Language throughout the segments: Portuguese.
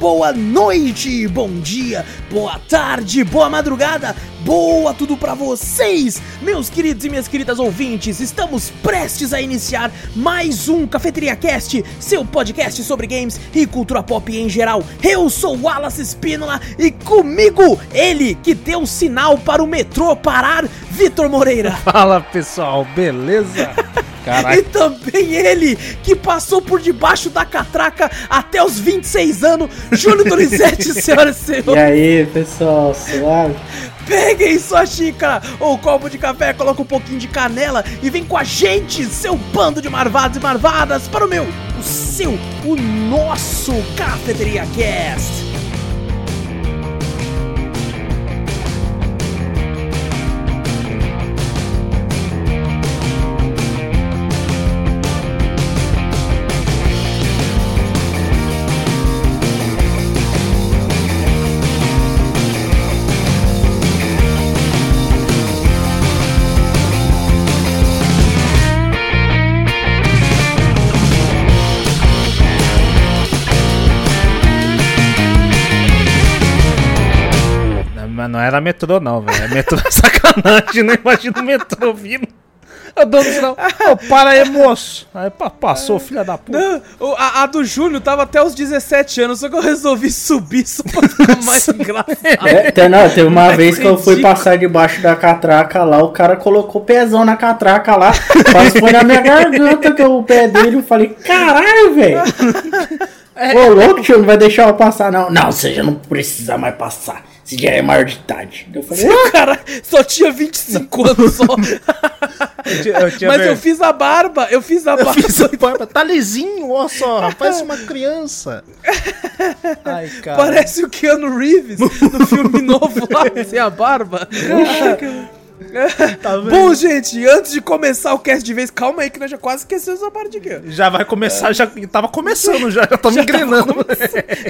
boa noite, bom dia, boa tarde, boa madrugada, boa tudo pra vocês, meus queridos e minhas queridas ouvintes. Estamos prestes a iniciar mais um Cafeteria Cast, seu podcast sobre games e cultura pop em geral. Eu sou Wallace Espínola e comigo ele que deu sinal para o metrô parar, Vitor Moreira. Fala pessoal, beleza? Caraca. E também ele, que passou por debaixo da catraca até os 26 anos, Júlio Donizete, senhoras e senhores. E aí, pessoal, suave? Peguem sua xícara ou copo de café, coloca um pouquinho de canela e vem com a gente, seu bando de marvados e marvadas, para o meu, o seu, o nosso Cafeteria Cast. Era metrô, não, velho. É metrô é sacanagem, não imagina o metrô vindo. Eu dou no sinal. Ô, para aí, moço. Aí passou, filha da puta. Não, a, a, do Júlio tava até os 17 anos, só que eu resolvi subir só pra ficar mais engraçado. É, não, teve uma é vez que eu fui passar debaixo da catraca lá, o cara colocou o pezão na catraca lá, quase foi na minha garganta que o pé dele, eu falei, caralho, velho. É, Ô, louco, tio, não vai deixar eu passar, não. Não, você já não precisa mais passar. Você já é maior de idade. Eu falei, ah, cara, só tinha 25 anos só. eu tinha, eu tinha Mas ver... eu fiz a barba, eu fiz a barba. Fiz a barba. Tá lisinho, ó só, parece uma criança. Ai, cara. Parece o Keanu Reeves no filme novo lá, sem a barba. tá Bom, gente, antes de começar o cast de vez, calma aí que nós já quase esquecemos a parte de quê? Já vai começar, é. já tava começando já, já estamos engrenando.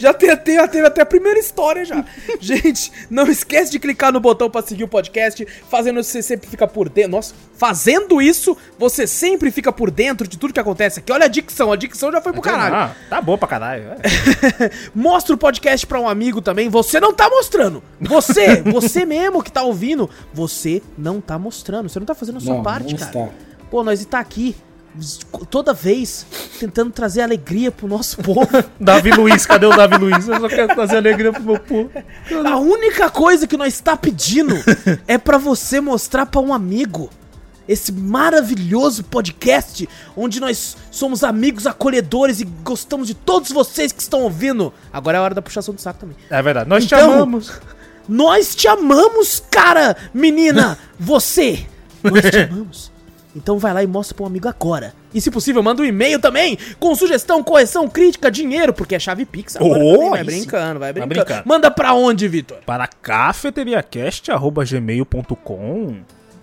já tem, tem, teve até a primeira história já. gente, não esquece de clicar no botão para seguir o podcast, fazendo você sempre fica por dentro. Nossa, fazendo isso, você sempre fica por dentro de tudo que acontece aqui. Olha a dicção, a dicção já foi pro caralho. Ah, tá boa pra caralho. É. Mostra o podcast pra um amigo também. Você não tá mostrando. Você, você mesmo que tá ouvindo, você não tá mostrando, você não tá fazendo a sua não, parte, não cara. Está. Pô, nós está aqui toda vez tentando trazer alegria pro nosso povo. Davi Luiz, cadê o Davi Luiz? Eu só quero trazer alegria pro meu povo. A única coisa que nós está pedindo é para você mostrar para um amigo esse maravilhoso podcast onde nós somos amigos acolhedores e gostamos de todos vocês que estão ouvindo. Agora é a hora da puxação do saco também. É verdade. Nós então, te amamos. Nós te amamos, cara! Menina, você! Nós te amamos. Então vai lá e mostra para um amigo agora. E se possível, manda um e-mail também com sugestão, correção, crítica, dinheiro, porque é chave Pix agora oh, vai brincando, vai brincando. vai brincando. Manda pra onde, Vitor? Para cafeteriacast.gmail.com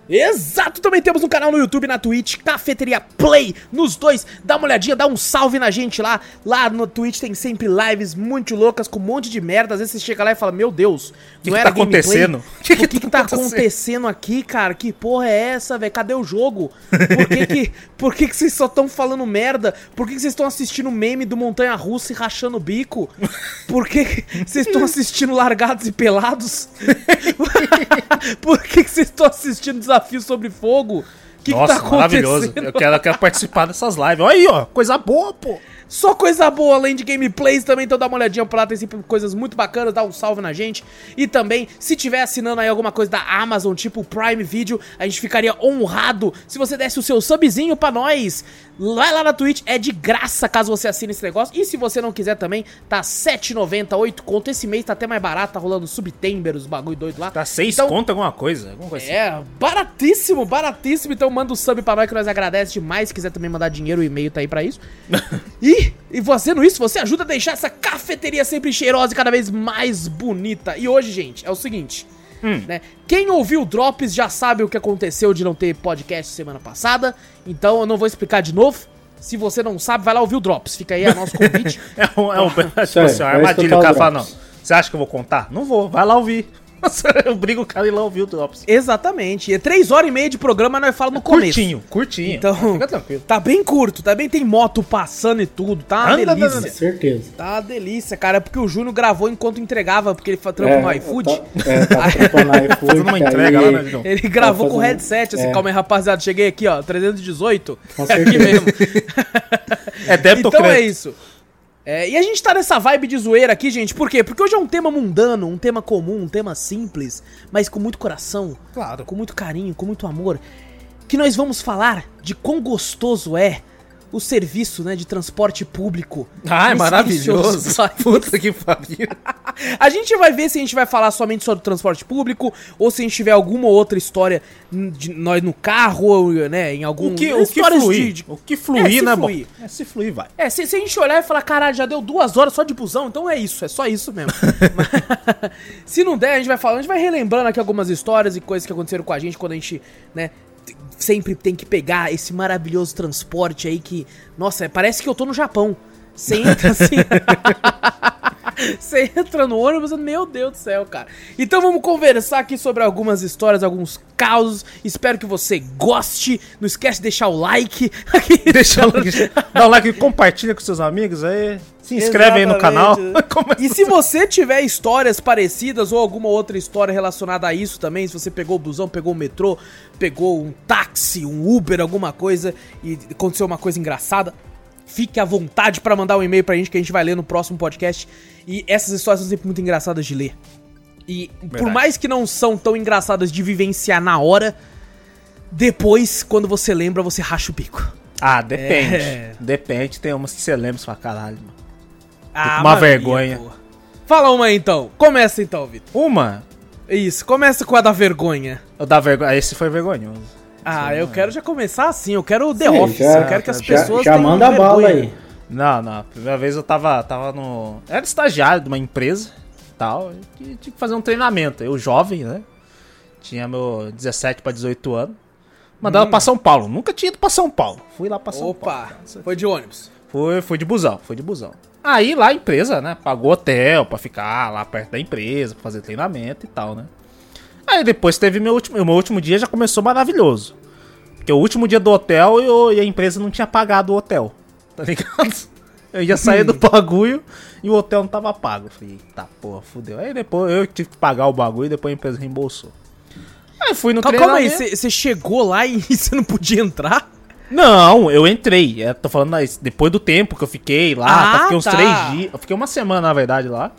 Exato, também temos um canal no YouTube, na Twitch, Cafeteria Play, nos dois. Dá uma olhadinha, dá um salve na gente lá. Lá no Twitch tem sempre lives muito loucas, com um monte de merda. Às vezes você chega lá e fala, meu Deus, que não que era tá acontecendo? O que, que, que, que tá, tá acontecendo aqui, cara? Que porra é essa, velho? Cadê o jogo? Por que que, por que, que vocês só estão falando merda? Por que, que vocês estão assistindo meme do Montanha Russa e rachando o bico? Por que, que vocês estão assistindo Largados e Pelados? por que, que vocês estão assistindo Desafio desafio sobre fogo. Que Nossa, que tá maravilhoso. Eu quero, eu quero participar dessas lives. Olha aí, ó, coisa boa, pô. Só coisa boa, além de gameplays também, então dá uma olhadinha pra lá, tem sempre coisas muito bacanas, dá um salve na gente. E também, se tiver assinando aí alguma coisa da Amazon, tipo Prime Video, a gente ficaria honrado se você desse o seu subzinho pra nós. Vai lá na Twitch, é de graça caso você assine esse negócio. E se você não quiser também, tá 7,90, 8 conto. Esse mês tá até mais barato, tá rolando Subtember, os bagulho doido lá. Tá 6 então, conto alguma coisa? Alguma coisa é, assim. baratíssimo, baratíssimo. Então manda um sub pra nós que nós agradecemos demais. Se quiser também mandar dinheiro, o e-mail tá aí pra isso. e, e fazendo isso, você ajuda a deixar essa cafeteria sempre cheirosa e cada vez mais bonita. E hoje, gente, é o seguinte. Hum. Né? Quem ouviu o Drops já sabe o que aconteceu de não ter podcast semana passada, então eu não vou explicar de novo. Se você não sabe, vai lá ouvir o Drops. Fica aí o nosso convite. é um, é um, tipo assim, uma armadilha. O cara fala, não. Você acha que eu vou contar? Não vou, vai lá ouvir. Eu brigo o cara e lá o Drops. Exatamente. É três horas e meia de programa, nós falamos no começo. Curtinho, curtinho. Então, Fica tranquilo. tá bem curto, tá bem, tem moto passando e tudo, tá uma Anda, delícia. anda, Certeza. Tá uma delícia, cara, é porque o Júnior gravou enquanto entregava, porque ele trampa no iFood. Tá, é, tá trampando no iFood. Fazendo uma aí- entrega lá, né, Digão? Ele gravou Tá com fazendo- headset, assim, é. calma aí, rapaziada, cheguei aqui, ó, 318. Com É aqui certeza. mesmo. É débito ou Então é isso. É, e a gente tá nessa vibe de zoeira aqui, gente, por quê? Porque hoje é um tema mundano, um tema comum, um tema simples, mas com muito coração, Claro. com muito carinho, com muito amor, que nós vamos falar de quão gostoso é o serviço, né, de transporte público. Ah, é maravilhoso. Puta que pariu. A gente vai ver se a gente vai falar somente sobre o transporte público ou se a gente tiver alguma outra história de nós no carro, ou, né, em algum O que, o que fluir, de- o que fluir, É, né, fluir. bom? É, se fluir, vai. É, se, se a gente olhar e falar, caralho, já deu duas horas só de busão, então é isso, é só isso mesmo. Mas, se não der, a gente vai falando, a gente vai relembrando aqui algumas histórias e coisas que aconteceram com a gente quando a gente, né, sempre tem que pegar esse maravilhoso transporte aí que, nossa, parece que eu tô no Japão. Você entra assim. Você entra no ônibus, meu Deus do céu, cara. Então vamos conversar aqui sobre algumas histórias, alguns causos. Espero que você goste. Não esquece de deixar o like. Deixa o like, dá um like, compartilha com seus amigos aí. Se inscreve aí no canal. E se você tiver histórias parecidas ou alguma outra história relacionada a isso também, se você pegou o busão, pegou o metrô, pegou um táxi, um Uber, alguma coisa e aconteceu uma coisa engraçada, fique à vontade pra mandar um e-mail pra gente que a gente vai ler no próximo podcast. E essas histórias são sempre muito engraçadas de ler. E por Verdade. mais que não são tão engraçadas de vivenciar na hora, depois, quando você lembra, você racha o bico. Ah, depende. É. Depende, tem umas que você lembra pra caralho. mano. Ah, uma Maria, vergonha. pô. Fala uma aí, então. Começa então, Vitor. Uma, Isso, começa com a da vergonha. eu dá vergonha. Esse foi vergonhoso. Ah, eu quero já começar assim, eu quero o The Sim, Office, já- eu quero que as já- pessoas Já tenham manda a bala aí. Não, não. A primeira vez eu tava, tava no. Era estagiário de uma empresa tal. E tinha que fazer um treinamento. Eu, jovem, né? Tinha meu 17 pra 18 anos. Mandaram Hum. pra São Paulo. Nunca tinha ido pra São Paulo. Fui lá pra São Opa, Paulo. foi de ônibus. Foi, foi de busão, foi de busão. Aí lá a empresa, né, pagou hotel pra ficar lá perto da empresa, pra fazer treinamento e tal, né. Aí depois teve meu último, meu último dia já começou maravilhoso. Porque o último dia do hotel eu, e a empresa não tinha pagado o hotel, tá ligado? Eu ia sair do bagulho e o hotel não tava pago. Eu falei, tá porra, fudeu. Aí depois eu tive que pagar o bagulho e depois a empresa reembolsou. Aí fui no Cal- Calma aí, você chegou lá e você não podia entrar? Não, eu entrei. Eu tô falando depois do tempo que eu fiquei lá. Ah, tá, fiquei uns tá. três dias. Eu fiquei uma semana, na verdade, lá.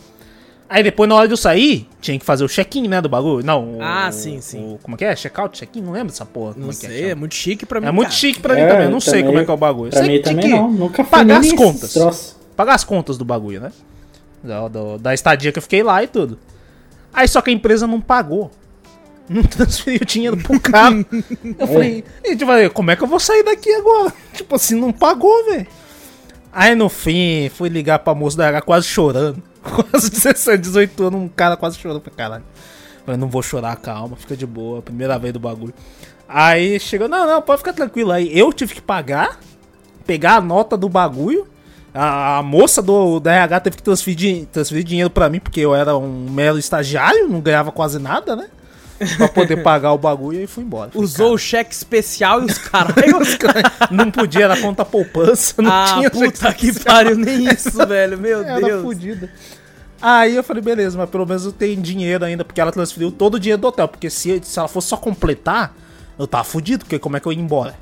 Aí depois, na hora de eu sair, tinha que fazer o check-in, né, do bagulho. Não, o- Ah, sim, sim. o- como é que é? Check-out, check-in? Não lembro dessa porra. Não como é que sei, é chama. muito chique pra mim. É muito cara. chique pra mim É, também. Eu não sei como é que é o bagulho. Eu Pra sei mim que tinha também que não. Nunca fui pagar nem as nesses contas. troços. Pagar as contas do bagulho, né? Da, do- da estadia que eu fiquei lá e tudo. Aí só que a empresa não pagou. Não transferiu dinheiro pro cara. Eu falei, e, tipo, como é que eu vou sair daqui agora? Tipo assim, não pagou, velho. Aí no fim, fui ligar pra moça da RH quase chorando. Quase 17, 18 anos, um cara quase chorando pra caralho. Falei, não vou chorar, calma, fica de boa, primeira vez do bagulho. Aí chegou, não, não, pode ficar tranquilo. Aí eu tive que pagar, pegar a nota do bagulho. A, a moça do, da RH teve que transferir, transferir dinheiro pra mim, porque eu era um mero estagiário, não ganhava quase nada, né? Pra poder pagar o bagulho e fui embora. Falei, Usou o cheque especial e os caralho. não podia, era conta poupança, não ah, tinha puta que pariu, nem isso, velho, meu Era Deus. fodida. Aí eu falei, beleza, mas pelo menos eu tenho dinheiro ainda, porque ela transferiu todo o dinheiro do hotel. Porque se, se ela fosse só completar, eu tava fudido, porque como é que eu ia embora?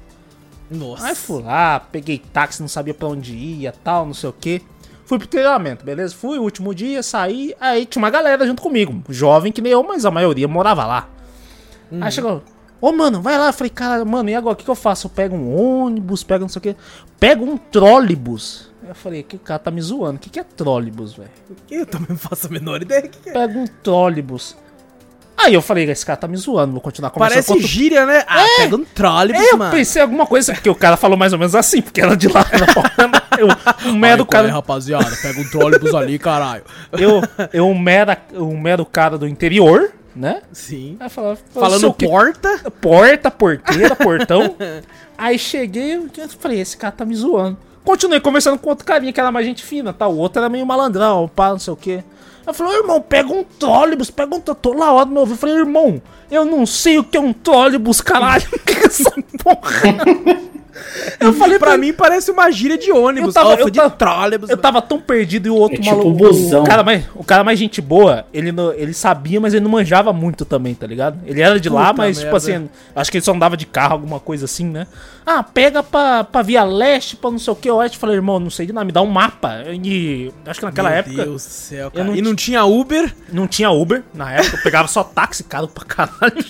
Nossa. Aí fui lá, peguei táxi, não sabia pra onde ia, tal, não sei o que. Fui pro treinamento, beleza? Fui, último dia, saí, aí tinha uma galera junto comigo. Jovem que nem eu, mas a maioria morava lá. Aí chegou, ô mano, vai lá. Eu falei, cara, mano, e agora o que, que eu faço? Eu pego um ônibus, pego não sei o que. Pego um trólebus. Eu falei, que o cara tá me zoando. O que, que é trólebus, velho? Eu também não faço a menor ideia do que que é. Pego um trólebus. Aí eu falei, esse cara tá me zoando, vou continuar conversando Parece outro gíria, né? Ah, pega um trólebus, É, eu mano. pensei alguma coisa, porque o cara falou mais ou menos assim, porque era de lá. eu, um mero é, cara. rapaziada, pega um trólebus ali, caralho. Eu, eu um, mera, um mero cara do interior, né? Sim. Aí falava, Falando "Seu que- porta. porta, porteira, portão. Aí cheguei, eu falei, esse cara tá me zoando. Continuei conversando com outro carinha que era mais gente fina, tal. O outro era meio malandrão, pá, não sei o quê. Ela falou, irmão, pega um trólebus, pega um tô lá hora do meu ouvido. Eu falei, irmão, eu não sei o que é um trólebus, caralho. Que essa porra? Eu falei pra mim parece uma gíria de ônibus. Eu tava- eu de tava- trólebus. Eu tava tão perdido e o outro É tipo maluco. busão. O cara, mais, o cara mais gente boa, ele, não- ele sabia, mas ele não manjava muito também, tá ligado? Ele era de lá, Puta mas, tipo merda. assim, acho que ele só andava de carro, alguma coisa assim, né? Ah, pega pra, pra Via Leste, pra não sei o que, Oeste. Eu falei, irmão, não sei de nada, me dá um mapa. E acho que naquela Meu época Deus do céu, eu cara. não E não tinha Uber? não tinha Uber na época, eu pegava só táxi caro pra caralho.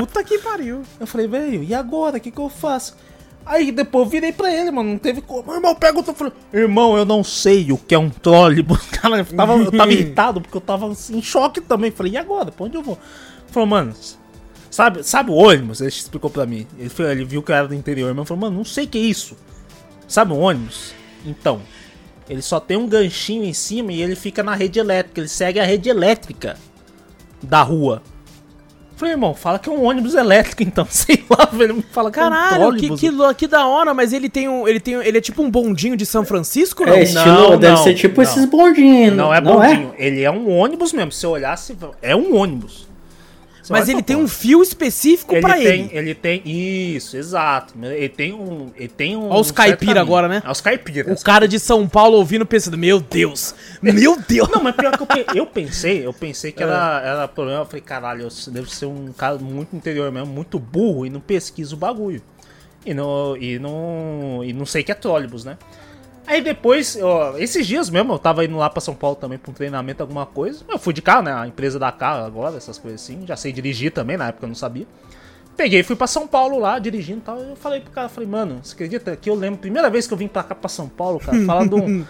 Puta que pariu. Eu falei, velho, e agora? O que, que eu faço? Aí depois eu virei pra ele, mano. Não teve como. Irmão, pega o. Falei, irmão, eu não sei o que é um trólebus. Cara, eu tava, eu tava irritado porque eu tava assim, em choque também. Falei, e agora? Pra onde eu vou? Falou, mano, sabe, sabe o ônibus? Ele explicou pra mim. Ele, foi, ele viu que era do interior. Mas falou, mano, não sei o que é isso. Sabe o ônibus? Então, ele só tem um ganchinho em cima e ele fica na rede elétrica. Ele segue a rede elétrica da rua. Falei, irmão, fala que é um ônibus elétrico, então. Sei lá, velho. Me fala que é um Caralho, que, que, que da hora, mas ele tem um. Ele tem Ele é tipo um bondinho de São Francisco, não? É, estilo, Não, deve não, ser tipo não. esses bondinhos. Não é bondinho, ele é um ônibus mesmo. Se eu olhasse, é um ônibus. Mas olha ele tem um fio específico ele pra tem, ele. ele tem isso, exato. Ele tem um, ele tem um. Ó os certo caipira agora, né? É os caipiras. O cara de São Paulo ouvindo pensando, meu Deus, meu Deus. Não, mas pior que eu, pe- eu pensei, eu pensei que É. era, era problema. Eu falei, caralho, eu devo ser um cara muito interior mesmo, muito burro e não pesquisa o bagulho. E não, e não, e não sei que é trólebus, né? Aí depois, ó, esses dias mesmo, eu tava indo lá pra São Paulo também pra um treinamento, alguma coisa. Eu fui de carro, né? A empresa da carro agora, essas coisas assim. Já sei dirigir também, na época eu não sabia. Peguei e fui pra São Paulo lá, dirigindo e tal. Eu falei pro cara, falei, mano, você acredita que eu lembro, primeira vez que eu vim pra cá, pra São Paulo, cara, falando um.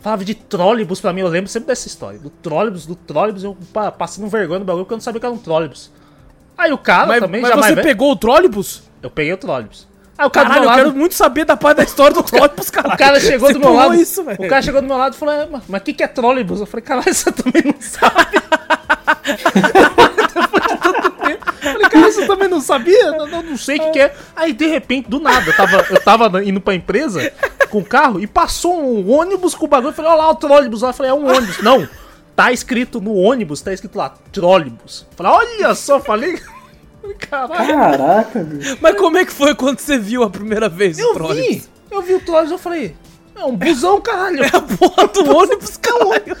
Falava de trólebus pra mim, eu lembro sempre dessa história. Do trólebus, do trólebus, eu pa- passando vergonha no bagulho porque eu não sabia que era um trólebus. Aí o cara Mas, também mas já você mais velho- pegou o trólebus? Eu peguei o trólebus. Aí o cara Caralho, eu lado, quero muito saber da parte da história do trólebus, cara. o cara chegou Você do meu lado. isso, o cara chegou do meu lado e falou: "É, mas- o que, que é trólebus? Eu falei, caralho, você também não sabe. Eu falei, cara, você também não sabia? Eu não, não sei o que, que é. Aí, de repente, do nada, eu tava, eu tava indo pra empresa com o carro e passou um ônibus com o bagulho. Eu falei, olha lá o trólebus lá. Eu falei, é um ônibus. Não, tá escrito no ônibus, tá escrito lá, trólebus. Eu falei, olha só, falei. Caralho. Caraca, bicho. Mas como é que foi quando você viu a primeira vez o Eu vi, eu vi o trólebus, eu falei, é um busão, caralho. É a porra do ônibus, caralho.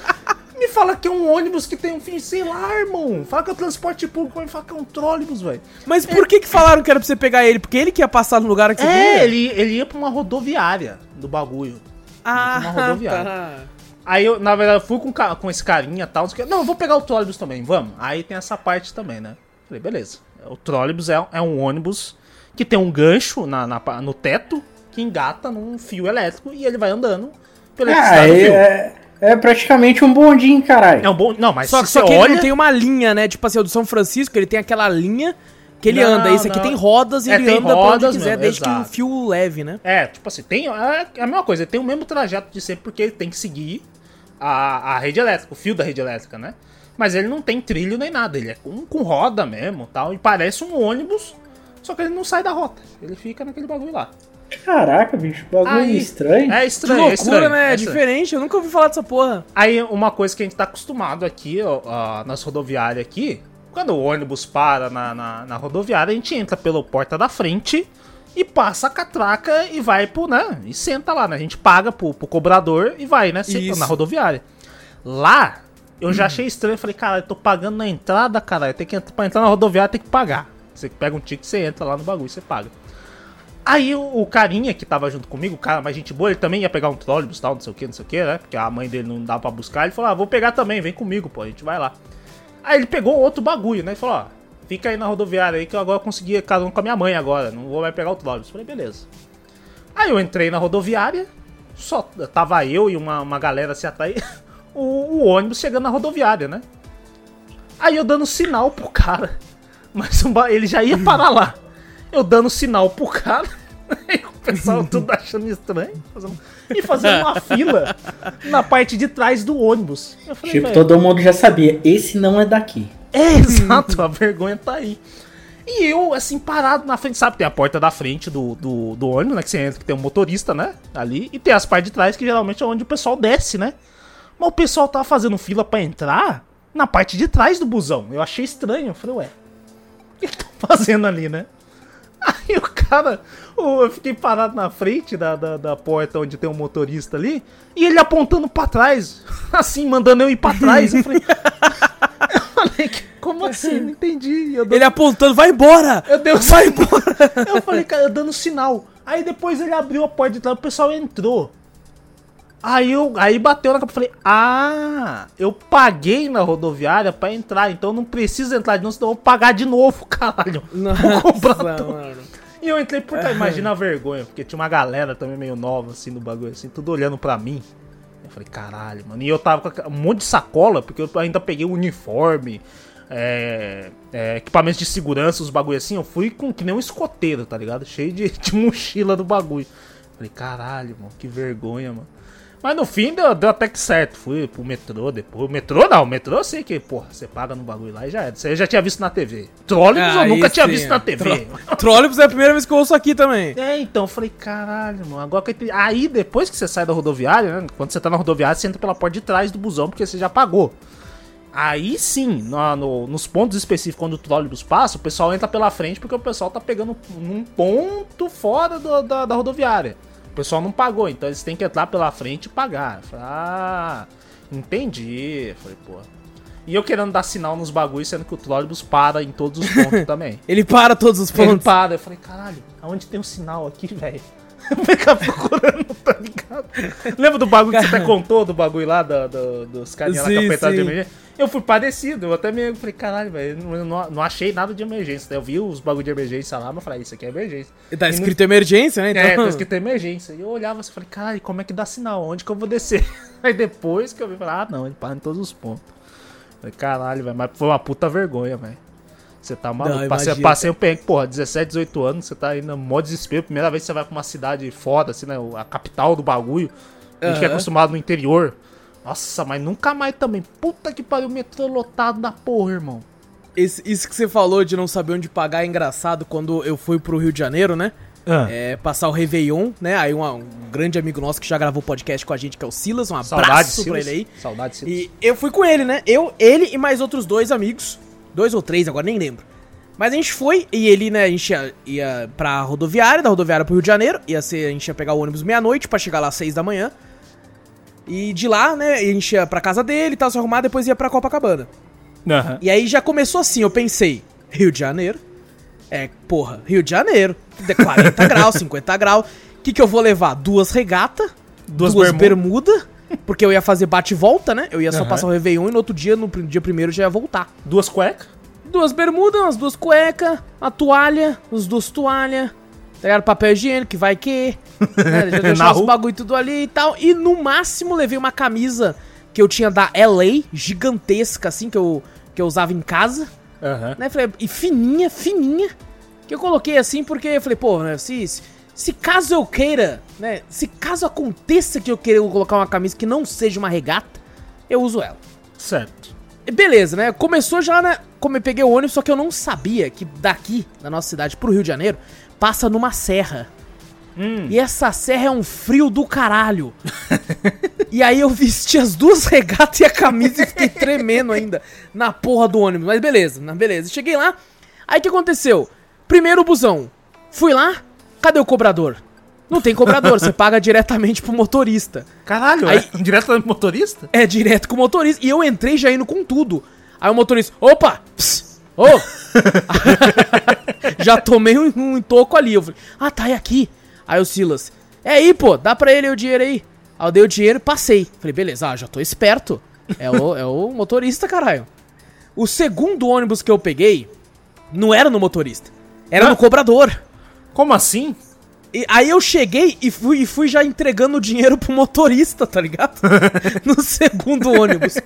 Me fala que é um ônibus que tem um fim, sei lá, irmão. Fala que é o transporte público, me fala que é um trólebus, velho. Mas por que que falaram que era pra você pegar ele? Porque ele que ia passar no lugar que você É, ele, ele ia pra uma rodoviária do bagulho. Ah, uma rodoviária. tá. Aí eu, na verdade, fui com, com esse carinha e tal. Não, eu vou pegar o trólebus também, vamos. Aí tem essa parte também, né? Falei, beleza. O trólebus é, é um ônibus que tem um gancho na, na no teto que engata num fio elétrico e ele vai andando pela Ah, é, é, é praticamente um bondinho, caralho. É um bom. Não, mas Só, só que ele olha. não tem uma linha, né? Tipo assim, o do São Francisco, ele tem aquela linha que ele Não, anda. Esse aqui tem rodas e É, ele tem anda pra onde rodas quiser, mesmo, desde que um exato. fio leve, né? É, tipo assim, tem. É a mesma coisa, ele tem o mesmo trajeto de sempre, porque ele tem que seguir a, a rede elétrica, o fio da rede elétrica, né? Mas ele não tem trilho nem nada, ele é com, com roda mesmo tal. E parece um ônibus, só que ele não sai da rota. Ele fica naquele bagulho lá. Caraca, bicho, bagulho Aí- estranho. É Que estranho, é loucura, estranho. né? é É estranho. diferente, eu nunca ouvi falar dessa porra. Aí uma coisa que a gente tá acostumado aqui, ó, ó, nas rodoviárias aqui, quando o ônibus para na, na, na rodoviária, a gente entra pela porta da frente e passa a catraca e vai pro, né? E senta lá, né? A gente paga pro, pro cobrador e vai, né? Senta Isso. na rodoviária. Lá, eu já achei estranho, falei, cara, eu tô pagando na entrada, cara. Tem que, pra entrar na rodoviária tem que pagar. Você pega um ticket, você entra lá no bagulho, você paga. Aí o, o carinha que tava junto comigo, o cara mais gente boa, ele também ia pegar um trólebus e tal, não sei o que, não sei o que, né? Porque a mãe dele não dava pra buscar. Ele falou, ah, vou pegar também, vem comigo, pô, a gente vai lá. Aí ele pegou outro bagulho, né? Ele falou, ó, fica aí na rodoviária aí que eu agora consegui um com a minha mãe agora, não vou mais pegar o trólebus. Falei, beleza. Aí eu entrei na rodoviária, só tava eu e uma, uma galera assim atrás, o, o ônibus chegando na rodoviária, né? Aí eu dando sinal pro cara, mas ele já ia parar lá. Eu dando sinal pro cara, o pessoal tudo achando estranho, fazendo- e fazendo uma fila na parte de trás do ônibus. Eu falei, Tipo, "Velho, todo mundo já sabia, esse não é daqui. é, exato, a vergonha tá aí. E eu, assim, parado na frente, sabe? Tem a porta da frente do, do, do ônibus, né? Que você entra, que tem um motorista, né? Ali. E tem as partes de trás, que geralmente é onde o pessoal desce, né? Mas o pessoal tava fazendo fila pra entrar na parte de trás do busão. Eu achei estranho. Eu falei, ué, o que estão fazendo ali, né? Aí o cara, o- eu fiquei parado na frente da, da, da porta onde tem um motorista ali, e ele apontando pra trás, assim, mandando eu ir pra trás. Eu falei, eu falei como assim? Não entendi. Eu, dou- Ele apontando, vai embora! eu dei um Vai embora! eu falei, cara, eu dando sinal. Aí depois ele abriu a porta de trás, o pessoal entrou. Aí eu, aí bateu na capa e falei, ah, eu paguei na rodoviária pra entrar, então não precisa entrar de novo, senão eu vou pagar de novo, caralho. Vou comprar Nossa, tudo. mano. E eu entrei trás, imagina a vergonha, porque tinha uma galera também meio nova, assim, no bagulho, assim, tudo olhando pra mim. Eu falei, caralho, mano. E eu tava com um monte de sacola, porque eu ainda peguei o uniforme, é, é, equipamentos de segurança, os bagulho assim. Eu fui com que nem um escoteiro, tá ligado? Cheio de, de mochila do bagulho. Falei, caralho, mano, que vergonha, mano. Mas no fim deu, deu até que certo. Fui pro metrô depois. O metrô não, o metrô eu sei que, porra, você paga no bagulho lá e já era. Você já tinha visto na TV. Trólebus eu Aí nunca tinha sim, visto na é. TV. Trólebus é a primeira vez que eu ouço aqui também. É, então, eu falei, caralho, mano, agora que eu. Aí, depois que você sai da rodoviária, né? Quando você tá na rodoviária, você entra pela porta de trás do busão, porque você já pagou. Aí sim, no- no- nos pontos específicos, quando o trólebus passa, o pessoal entra pela frente, porque o pessoal tá pegando num ponto fora do- da, da rodoviária. O pessoal não pagou, então eles têm que entrar pela frente e pagar. Falei, ah, entendi. Falei, pô. E eu querendo dar sinal nos bagulhos, sendo que o trólebus para em todos os pontos também. Ele para todos os Ele pontos. para. Eu falei, caralho, aonde tem um sinal aqui, velho? Eu ficava procurando, tá ligado? Lembra do bagulho que você até contou, do bagulho lá, da- do- dos carinha lá Sim, com a apertada de emergência? Eu fui parecido, eu até meio falei, caralho, velho, não, não, não achei nada de emergência. né? Eu vi os bagulho de emergência lá, mas eu falei, isso aqui é emergência. Tá E escrito emergência, né? não- É, Então... tá escrito emergência. E eu olhava assim, falei, caralho, como é que dá sinal? Onde que eu vou descer? Aí depois que eu vi, falei, ah, não, ele para em todos os pontos. Falei, caralho, velho, mas foi uma puta vergonha, velho. Você tá maluco. Não, passei, passei um perrengue, porra, 17, 18 anos, você tá no mó desespero. Primeira vez que você vai pra uma cidade foda, assim, né? A capital do bagulho. A gente que é acostumado no interior. Nossa, mas nunca mais também. Puta que pariu, metrô lotado da porra, irmão. Esse- isso que você falou de não saber onde pagar é engraçado quando eu fui pro Rio de Janeiro, né? Ah. É, passar o Réveillon, né? Aí uma- um grande amigo nosso que já gravou podcast com a gente, que é o Silas. Um Saudade, abraço pra Silas. ele aí. Saudade, Silas. E eu fui com ele, né? Eu, ele e mais outros dois amigos. Dois ou três, agora nem lembro. Mas a gente foi e ele, né, a gente ia, ia pra rodoviária, da rodoviária pro Rio de Janeiro. Ia ser, a gente ia pegar o ônibus meia-noite pra chegar lá às seis da manhã. E de lá, né, a gente ia pra casa dele e tal, se arrumar, depois ia pra Copacabana. Aham. E aí já começou assim, eu pensei, Rio de Janeiro? É, porra, Rio de Janeiro. De 40 graus, 50 graus. O que, que eu vou levar? Duas regatas, Duas duas, bermuda. bermuda, porque eu ia fazer bate e volta, né? Eu ia só Aham. passar o Réveillon e no outro dia, no dia primeiro, já ia voltar. Duas cuecas? Duas bermudas, umas duas cuecas, a toalha, os duas toalhas, tá ligado? Papel higiênico, que vai que. Né? Já deixar os bagulho tudo ali e tal. E no máximo levei uma camisa que eu tinha da LA, gigantesca, assim, que eu, que eu usava em casa Aham. né? Falei, e fininha, fininha. Que eu coloquei assim porque eu falei, pô, né? Se, se, se caso eu queira, né? Se caso aconteça que eu queira colocar uma camisa que não seja uma regata, eu uso ela. Certo. E beleza, né? Começou já, né? Como eu peguei o ônibus, só que eu não sabia que daqui, da nossa cidade pro Rio de Janeiro, passa numa serra. Hum. E essa serra é um frio do caralho. e aí eu vesti as duas regatas e a camisa e fiquei tremendo ainda na porra do ônibus. Mas beleza, na- beleza. Cheguei lá, aí o que aconteceu? Primeiro busão. Fui lá, cadê o cobrador? Não tem cobrador, você paga diretamente pro motorista. Caralho, Aí- é direto do motorista? É direto com o motorista. E eu entrei já indo com tudo. Aí o motorista, opa! Pss, ô! já tomei um, um toco ali. Eu falei, ah, tá, é aqui. Aí o Silas, é aí, pô, dá pra ele o dinheiro aí. Aí eu dei o dinheiro e passei. Falei, beleza, ah, já tô esperto. É o, é o motorista, caralho. O segundo ônibus que eu peguei não era no motorista, era Ah. no cobrador. Como assim? E aí eu cheguei e fui, e fui já entregando o dinheiro pro motorista, tá ligado? no segundo ônibus.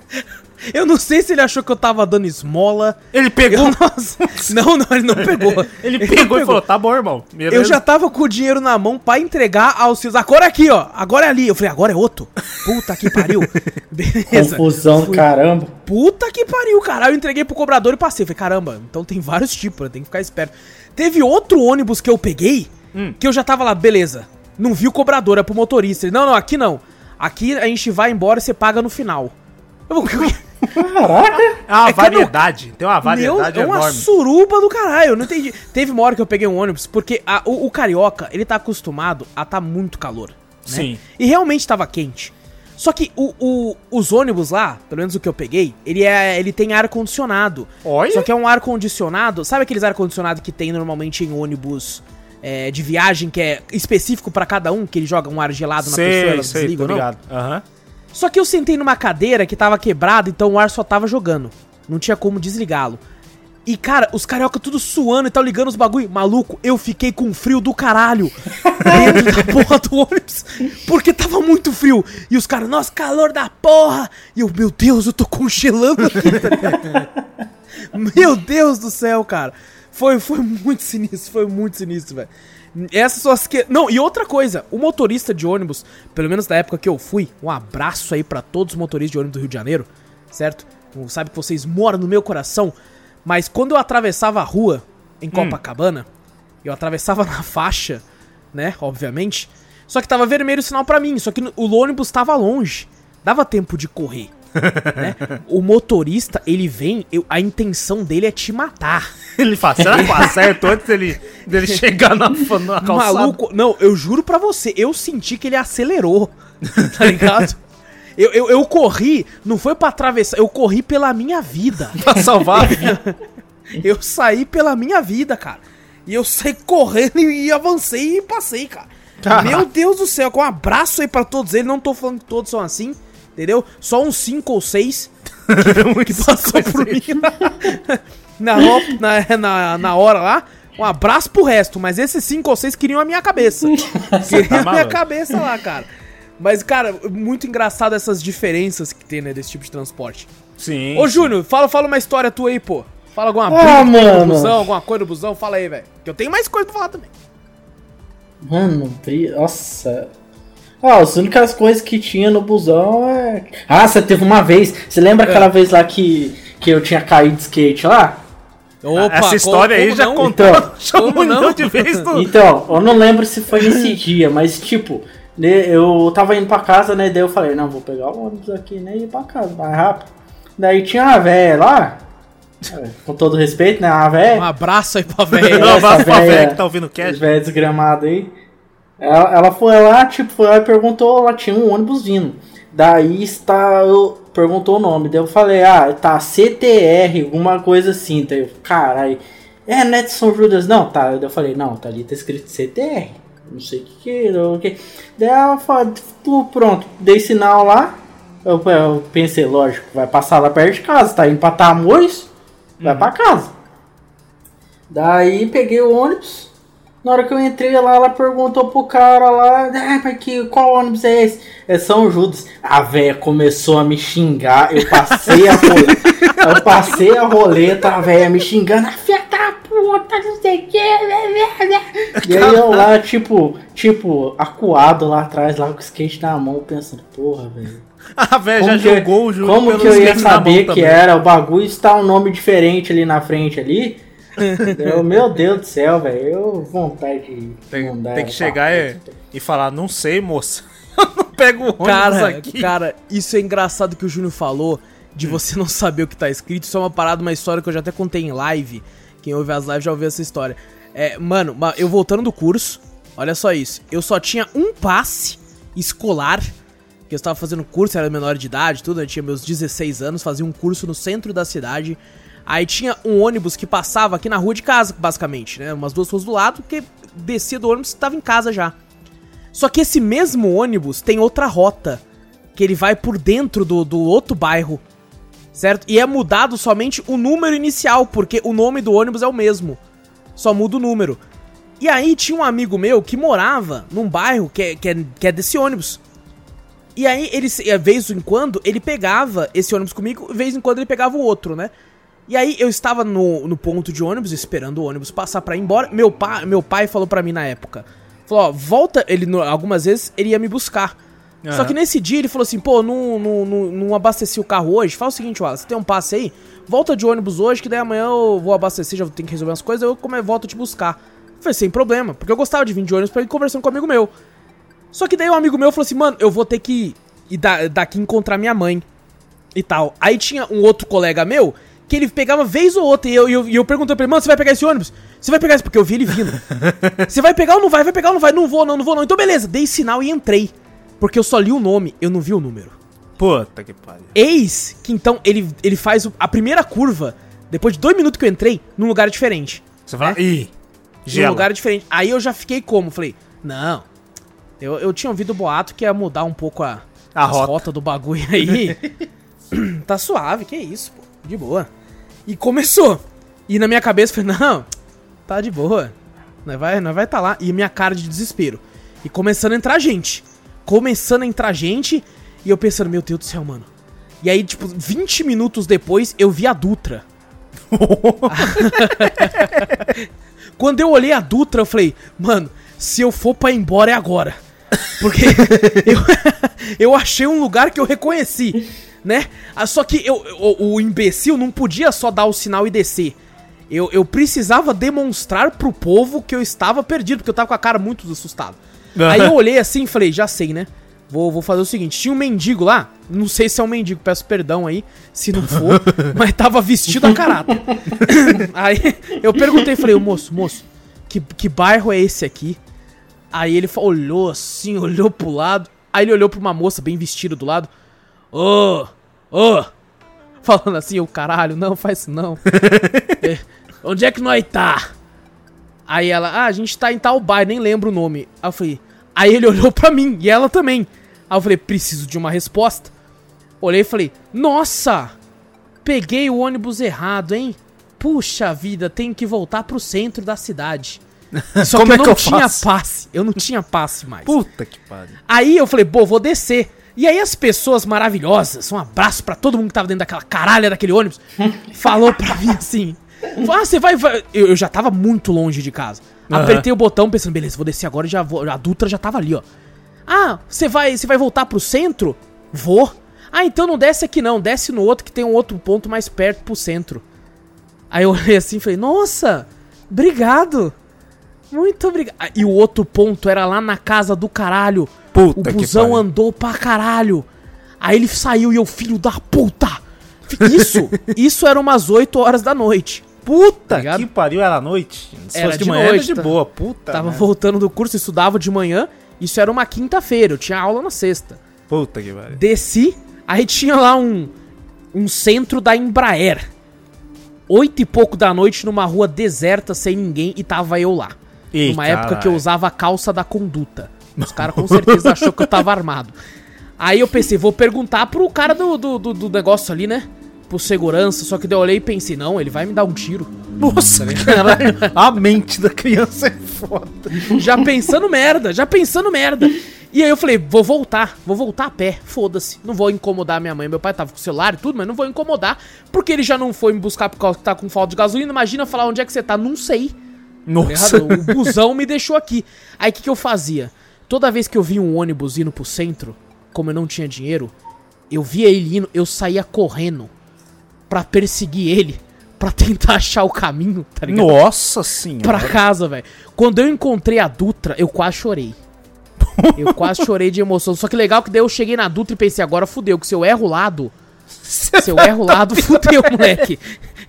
Eu não sei se ele achou que eu tava dando esmola. Ele Eu, pegou. nossa, não, não, ele não pegou. Ele pegou e falou: tá bom, irmão. Beleza. Eu já tava com o dinheiro na mão pra entregar aos seus. Agora aqui, ó. Agora é ali. Eu falei, agora é outro. Puta que pariu. Beleza. Confusão do Fui- caramba. Puta que pariu, cara. Eu entreguei pro cobrador e passei. Falei, caramba, então tem vários tipos, né? Tem que ficar esperto. Teve outro ônibus que eu peguei, Hum. que eu já tava lá, beleza. Não vi o cobrador, é pro motorista. Ele, não, não, aqui não. Aqui a gente vai embora e você paga no final. Eu vou... Caraca! É uma É que eu não- variedade. Tem uma variedade Meu, é uma enorme. suruba do caralho, eu não entendi. Teve uma hora que eu peguei um ônibus, porque a- o, o carioca, ele tá acostumado a tá muito calor. né? Sim. E realmente tava quente. Só que o, o- os ônibus lá, pelo menos o que eu peguei, ele, é, ele tem ar-condicionado. Olha. Só que é um ar-condicionado, sabe aqueles ar-condicionado que tem normalmente em ônibus é, de viagem, que é específico pra cada um, que ele joga um ar gelado na pessoa e Sei, elas sei, desligam, tô não? ligado. Aham. Só que eu sentei numa cadeira que tava quebrada, então o ar só tava jogando. Não tinha como desligá-lo. E, cara, os carioca tudo suando e tal, ligando os bagulho. Maluco, eu fiquei com frio do caralho dentro da porra do ônibus. Porque tava muito frio. E os caras, nossa, calor da porra. E eu, meu Deus, eu tô congelando aqui? Meu Deus do céu, cara. Foi, foi muito sinistro, foi muito sinistro, velho. Essas são as que. Não, e outra coisa, o motorista de ônibus, pelo menos na época que eu fui, um abraço aí pra todos os motoristas de ônibus do Rio de Janeiro, certo? Sabe que vocês moram no meu coração, mas quando eu atravessava a rua em Copacabana, eu atravessava na faixa, né? Obviamente. Só que tava vermelho o sinal pra mim, só que o ônibus tava longe. Dava tempo de correr. Né? O motorista, ele vem, eu- a intenção dele é te matar. Ele fala, será que eu acerto antes dele, dele chegar na, na calçada? Maluco, não, eu juro pra você, eu senti que ele acelerou, tá ligado? Eu, eu, eu corri, não foi pra atravessar, eu corri pela minha vida. Pra salvar a vida. Eu saí pela minha vida, cara. E eu saí correndo e avancei e passei, cara. Caraca. Meu Deus do céu, com um abraço aí pra todos eles. Não tô falando que todos são assim, entendeu? Só uns 5 ou 6 que passou por mim na, na, na, na hora lá. Um abraço pro resto, mas esses 5 ou 6 queriam a minha cabeça. queriam tá a minha cabeça lá, cara. Mas, cara, muito engraçado essas diferenças que tem, né, desse tipo de transporte. Sim. Ô, Júnior, fala, fala uma história tua aí, pô. Fala alguma Ah, briga que mano. busão, alguma coisa no busão, fala aí, velho. Que eu tenho mais coisa pra falar também. Mano, nossa. Ah, as únicas coisas que tinha no busão é. Ah, você teve uma vez. Você lembra É. aquela vez lá que, que eu tinha caído de skate lá? Opa, Essa história como- aí como já não? contou. Então, um como não? de vezes. No... Então, eu não lembro se foi nesse dia, mas tipo, né, eu tava indo pra casa, né? Daí eu falei, não, vou pegar o ônibus aqui, né? E ir pra casa, mais rápido. Daí tinha uma véia lá, é, com todo respeito, né? Uma Um véia. abraço aí pra É, velho. Não, essa vai pra véia- que tá ouvindo o cast. velhos desgramados aí. Ela, ela foi lá, tipo, foi lá e perguntou, lá tinha um ônibus vindo. Daí está, eu, perguntou o nome. Daí eu falei, ah, tá CTR, alguma coisa assim. Daí eu, caralho, é, não é Judas? Não, tá. Daí eu falei, não, tá ali, tá escrito CTR. Não sei o que que é, o que. Daí ela falou, pronto, dei sinal lá. Eu, eu pensei, lógico, vai passar lá perto de casa, tá indo pra Tamoios, vai pra casa. Daí peguei o ônibus. Na hora que eu entrei lá, ela perguntou pro cara lá, ah, mas que, qual ônibus é esse? É São Judas. A véia começou a me xingar, eu passei a roleta, eu passei a roleta, a véia me xingando, a filha da puta, não sei o que. E aí eu lá, tipo, tipo, acuado lá atrás, lá com o skate na mão, pensando, porra, velho. A velha já que, jogou o Júnior como que eu ia saber que também. era o bagulho está um nome diferente ali na frente ali? Eu, meu Deus do céu, velho. Eu vontade de Tem, mandar tem que chegar e, e falar, não sei, moça. Eu não pego o Cara, aqui. cara, isso é engraçado que o Júnior falou de você não saber o que tá escrito. Isso é uma parada, uma história que eu já até contei em live. Quem ouve as lives já ouviu essa história. É, mano, ma- eu voltando do curso, olha só isso. Eu só tinha um passe escolar, que eu estava fazendo curso, era menor de idade, tudo. Eu tinha meus 16 anos, fazia um curso no centro da cidade. Aí tinha um ônibus que passava aqui na rua de casa, basicamente, né? Umas duas ruas do lado, porque descia do ônibus e estava em casa já. Só que esse mesmo ônibus tem outra rota. Que ele vai por dentro do, do outro bairro. Certo? E é mudado somente o número inicial, porque o nome do ônibus é o mesmo. Só muda o número. E aí tinha um amigo meu que morava num bairro que é, que é, que é desse ônibus. E aí, ele, de vez em quando, ele pegava esse ônibus comigo, vez em quando ele pegava o outro, né? E aí eu estava no, no ponto de ônibus, esperando o ônibus passar pra ir embora. Meu, pa, meu pai falou pra mim na época: falou, ó, volta. Ele, algumas vezes, ele ia me buscar. Só Aham. que nesse dia ele falou assim: pô, não, não, não, não abasteci o carro hoje. Fala o seguinte, Wallace, você tem um passe aí? Volta de ônibus hoje, que daí amanhã eu vou abastecer, já tenho que resolver umas coisas, eu como eu volto te buscar. Eu falei, sem problema, porque eu gostava de vir de ônibus pra ir conversando com um amigo meu. Só que daí um amigo meu falou assim, mano, eu vou ter que e da, daqui encontrar minha mãe e tal. Aí tinha um outro colega meu que ele pegava vez ou outra e eu, eu, eu perguntei pra ele, mano, você vai pegar esse ônibus? Você vai pegar esse? Porque eu vi ele vindo. Você vai pegar ou não vai? Vai pegar ou não vai? Não vou, não, não vou, não. Então beleza, dei sinal e entrei. Porque eu só li o nome, eu não vi o número. Puta que pariu. Eis que então ele, ele faz a primeira curva, depois de dois minutos que eu entrei, num lugar diferente. Você fala, ih, Num lugar diferente. Aí eu já fiquei como? Falei, não. Eu, eu tinha ouvido o boato que ia mudar um pouco a, A rota. rotas do bagulho aí. tá suave, que isso, pô. De boa. E começou. E na minha cabeça eu falei, não, tá de boa. Nós vai, nós vai tá lá. E minha cara de desespero. E começando a entrar gente. Começando a entrar gente. E eu pensando, meu Deus do céu, mano. E aí, tipo, 20 minutos depois, eu vi a Dutra. Quando eu olhei a Dutra, eu falei, mano, se eu for pra ir embora é agora. Porque eu, eu achei um lugar que eu reconheci, né? Ah, Só que eu, o, o imbecil não podia só dar o sinal e descer. Eu, eu precisava demonstrar pro povo que eu estava perdido, porque eu tava com a cara muito assustado. Aí eu olhei assim e falei, já sei, né? Vou, vou fazer o seguinte, tinha um mendigo lá, não sei se é um mendigo, peço perdão aí, se não for, mas tava vestido a caráter. aí eu perguntei, falei, moço, moço, que, que bairro é esse aqui? Aí ele olhou assim, olhou pro lado, aí ele olhou pra uma moça bem vestida do lado, ô, ô, falando assim, eu caralho, não, faz isso não. É, onde é que nós tá? Aí ela, ah, a gente tá em tal bairro, nem lembro o nome. Aí eu falei, aí ele olhou pra mim, e ela também. Aí eu falei, preciso de uma resposta. Olhei e falei, nossa, peguei o ônibus errado, hein? Puxa vida, tenho que voltar pro centro da cidade. Só Como que é eu não que eu tinha faço? passe, eu não tinha passe mais. Puta que pariu. Aí eu falei, pô, vou descer. E aí as pessoas maravilhosas, um abraço pra todo mundo que tava dentro daquela caralha daquele ônibus, falou pra mim assim, ah, você vai... vai- Eu, eu já tava muito longe de casa. Aham. Apertei o botão pensando, beleza, vou descer agora e já vou... A Dutra já tava ali, ó. Ah, você vai, você vai voltar pro centro? Vou. Ah, então não desce aqui não, desce no outro que tem um outro ponto mais perto pro centro. Aí eu olhei assim e falei, nossa, obrigado. Muito obrigado. Ah, E o outro ponto era lá na casa do caralho. Puta o busão andou pra caralho. Aí ele saiu e eu, filho da puta. Isso, isso era umas 8 horas da noite. Puta ligado? que pariu, era à noite. Se Era fosse de, de manhã noite, era de tá. boa. Puta. Tava merda. voltando do curso, estudava de manhã. Isso era uma quinta-feira, eu tinha aula na sexta. Puta que pariu. Desci, aí tinha lá um, um centro da Embraer. Oito e pouco da noite numa rua deserta, sem ninguém, e tava eu lá. Ih, numa época que eu usava a calça da conduta. Os caras com certeza achou que eu tava armado. Aí eu pensei, vou perguntar pro cara do, do, do- do negócio ali, né? Pro segurança, só que daí eu olhei e pensei, não, ele vai me dar um tiro. Nossa, caralho. A mente da criança é foda. Já pensando merda, já pensando merda. E aí eu falei, vou voltar, vou voltar a pé, foda-se. Não vou incomodar minha mãe. Meu pai tava com o celular e tudo, mas não vou incomodar. Porque ele já não foi me buscar por causa que tá com falta de gasolina. Imagina falar onde é que você tá, não sei. Nossa. Errado, O busão me deixou aqui. Aí o que, que eu fazia? Toda vez que eu via um ônibus indo pro centro, como eu não tinha dinheiro, eu via ele indo, eu saía correndo pra perseguir ele, pra tentar achar o caminho, tá ligado? Nossa senhora. Pra casa, velho. Quando eu encontrei a Dutra, eu quase chorei. Eu quase chorei de emoção. Só que legal que daí eu cheguei na Dutra e pensei, agora fudeu, que se eu erro o lado, se eu erro o lado, fudeu, moleque.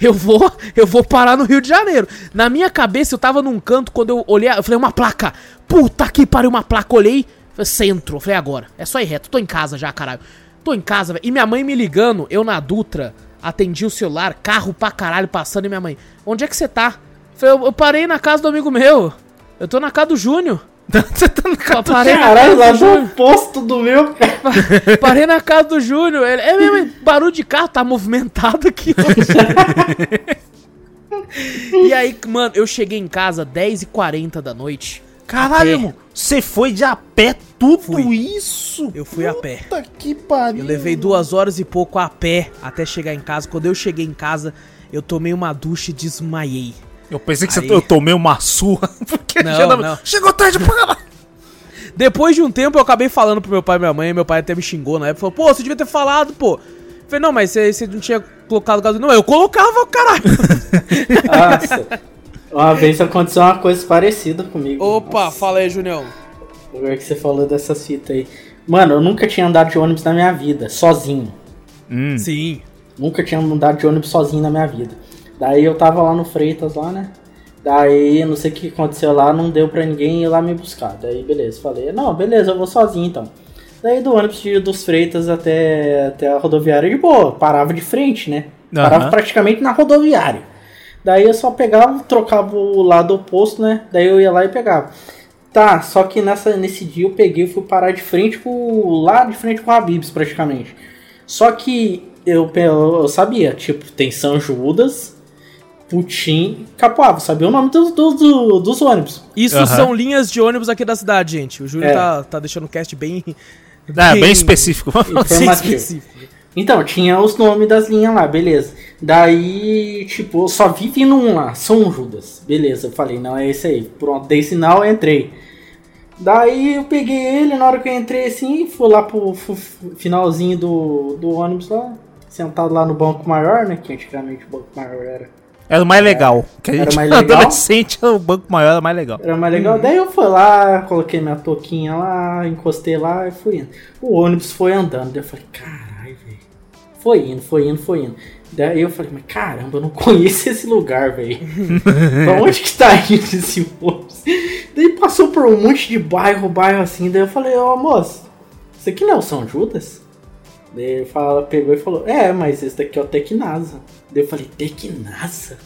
Eu vou, eu vou parar no Rio de Janeiro. Na minha cabeça, eu tava num canto, quando eu olhei, eu falei, uma placa. Puta que pariu, uma placa. Olhei, centro. Eu falei, agora, é só ir reto. Tô em casa já, caralho. Tô em casa, velho. E minha mãe me ligando, eu na Dutra, atendi o celular, carro pra caralho passando, e minha mãe, onde é que você tá? Eu falei, eu parei na casa do amigo meu. Eu tô na casa do Júnior. Você tá no Eu parei Caralho, lá do Júnior. oposto do meu, cara. Parei na casa do Júnior. Ele, é mesmo, barulho de carro, tá movimentado aqui hoje. e aí, mano, eu cheguei em casa 10h40 da noite. Caralho, irmão. Você foi de a pé tudo Fui. isso? Eu fui a pé. Puta que pariu. Eu levei duas horas e pouco a pé até chegar em casa. Quando eu cheguei em casa, eu tomei uma ducha e desmaiei. Eu pensei que Aí- você, eu tomei uma surra. Porque Não, já tava- não. Chegou tarde pra caralho. Depois de um tempo, eu acabei falando pro meu pai e minha mãe. Meu pai até me xingou na época. Falou, pô, você devia ter falado, pô. Eu falei, não, mas você, você não tinha colocado gasolina. Não, eu colocava, caralho. Nossa. Uma vez aconteceu uma coisa parecida comigo. Opa, Nossa, fala aí, Junião. Agora que você falou dessas fitas aí. Mano, eu nunca tinha andado de ônibus na minha vida, sozinho. Hum. Sim. Nunca tinha andado de ônibus sozinho na minha vida. Daí eu tava lá no Freitas lá, né? Daí, não sei o que aconteceu lá, não deu pra ninguém ir lá me buscar. Daí, beleza, falei, não, beleza, eu vou sozinho então. Daí do ônibus dos Freitas até, até a rodoviária de boa, parava de frente, né? Parava Aham. praticamente na rodoviária. Daí eu só pegava, trocava o lado oposto, né? Daí eu ia lá e pegava. Tá, só que nessa, nesse dia eu peguei e fui parar de frente pro. lá de frente pro Habibs, praticamente. Só que eu, eu, eu sabia, tipo, tem São Judas, Putim, Capoava, sabia o nome dos, dos, do- dos ônibus. Isso Aham. são linhas de ônibus aqui da cidade, gente. O Júlio É. tá, tá deixando o cast bem. É, bem específico. bem específico. Então, tinha os nomes das linhas lá, beleza. Daí, tipo, só vi vindo um lá, São Judas. Beleza, eu falei, não, é esse aí. Pronto, dei sinal, entrei. Daí eu peguei ele, na hora que eu entrei assim, fui lá pro fu- finalzinho do, do ônibus lá, sentado lá no banco maior, né? Que antigamente o banco maior era, Era o mais legal. Que a Era gente, mais legal? adolescente, o banco maior era mais legal. era mais legal. Daí eu fui lá, coloquei minha touquinha lá, encostei lá e fui indo. O ônibus foi andando, daí eu falei, caralho, velho. Foi indo, foi indo, foi indo. Daí eu falei, mas caramba, eu não conheço esse lugar, velho. pra onde que tá indo esse ônibus? Daí passou por um monte de bairro, bairro assim. Daí eu falei, ó moço, isso aqui não é o São Judas? Daí ele fala, pegou e falou, é, mas esse daqui é o Tecnasa. Daí eu falei, Tecnasa?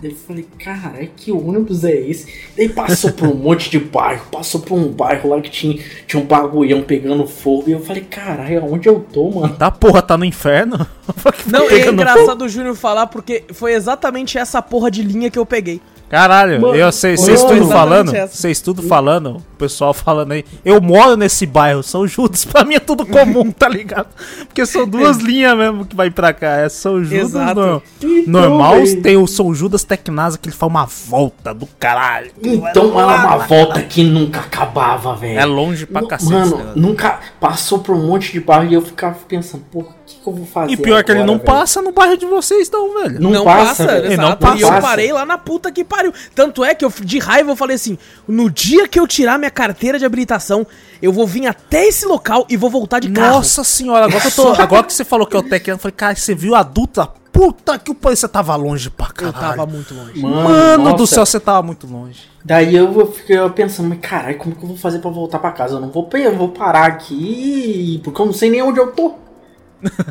Daí eu falei, caralho, que ônibus é esse? Daí passou por um monte de bairro, passou por um bairro lá que tinha, tinha um bagulhão pegando fogo. E eu falei, caralho, aonde eu tô, mano? Da porra, tá no inferno? Não, é Pegando engraçado o Júnior falar porque foi exatamente essa porra de linha que eu peguei. Caralho, Mano, eu sei, vocês tudo falando, vocês tudo falando, o pessoal falando aí. Eu moro nesse bairro, São Judas, pra mim é tudo comum, tá ligado? Porque são duas linhas mesmo que vai pra cá, é São Judas no- Então, normal, velho. tem o São Judas Tecnasa que ele faz uma volta do caralho. Então era uma volta que nunca acabava, velho. É longe pra cacete. Mano, negócio. nunca passou por um monte de bairro e eu ficava pensando, porra, o que, que eu vou fazer? E pior que ele agora, não velho? passa no bairro de vocês, não, velho. Não Não, passa, passa, velho. Não passa. E eu parei lá na puta que pariu. Tanto é que eu, de raiva, eu falei assim: no dia que eu tirar minha carteira de habilitação, eu vou vir até esse local e vou voltar de carro. Nossa senhora, agora que, eu tô, agora que você falou que é o Tecnasa, eu falei, cara, você viu a adulta? Puta que o país você tava longe pra Eu caralho. tava muito longe. Mano do nossa. céu, você tava muito longe. Daí eu fiquei pensando, mas caralho, como que eu vou fazer pra voltar pra casa? Eu não vou, eu vou parar aqui, porque eu não sei nem onde eu tô.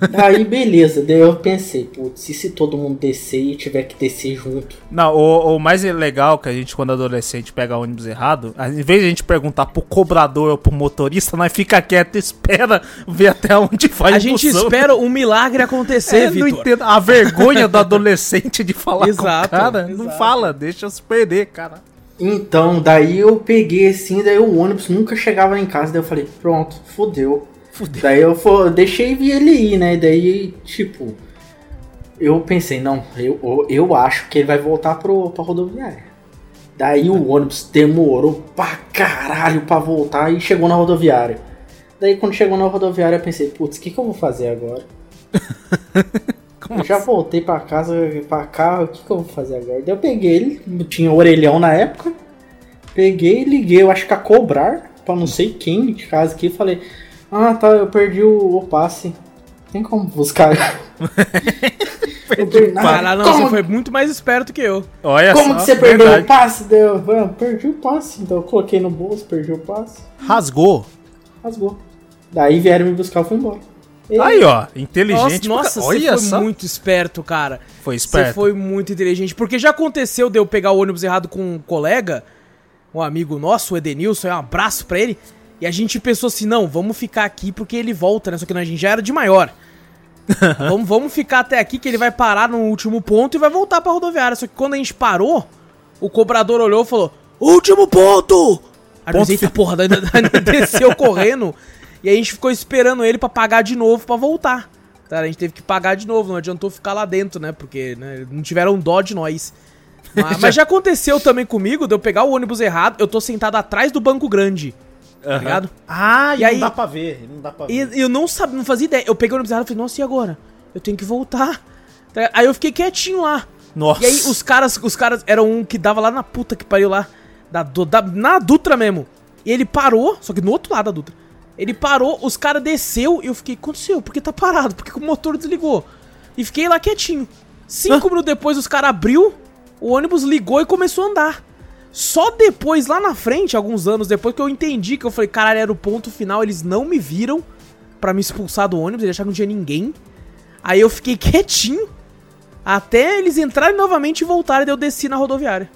Daí beleza, daí eu pensei, putz, e se todo mundo descer e tiver que descer junto? Não, o, o mais legal que a gente, quando adolescente, pega ônibus errado, a- em vez de a gente perguntar pro cobrador ou pro motorista, nós fica quieto e espera ver até onde vai A o gente espera um milagre acontecer, É, não Vitor. entendo. A vergonha do adolescente de falar Exato, com o cara. Não exato. fala, deixa se perder, cara. Então, daí eu peguei assim, daí o ônibus nunca chegava em casa, daí eu falei, pronto, fodeu. Fudeu. Daí eu fo- deixei vir ele ir, né? Daí, tipo, eu pensei, não, eu, eu, eu acho que ele vai voltar pro, pra rodoviária. Daí o ônibus demorou pra caralho pra voltar e chegou na rodoviária. Daí quando chegou na rodoviária eu pensei, putz, o que, que eu vou fazer agora? Como Eu já voltei pra casa, pra cá, o que, que eu vou fazer agora? Daí eu peguei ele, tinha orelhão na época. Peguei, liguei, eu acho que a cobrar, pra não sei quem de casa aqui, falei, ah tá, eu perdi o, o passe. Tem como buscar? Perdi- Caralho, não, como, você foi muito mais esperto que eu. Olha como só, que você perdeu verdade. o passe? Daí eu, "Ah, perdi o passe. Então eu coloquei no bolso, perdi o passe, Rasgou. rasgou. Daí vieram me buscar, eu fui embora. E- Aí, ó, inteligente. Nossa, você olha foi só. muito esperto, cara. Foi Você esperto. foi muito inteligente. Porque já aconteceu de eu pegar o ônibus errado com um colega, um amigo nosso, o Edenilson, um abraço pra ele. E a gente pensou assim, não, vamos ficar aqui porque ele volta, né? Só que a gente já era de maior. vamos, vamos ficar até aqui que ele vai parar no último ponto e vai voltar pra rodoviária. Só que quando a gente parou, o cobrador olhou e falou, último ponto! Aí Ponto eita porra, daí, daí desceu correndo. E a gente ficou esperando ele pra pagar de novo pra voltar. Tá, a gente teve que pagar de novo, não adiantou ficar lá dentro, né? Porque né, não tiveram dó de nós. Mas, mas já aconteceu também comigo de eu pegar o ônibus errado, eu tô sentado atrás do banco grande, tá ligado? Ah, E e aí- não dá pra ver. Não dá pra E ver. eu não sabia, não fazia ideia. Eu peguei o ônibus errado e falei, nossa, e agora? Eu tenho que voltar. Tá, Aí eu fiquei quietinho lá. Nossa. E aí os caras, os caras eram um que dava lá na puta que pariu lá, da, da- na Dutra mesmo. E ele parou, só que no outro lado da Dutra. Ele parou, os caras desceu e eu fiquei, aconteceu? Por que tá parado? Por que que o motor desligou? E fiquei lá quietinho. Cinco minutos depois os caras abriu, o ônibus ligou e começou a andar. Só depois, lá na frente, alguns anos depois, que eu entendi que eu falei, caralho, era o ponto final, eles não me viram pra me expulsar do ônibus, eles acharam que não tinha ninguém. Aí eu fiquei quietinho até eles entrarem novamente e voltarem, daí eu desci na rodoviária.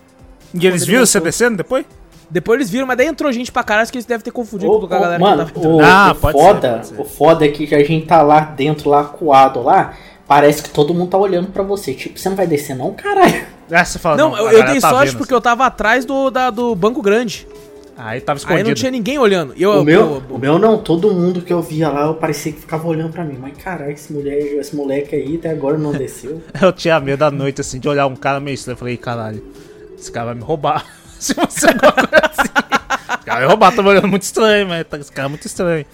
E eles ele viram você descendo depois? Depois eles viram, mas daí entrou gente pra caralho, acho que eles devem ter confundido Ô, com a ô, galera mano, que tava entrando. o, Ah, o pode ser, foda, pode ser. o foda é que a gente tá lá dentro, lá coado lá, parece que todo mundo tá olhando pra você. Tipo, você não vai descer não, caralho? Ah, você fala, Não, a eu, eu dei tá sorte vendo, porque eu tava atrás do, da- do banco grande. Aí tava Aí escondido. não tinha ninguém olhando. Eu, O meu, eu- o meu não, todo mundo que eu via lá, eu parecia que ficava olhando pra mim. Mas caralho, esse, mulher, esse moleque aí até agora não desceu. Eu tinha medo da noite, assim, de olhar um cara meio estranho. Eu falei, caralho, esse cara vai me roubar. Se você coisa assim. Esse cara vai me roubar, me olhando muito estranho, mas tá- esse cara é muito estranho.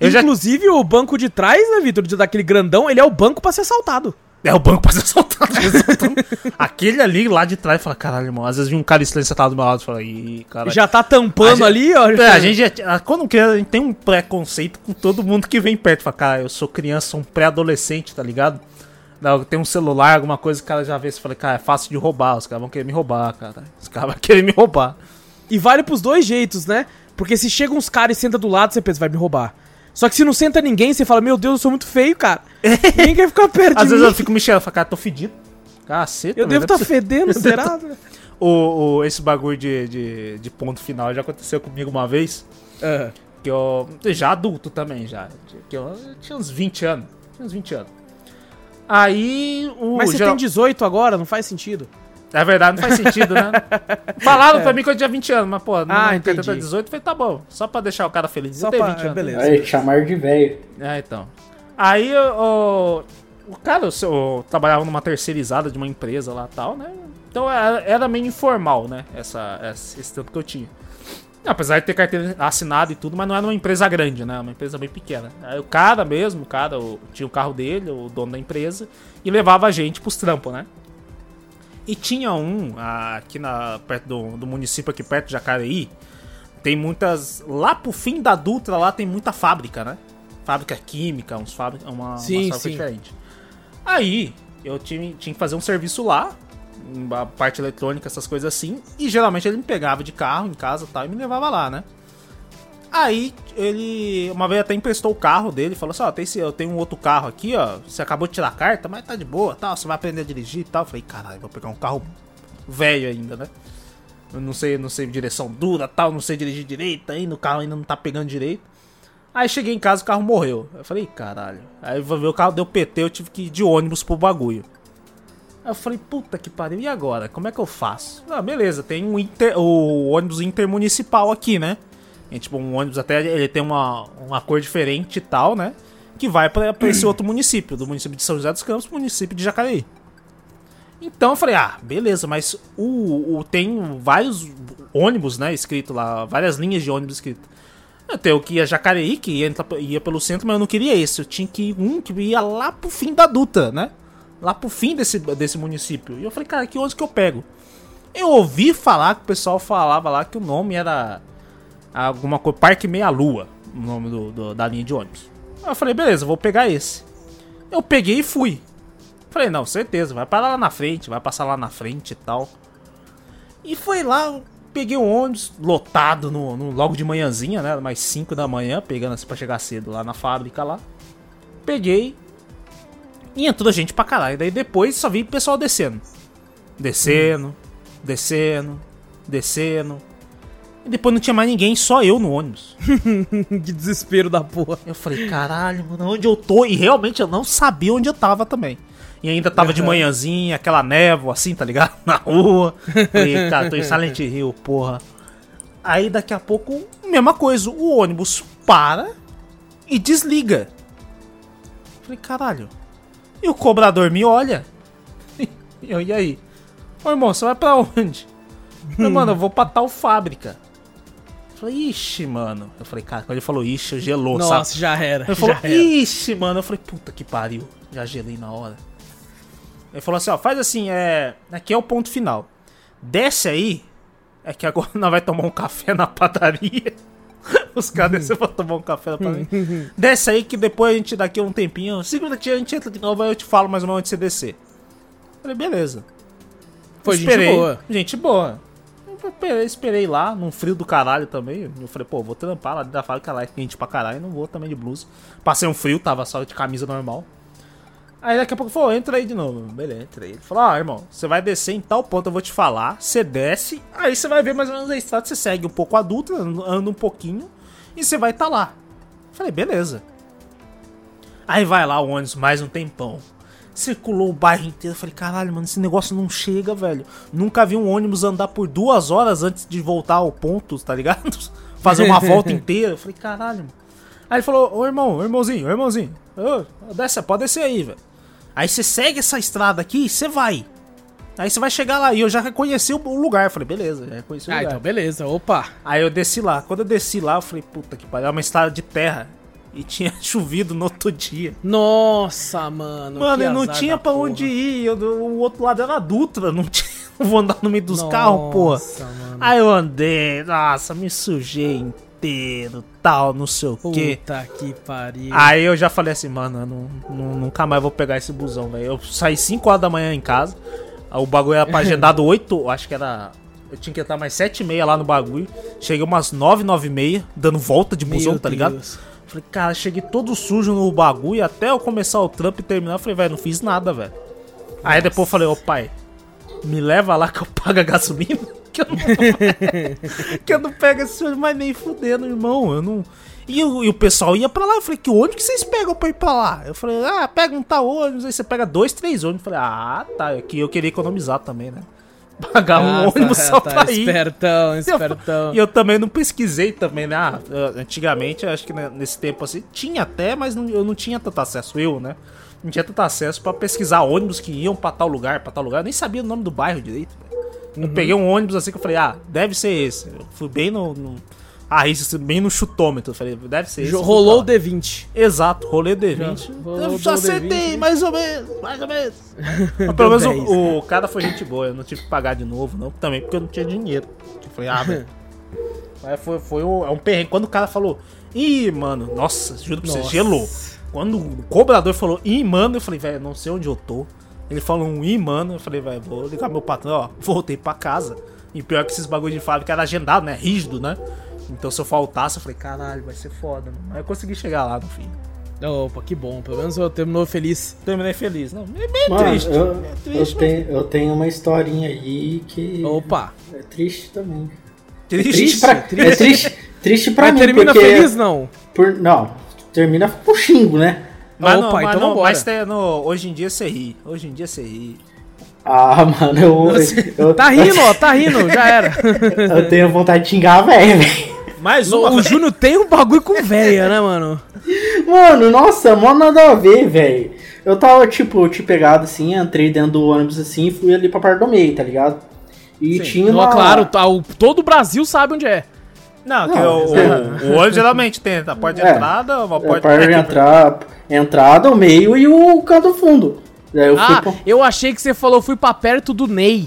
Eu já... Inclusive, o banco de trás, né, Vitor, de- daquele grandão, ele é o banco pra ser assaltado. É o banco pra ser assaltado. assaltando. Aquele ali lá de trás, fala, caralho, irmão. Às vezes vi um cara estranho sentado do meu lado e fala, ih, caralho. Já tá tampando A ali, ó. É, a gente já, quando criança, a gente tem um preconceito com todo mundo que vem perto. Fala, cara, eu sou criança, sou um pré-adolescente, tá ligado? Tem um celular, alguma coisa, o cara já vê, você fala, cara, é fácil de roubar, os caras vão querer me roubar, cara. Os caras vão querer me roubar. E vale pros dois jeitos, né? Porque se chega uns caras e senta do lado, você pensa, vai me roubar. Só que se não senta ninguém, você fala, meu Deus, eu sou muito feio, cara. Ninguém quer ficar perto Às de vezes mim. eu fico me falo, cara, tô fedido. Caceta, Eu velho, devo não é estar possível. fedendo, será? o, o- Esse bagulho de, de, de ponto final já aconteceu comigo uma vez. Ah. Que eu. Já adulto também, já. Que eu, eu tinha uns 20 anos. Tinha uns 20 anos. Aí o. Mas você geral- tem 18 agora, não faz sentido. É verdade, não faz sentido, né? Falaram pra mim que eu tinha 20 anos, mas, pô, não Ah, ah, entendi. 18, eu falei, tá bom. Só pra deixar o cara feliz. Só eu tenho pra- 20 anos. beleza. Aí, te chamaram de velho. É, então. Aí o, o cara, eu, eu trabalhava numa terceirizada de uma empresa lá e tal, né? Então era, era meio informal, né? Essa, essa- esse tempo que eu tinha. Apesar de ter carteira assinada e tudo, mas não era uma empresa grande, né? Uma empresa bem pequena. Aí o cara mesmo, o cara, o- tinha o carro dele, o dono da empresa, e levava a gente pros trampos, né? E tinha um ah, aqui na, perto do, do município, aqui perto de Jacareí. Tem muitas. Lá pro fim da Dutra, lá tem muita fábrica, né? Fábrica química, uns fábrica, uma, Sim, uma fábrica sim. diferente. Aí, eu tinha, tinha que fazer um serviço lá, a parte eletrônica, essas coisas assim. E geralmente ele me pegava de carro em casa e tal, e me levava lá, né? Aí ele uma vez até emprestou o carro dele, falou assim: Ó, tem esse- eu tenho um outro carro aqui, ó. Você acabou de tirar a carta, mas tá de boa, tal. Você vai aprender a dirigir e tal. Eu falei: Caralho, vou pegar um carro velho ainda, né? Eu não sei, não sei direção dura, tal, não sei dirigir direito ainda, o carro ainda não tá pegando direito. Aí cheguei em casa, o carro morreu. Eu falei: Caralho. Aí ver o carro deu PT, eu tive que ir de ônibus pro bagulho. Aí eu falei, puta que pariu, e agora? Como é que eu faço? Ah, beleza, tem um inter- o ônibus intermunicipal aqui, né? É tipo um ônibus até, ele tem uma, uma cor diferente e tal, né? Que vai pra esse outro município, do município de São José dos Campos município de Jacareí. Então eu falei, ah, beleza, mas o, o- tem vários ônibus, né, escrito lá, várias linhas de ônibus escrito. Eu tenho que ia Jacareí, que ia, ia pelo centro, mas eu não queria esse. Eu tinha que ir um que ia lá pro fim da Duta, né? Lá pro fim desse, desse município. E eu falei, cara, que ônibus que eu pego? Eu ouvi falar que o pessoal falava lá que o nome era alguma coisa, Parque Meia Lua, o nome do, do- da linha de ônibus. Eu falei, beleza, vou pegar esse. Eu peguei e fui. Falei, não, certeza, vai parar lá na frente, vai passar lá na frente e tal. E foi lá, peguei o ônibus lotado no, no- logo de manhãzinha, né? Mais 5 da manhã, pegando assim pra chegar cedo lá na fábrica lá. Peguei. E entrou gente pra caralho. Daí depois só vi o pessoal descendo. Descendo, descendo, descendo. E depois não tinha mais ninguém, só eu no ônibus. que desespero da porra. Eu falei, caralho, mano, onde eu tô? E realmente eu não sabia onde eu tava também. E ainda tava de manhãzinha, aquela névoa assim, tá ligado? Na rua. Falei, cara, tô em Silent Hill, porra. Aí daqui a pouco, mesma coisa, o ônibus para e desliga. Falei, caralho. E o cobrador me olha. E eu, e aí? Ô irmão, você vai pra onde? Falei, mano, eu vou pra tal fábrica. Eu falei, ixi, mano. Eu falei, cara, quando ele falou ixi, eu gelou, sabe? Nossa, já era. Ele falou, era. ixi, mano. Eu falei, puta que pariu. Já gelei na hora. Ele falou assim, ó, faz assim, é. Aqui é o ponto final. Desce aí. É que agora nós vai tomar um café na padaria. Os caras desceram pra tomar um café pra mim. Desce aí que depois a gente, daqui a um tempinho, cinco minutinhos a gente entra de novo, aí eu te falo mais ou menos onde você descer. Falei, beleza. Foi gente boa. Gente boa. Esperei, esperei lá, num frio do caralho também. Eu falei, pô, vou trampar lá dentro da fábrica lá, é quente pra caralho, não vou também de blusa. Passei um frio, tava só de camisa normal. Aí daqui a pouco falou, entra aí de novo. Beleza, entrei. Ele falou, ah, irmão, você vai descer em tal ponto, eu vou te falar. Você desce, aí você vai ver mais ou menos a estrada, você segue um pouco adulto, anda um pouquinho, e você vai estar tá lá. Falei, beleza. Aí vai lá o ônibus mais um tempão. Circulou o bairro inteiro. Falei, caralho, mano, esse negócio não chega, velho. Nunca vi um ônibus andar por duas horas antes de voltar ao ponto, tá ligado? Fazer uma volta inteira. Falei, caralho, mano. Aí ele falou, ô irmão, ô irmãozinho, ô irmãozinho. Ô, desce, pode descer aí, velho. Aí você segue essa estrada aqui e você vai. Aí você vai chegar lá. E eu já reconheci o lugar. Falei, beleza, já reconheci o Ah, lugar. então beleza. Opa. Aí eu desci lá. Quando eu desci lá, eu falei, puta que pariu. É uma estrada de terra. E tinha chovido no outro dia. Nossa, mano. Mano, eu não tinha pra porra. onde ir. eu- o outro lado era a Dutra. Não tinha. Eu vou andar no meio dos carros. Nossa, mano. Aí eu andei. Nossa, me sujei inteiro. Tal, não sei o quê. Puta que pariu. Aí eu já falei assim, mano, eu não, não- nunca mais vou pegar esse busão, velho. Eu saí 5 horas da manhã em casa. O bagulho era pra agendado 8, acho que era. Eu tinha que estar mais 7 e meia lá no bagulho. Cheguei umas 9, 9 e meia, dando volta de busão, Meu tá ligado? Deus. Falei, cara, cheguei todo sujo no bagulho. Até eu começar o trampo e terminar, eu falei, velho, não fiz nada, velho. Aí depois eu falei, ô pai, me leva lá que eu pago a gasolina. Que eu não, que eu não pego esse ônibus mais nem fudendo, irmão. Eu não. E, o- e o pessoal ia pra lá. Eu falei, que ônibus que vocês pegam pra ir pra lá? Eu falei, ah, pega um tal ônibus. Aí você pega dois, três ônibus. Eu falei, ah, tá. É que eu queria economizar também, né? Pagar um Ah, ônibus tá, só tá, pra ir. Espertão, E eu- espertão. E eu também não pesquisei também, né? Ah, antigamente, acho que né, nesse tempo assim, tinha até, mas não- eu não tinha tanto acesso, eu, né? Não tinha tanto acesso pra pesquisar ônibus que iam pra tal lugar, pra tal lugar. Eu nem sabia o nome do bairro direito. velho. Eu Uhum. peguei um ônibus assim que eu falei, ah, deve ser esse. Eu fui bem no. no ah, isso, bem no chutômetro. Eu falei, deve ser fui Rolou o pra lá. D20. Exato, rolê D20. rolou eu o já D20, acertei, mais ou menos, mais ou menos. Mas pelo menos 10. o, o cara foi gente boa, eu não tive que pagar de novo, não. Também porque eu não tinha dinheiro. Eu falei, ah, velho. Mas foi, foi um, é um perrengue. Quando o cara falou, ih, mano, nossa, juro pra você, Nossa. gelou. Quando o cobrador falou, ih, mano, eu falei, velho, não sei onde eu tô. Ele falou um ih, mano, eu falei, velho, vou ligar meu patrão, ó, voltei pra casa. E pior que esses bagulho de fábrica era agendado, né? Rígido, né? Então se eu faltasse, eu falei, caralho, vai ser foda, mano. Mas eu consegui chegar lá no fim. Opa, que bom. Pelo menos eu terminou feliz. Terminei feliz. Não, é meio Mano, triste. eu, é eu, triste, tenho, eu tenho uma historinha aí que. Opa. É triste também. triste. Triste pra, É triste, triste pra Mas mim, termina porque. feliz, não? Por, não, termina com xingo, né? Mas, Opa, não, mas, então não, vambora. mas no- hoje em dia você ri. Hoje em dia você ri. Ah, mano, eu. eu Tá rindo, ó, tá rindo, já era. Eu tenho vontade de xingar a velha, velho. Mais O, uma. o Júnior tem um bagulho com véia, né, mano? Mano, nossa, mó nada a ver, velho. Eu tava, tipo, te pegado assim, entrei dentro do ônibus assim e fui ali pra parte do meio, tá ligado? E Sim. tinha uma. claro, tá, o- todo o Brasil sabe onde é. Não, que Não, o, é. o, o olho geralmente tem a porta de É. entrada, uma É, porta para é, entrar, entrada, o meio e o canto fundo. Daí eu fui Ah, pra... eu achei que você falou fui pra perto do Ney.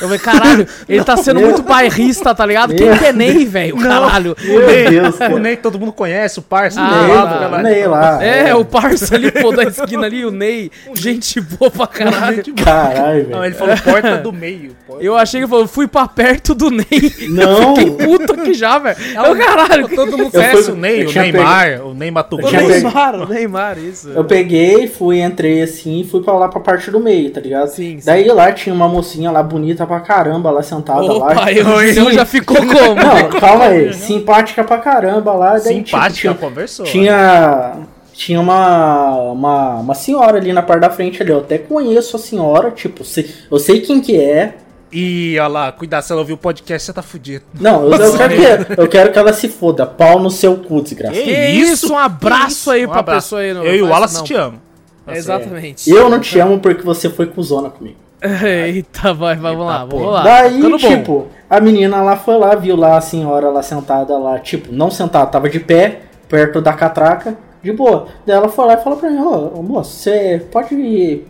Eu falei, caralho, ele tá sendo Meu- muito bairrista, tá ligado? Quem Meu que é Ney, velho? Caralho. Meu Deus, O. Ney todo mundo conhece, o parça. Ah, do Ney, lado, tá. galera. Ney lá. É, o parça ali, pô, da esquina ali, o Ney. Gente boa pra caralho. Caralho, Não, velho. ele falou porta do meio. porta- Eu achei que ele falou, fui pra perto do Ney. Não. Eu fiquei puto aqui já, velho. Eu, caralho. Todo mundo conhece fui- o Ney, o Neymar, o Neymar O Tucano. tinha pego- Neymar, o Neymar, isso. Eu peguei, fui, entrei assim e fui pra lá pra parte do meio, tá ligado? Sim, sim. Daí lá tinha uma mocinha lá bonita pra caramba, lá sentada lá. Opa, eu, eu já ficou como? Não, calma aí. Simpática pra caramba lá. Daí, tipo, Simpática, tinha, conversou. tinha, tinha uma, uma, uma senhora ali na parte da frente ali. Eu até conheço a senhora, tipo, sei- eu sei quem que é. Ih, olha lá, cuidado, se ela ouvir o podcast, você tá fudido. Não, eu, eu quero que, eu quero que ela se foda. Pau no seu cu, desgraçado. Que isso? um abraço aí Um pra abraço. pessoa aí. não Eu e o Wallace te amo. Exatamente. Eu não te amo porque você foi cuzona comigo. Eita, vai, vamos lá, Eita, vamos pô. lá. Daí, bom. tipo, a menina lá foi lá, viu lá a senhora lá sentada lá, tipo, não sentada, tava de pé, perto da catraca, de boa. Daí ela foi lá e falou pra mim, ô, ô, moço, você pode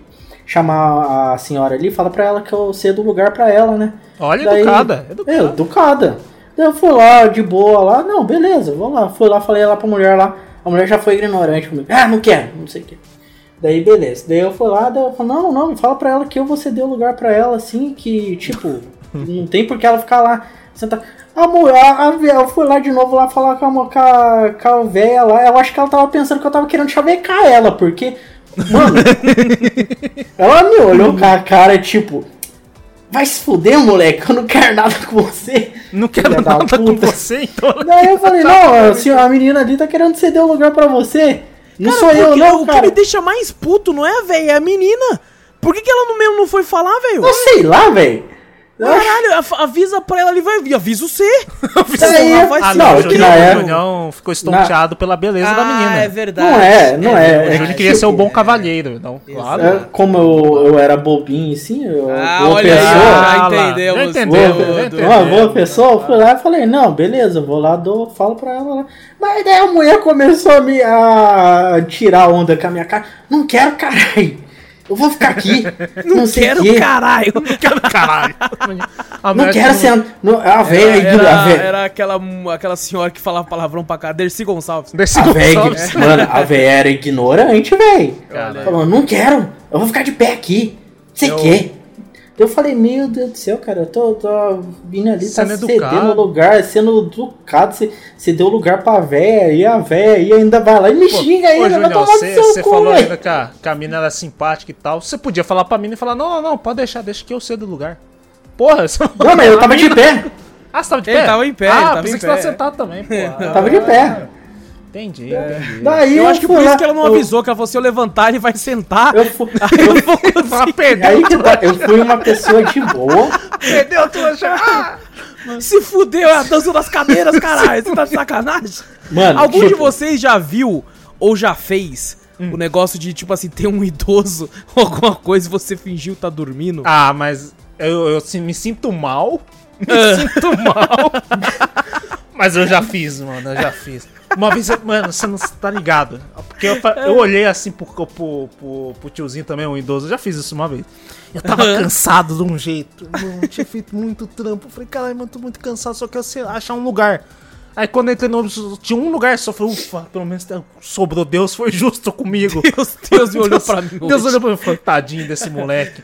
chamar a senhora ali, fala pra ela que eu sei do lugar pra ela, né? Olha, Daí- educada. É, educada. educada. Daí eu fui lá, de boa lá, não, beleza, vou lá. Fui lá, falei lá pra mulher lá. A mulher já foi ignorante comigo. Ah, não quero, não sei o que. Daí beleza. Daí eu fui lá, daí eu falei, não, não, fala pra ela que eu vou ceder o lugar pra ela, assim, que, tipo, não tem por que ela ficar lá sentar. A mulher, a, a, eu fui lá de novo lá falar com a, com a, com a véia lá. Eu acho que ela tava pensando que eu tava querendo chavecar ela, porque. Mano, ela me olhou com a cara, tipo, vai se fuder, moleque, eu não quero nada com você. Não quero Filha nada com você, então. Daí eu falei, não, assim, a menina ali tá querendo ceder o lugar pra você. Não Cara, sou eu, não, o cara. que me deixa mais puto não é a véia, é a menina. Por que, que ela não, mesmo não foi falar, velho? Eu sei lá, velho. Caralho, av- avisa pra ela ali, vai vir. Avisa você. Daí, Porra, vai Ah, não, o na Júnior, o Júnior ficou estonteado pela beleza da menina. é verdade. Não é, não é. o é Júnior que, queria ser o bom cavalheiro, não. Claro. é, como eu, eu era bobinho assim, eu, Ah, boa olha aí, pessoa. já Ah, lá. entendemos. Já entendeu, tudo. já entendeu. Uma boa pessoa, eu fui lá e falei, não, beleza, vou lá, dou, falo pra ela lá. Mas daí a mulher começou a me a tirar onda com a minha cara. Não quero, caralho. Eu vou ficar aqui. Não, sei Quero o quê. caralho. Caralho. A Não mulher quero que- ser. não- A velha aí, Era, a era aquela, aquela senhora que falava palavrão pra cá, Dercy Gonçalves. Desse A velha, Gonçalves. mano, a velha era ignorante, velho. Caralho. Falou, não quero, eu vou ficar de pé aqui. Sei Eu- quê. Eu falei, meu Deus do céu, cara, eu tô, tô vindo ali, tá Sendo educado. cedendo lugar, sendo educado, você, você deu lugar pra véia, e a véia aí ainda vai lá e me xinga Ô, ainda, vai Júnior, tomar no você, seu você cu, falou ainda que a, que a mina era simpática e tal. Você podia falar pra mina e falar: Não, não, não, pode deixar, deixa que eu cedo do lugar. Porra, você Não, mas eu tava de pé, Ah, você tava de Ele pé? tava em pé, Ah, ele pensei que você tava sentado também, porra. tava de pé. Entendi, entendi. Daí Eu acho que fui por lá, isso que ela não eu- avisou, que ela falou, se eu levantar, ele vai sentar. Eu fui, Eu aí que tá, eu fui uma pessoa de boa. perdeu tudo. Ah! Se fudeu, é a dança das cadeiras, caralho. Você tá de sacanagem? Mano, Algum de tipo, vocês já viu ou já fez o negócio de, tipo assim, ter um idoso ou alguma coisa e você fingiu tá dormindo? Ah, mas eu, eu assim, me sinto mal. Me Ah. sinto mal. mas eu já fiz, mano, eu já fiz. Uma vez, eu- mano, você não tá ligado. Porque eu, eu olhei assim pro, pro, pro, pro tiozinho também, um idoso, eu já fiz isso uma vez. Eu tava Aham. cansado de um jeito, mano, tinha feito muito trampo. Eu falei, caralho, mano, tô muito cansado, só quero sei achar um lugar. Aí quando eu entrei no ônibus, tinha um lugar só, falei, ufa, pelo menos sobrou, Deus foi justo comigo. Deus, Deus me olhou pra mim Deus hoje. olhou pra mim e falou, tadinho desse moleque.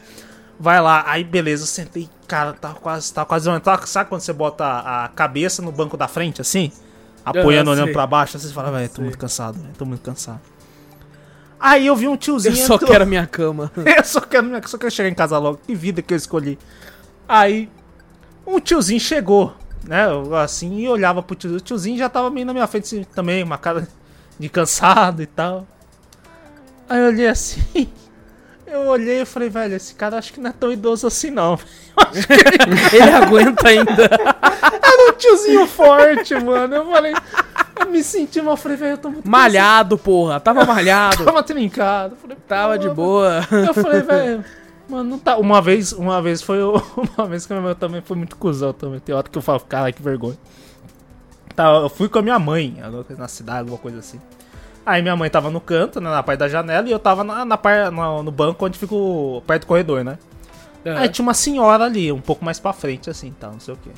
Vai lá, aí beleza, eu sentei, cara, tava quase, tava quase, sabe quando você bota a cabeça no banco da frente, assim? Apoiando, olhando pra baixo, você fala, velho, tô muito cansado, velho, tô muito cansado. Aí eu vi um Eu tiozinho... só entrou- quero a minha cama. eu só quero, só quero chegar em casa logo, que vida que eu escolhi. Aí, um tiozinho chegou, né, eu, assim, e olhava pro tiozinho, o tiozinho já tava meio na minha frente assim, também, uma cara de cansado e tal. Aí eu olhei assim... Eu olhei e falei, velho, esse cara acho que não é tão idoso assim, não. Ele aguenta ainda. Era um tiozinho forte, mano. Eu falei, eu me senti mal. Eu falei, velho, eu tô muito Malhado, porra. Tava cansado. malhado. Tava trincado. Eu falei, Tava de "Pô, boa. Eu falei, velho, mano, não tá. Uma vez, uma vez foi o- uma vez que eu também fui muito cuzão também. Tem hora que eu falo, caralho, que vergonha. Tá, eu fui com a minha mãe, na cidade, alguma coisa assim. Aí minha mãe tava no canto, né, na parte da janela, e eu tava na, na par- no, no banco onde fica o, perto do corredor, né? Aí tinha uma senhora ali, um pouco mais pra frente, assim, tal, não sei o quê.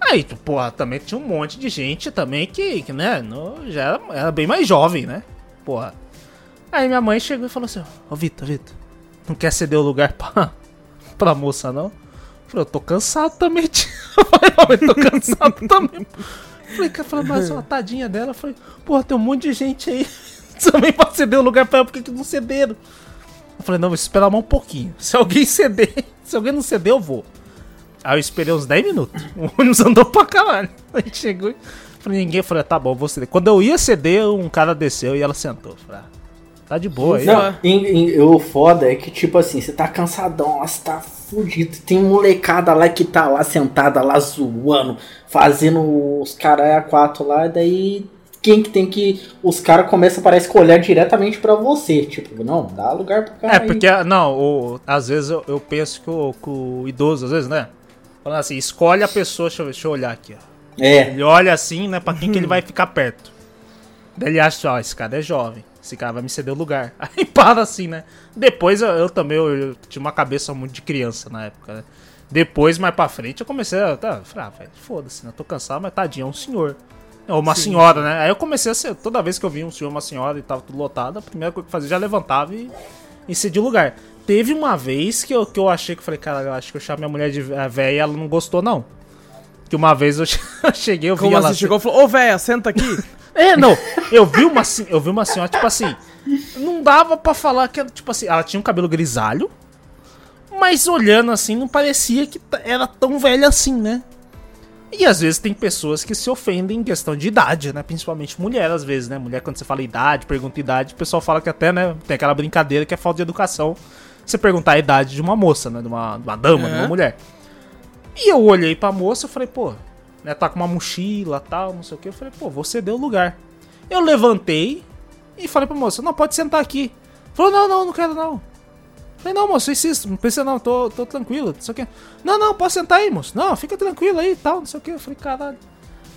Aí, porra, também tinha um monte de gente também que, que né, no, já era, era bem mais jovem, né? Porra. Aí minha mãe chegou e falou assim, ô Vitor, Vitor, não quer ceder o lugar pra, pra moça, não? Eu falei, eu tô cansado também, tio. Eu tô cansado também. Falei, cara, falei, mas uma tadinha dela. Falei, porra, tem um monte de gente aí também pra ceder o lugar pra ela, por que não cederam? Eu falei, não, vou esperar mais um pouquinho. Se alguém ceder, se alguém não ceder, eu vou. Aí eu esperei uns 10 minutos. O ônibus andou pra caralho. Aí chegou falei, ninguém. Falei, tá bom, vou ceder. Quando eu ia ceder, um cara desceu e ela sentou. Falei, ah, tá de boa aí. Não, em- em- o foda é que, tipo assim, você tá cansadão, lá, você tá fudido. Tem molecada lá que tá lá sentada lá zoando, fazendo os caras a quatro lá, e daí quem que tem que. Os caras começam, parece que olhar diretamente pra você. Tipo, não, dá lugar pro cara. É, aí. porque, não, o- às vezes eu, eu penso que o, que o idoso, às vezes, né? Falando assim, escolhe a pessoa, deixa eu, ver, deixa eu olhar aqui, ó. É. Ele olha assim, né, pra quem que ele vai ficar perto. Daí ele acha, ó, esse cara é jovem, esse cara vai me ceder o lugar. Aí para assim, né? Depois eu, eu também, eu, eu tinha uma cabeça muito de criança na época, né? Depois, mais pra frente, eu comecei a. Tá, falei, ah, velho, foda-se, né? Tô cansado, mas tadinho, é um senhor. Ou uma senhora, né? Aí eu comecei a ser. Toda vez que eu via um senhor, uma senhora e tava tudo lotado, a primeira coisa que eu fazia já levantava e, e cedia o lugar. Teve uma vez que eu, que eu achei que eu falei, cara, eu acho que eu chamei minha mulher de velha e ela não gostou, não. Que uma vez eu che- eu cheguei, eu vi Como ela. você chegou e falou, ô véia, senta aqui. É, não. Eu vi uma, eu vi uma senhora, tipo assim. Não dava pra falar que ela, tipo assim, ela tinha um cabelo grisalho. Mas olhando assim, não parecia que era tão velha assim, né? E às vezes tem pessoas que se ofendem em questão de idade, né? Principalmente mulher, às vezes, né? Mulher, quando você fala idade, pergunta idade, o pessoal fala que até, né? Tem aquela brincadeira que é falta de educação. Você perguntar a idade de uma moça, né? De uma, de uma dama, de uma mulher. E eu olhei pra moça e falei, pô, né? Tá com uma mochila tal, não sei o que. Eu falei, pô, vou ceder o lugar. Eu levantei e falei pra moça, não, pode sentar aqui. Falou, não, não, não quero não. Falei, não, moço, insisto, não precisa não, tô, tô tranquilo, não sei o que. Não, não, pode sentar aí, moço. Não, fica tranquilo aí e tal, não sei o que. Eu falei, caralho.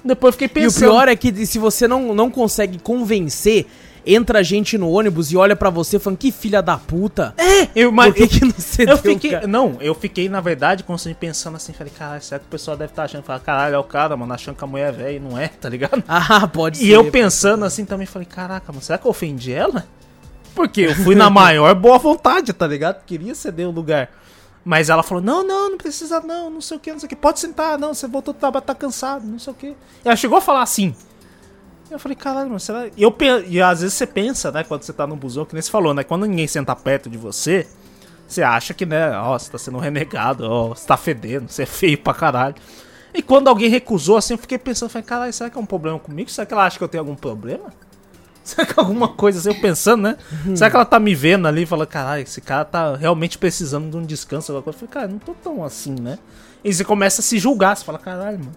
Depois fiquei E o pensando. pior é que se você não, não consegue convencer, entra gente no ônibus e olha pra você falando, que filha da puta. é, eu, Por mas, que, que não cedeu, eu fiquei, cara? não, eu fiquei, na verdade, constante pensando assim, falei, caralho, será que o pessoal deve estar achando? Falei, caralho, é o cara, mano, achando que a mulher é velha e não é, tá ligado? Ah, pode E eu pensando assim também, falei, caraca, mano, será que eu ofendi ela? Porque eu fui na maior boa vontade, tá ligado? Queria ceder o lugar. Mas ela falou, não, não, não precisa não, não sei o que, não sei o que. Pode sentar, não, você voltou do trabalho, tá cansado, não sei o que. Ela chegou a falar assim. Eu falei, caralho, mano, será... E, eu, e às vezes você pensa, né, quando você tá no busão, que nem você falou, né, quando ninguém senta perto de você, você acha que, né, ó, você tá sendo renegado, ó, você tá fedendo, você é feio pra caralho. E quando alguém recusou, assim, eu fiquei pensando, falei, caralho, será que é um problema comigo? Será que ela acha que eu tenho algum problema? Será que é alguma coisa assim, eu pensando, né? Será que ela tá me vendo ali e fala, caralho, esse cara tá realmente precisando de um descanso, alguma coisa? Eu falei, cara, não tô tão assim, né? E você começa a se julgar, você fala, caralho, mano,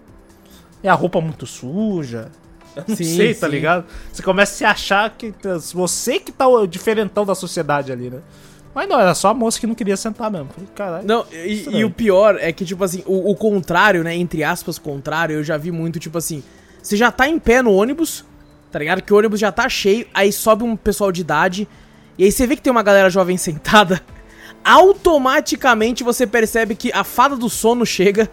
é a roupa muito suja. Eu não Sim, sei, tá sim. ligado? Você começa a se achar que você que tá o diferentão da sociedade ali, né? Mas não, era só a moça que não queria sentar mesmo. Falei, caralho. Não, e, e o pior é que, tipo assim, o, o contrário, né? Entre aspas, contrário, eu já vi muito, tipo assim, você já tá em pé no ônibus, tá ligado? Que o ônibus já tá cheio, aí sobe um pessoal de idade, e aí você vê que tem uma galera jovem sentada, automaticamente você percebe que a fada do sono chega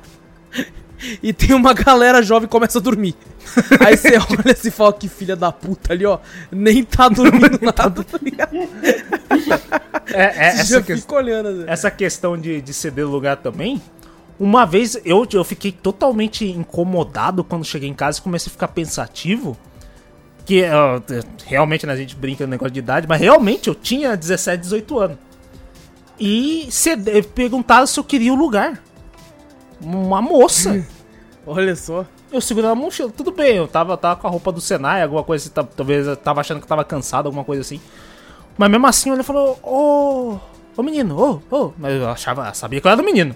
e tem uma galera jovem que começa a dormir. Aí você olha assim e fala, que filha da puta ali, ó, nem tá dormindo nada, tá ligado? É, é, essa, que- olhando assim. essa questão de, de ceder lugar também. Uma vez eu, eu fiquei totalmente incomodado quando cheguei em casa e comecei a ficar pensativo. Que ó, realmente né, a gente brinca no negócio de idade, mas realmente eu tinha 17, 18 anos. E cede, perguntaram se eu queria o lugar. Uma moça. Olha só. Eu segurando a mochila, tudo bem, eu tava, tava com a roupa do Senai, alguma coisa assim, tá- talvez eu tava achando que eu tava cansado, alguma coisa assim. Mas mesmo assim ele falou, ô, ô menino, ô, ô, mas eu achava, sabia que eu era do menino.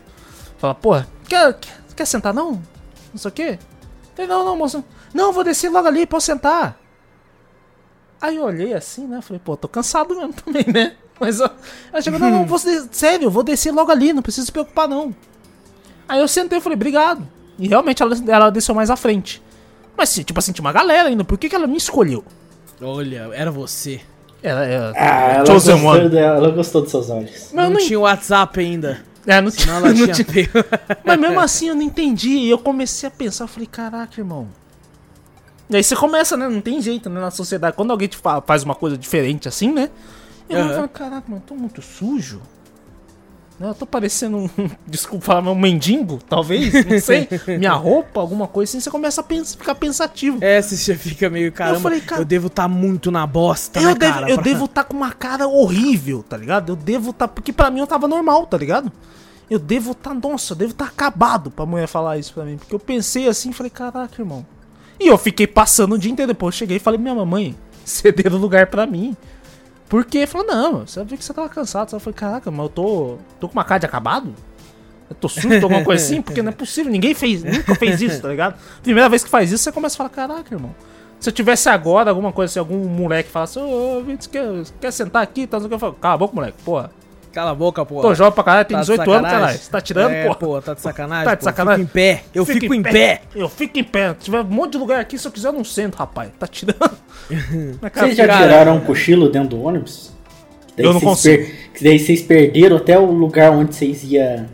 Fala, porra, quer, quer, quer sentar não? Não sei o quê. Falei, não, não, moço, não, vou descer logo ali, posso sentar. Aí eu olhei assim, né, falei, pô, tô cansado mesmo também, né? Mas ó, ela chegou, não, não, vou, sério, vou descer logo ali, não precisa se preocupar não. Aí eu sentei e falei, obrigado. E realmente ela, ela desceu mais à frente. Mas, tipo assim, tinha uma galera ainda. Por que, que ela me escolheu? Olha, era você. Ela, ela, Ah, ela Chosen gostou, dela, ela gostou dos seus olhos. Mas, não, não, tinha WhatsApp ainda. é, não, tinha, Senão ela não tinha tinha-. Mas mesmo assim eu não entendi. E eu comecei a pensar, eu falei, caraca, irmão. E aí você começa, né? Não tem jeito, né? Na sociedade. Quando alguém te fa- faz uma coisa diferente assim, né? Eu Aham. falo, caraca, mano, eu tô muito sujo. Eu tô parecendo um. Desculpa um mendigo, talvez. Não sei. Minha roupa, alguma coisa assim. Você começa a pens- ficar pensativo. É, você fica meio, caramba, eu, falei, cara- devo estar muito na bosta, eu né, devo, cara? eu pra- devo estar com uma cara horrível, tá ligado? Eu devo estar. porque pra mim eu tava normal, tá ligado? Eu devo estar. nossa, eu devo estar acabado pra mulher falar isso pra mim. Porque eu pensei assim e falei, caraca, irmão. E eu fiquei passando o dia inteiro. Depois eu cheguei e falei, minha mamãe, cederam lugar pra mim. Porque falou, não, você viu que você tava cansado. Eu falei, caraca, mas eu tô. tô com uma cara de acabado? Eu tô sujo, tô alguma coisa assim? Porque não é possível, ninguém fez, nunca fez isso, tá ligado? Primeira vez que faz isso, você começa a falar, caraca, irmão. Se eu tivesse agora alguma coisa assim, algum moleque falasse, ô, ô, Vitor, você quer, você quer sentar aqui? Tá, eu falo, cala a boca, moleque, porra. Cala a boca, pô. Tô jovem pra caralho, tem Tá de 18 anos, caralho. Você tá tirando, é, porra? pô, tá de sacanagem. Tá de pô. sacanagem? Eu fico em pé. Eu Fica fico em pé. Eu fico em pé. Se tiver um monte de lugar aqui, se eu quiser, eu não sento, rapaz. Tá tirando. Vocês já cara- tiraram um cochilo dentro do ônibus? Daí Eu não vocês consigo. per- Que daí vocês perderam até o lugar onde vocês iam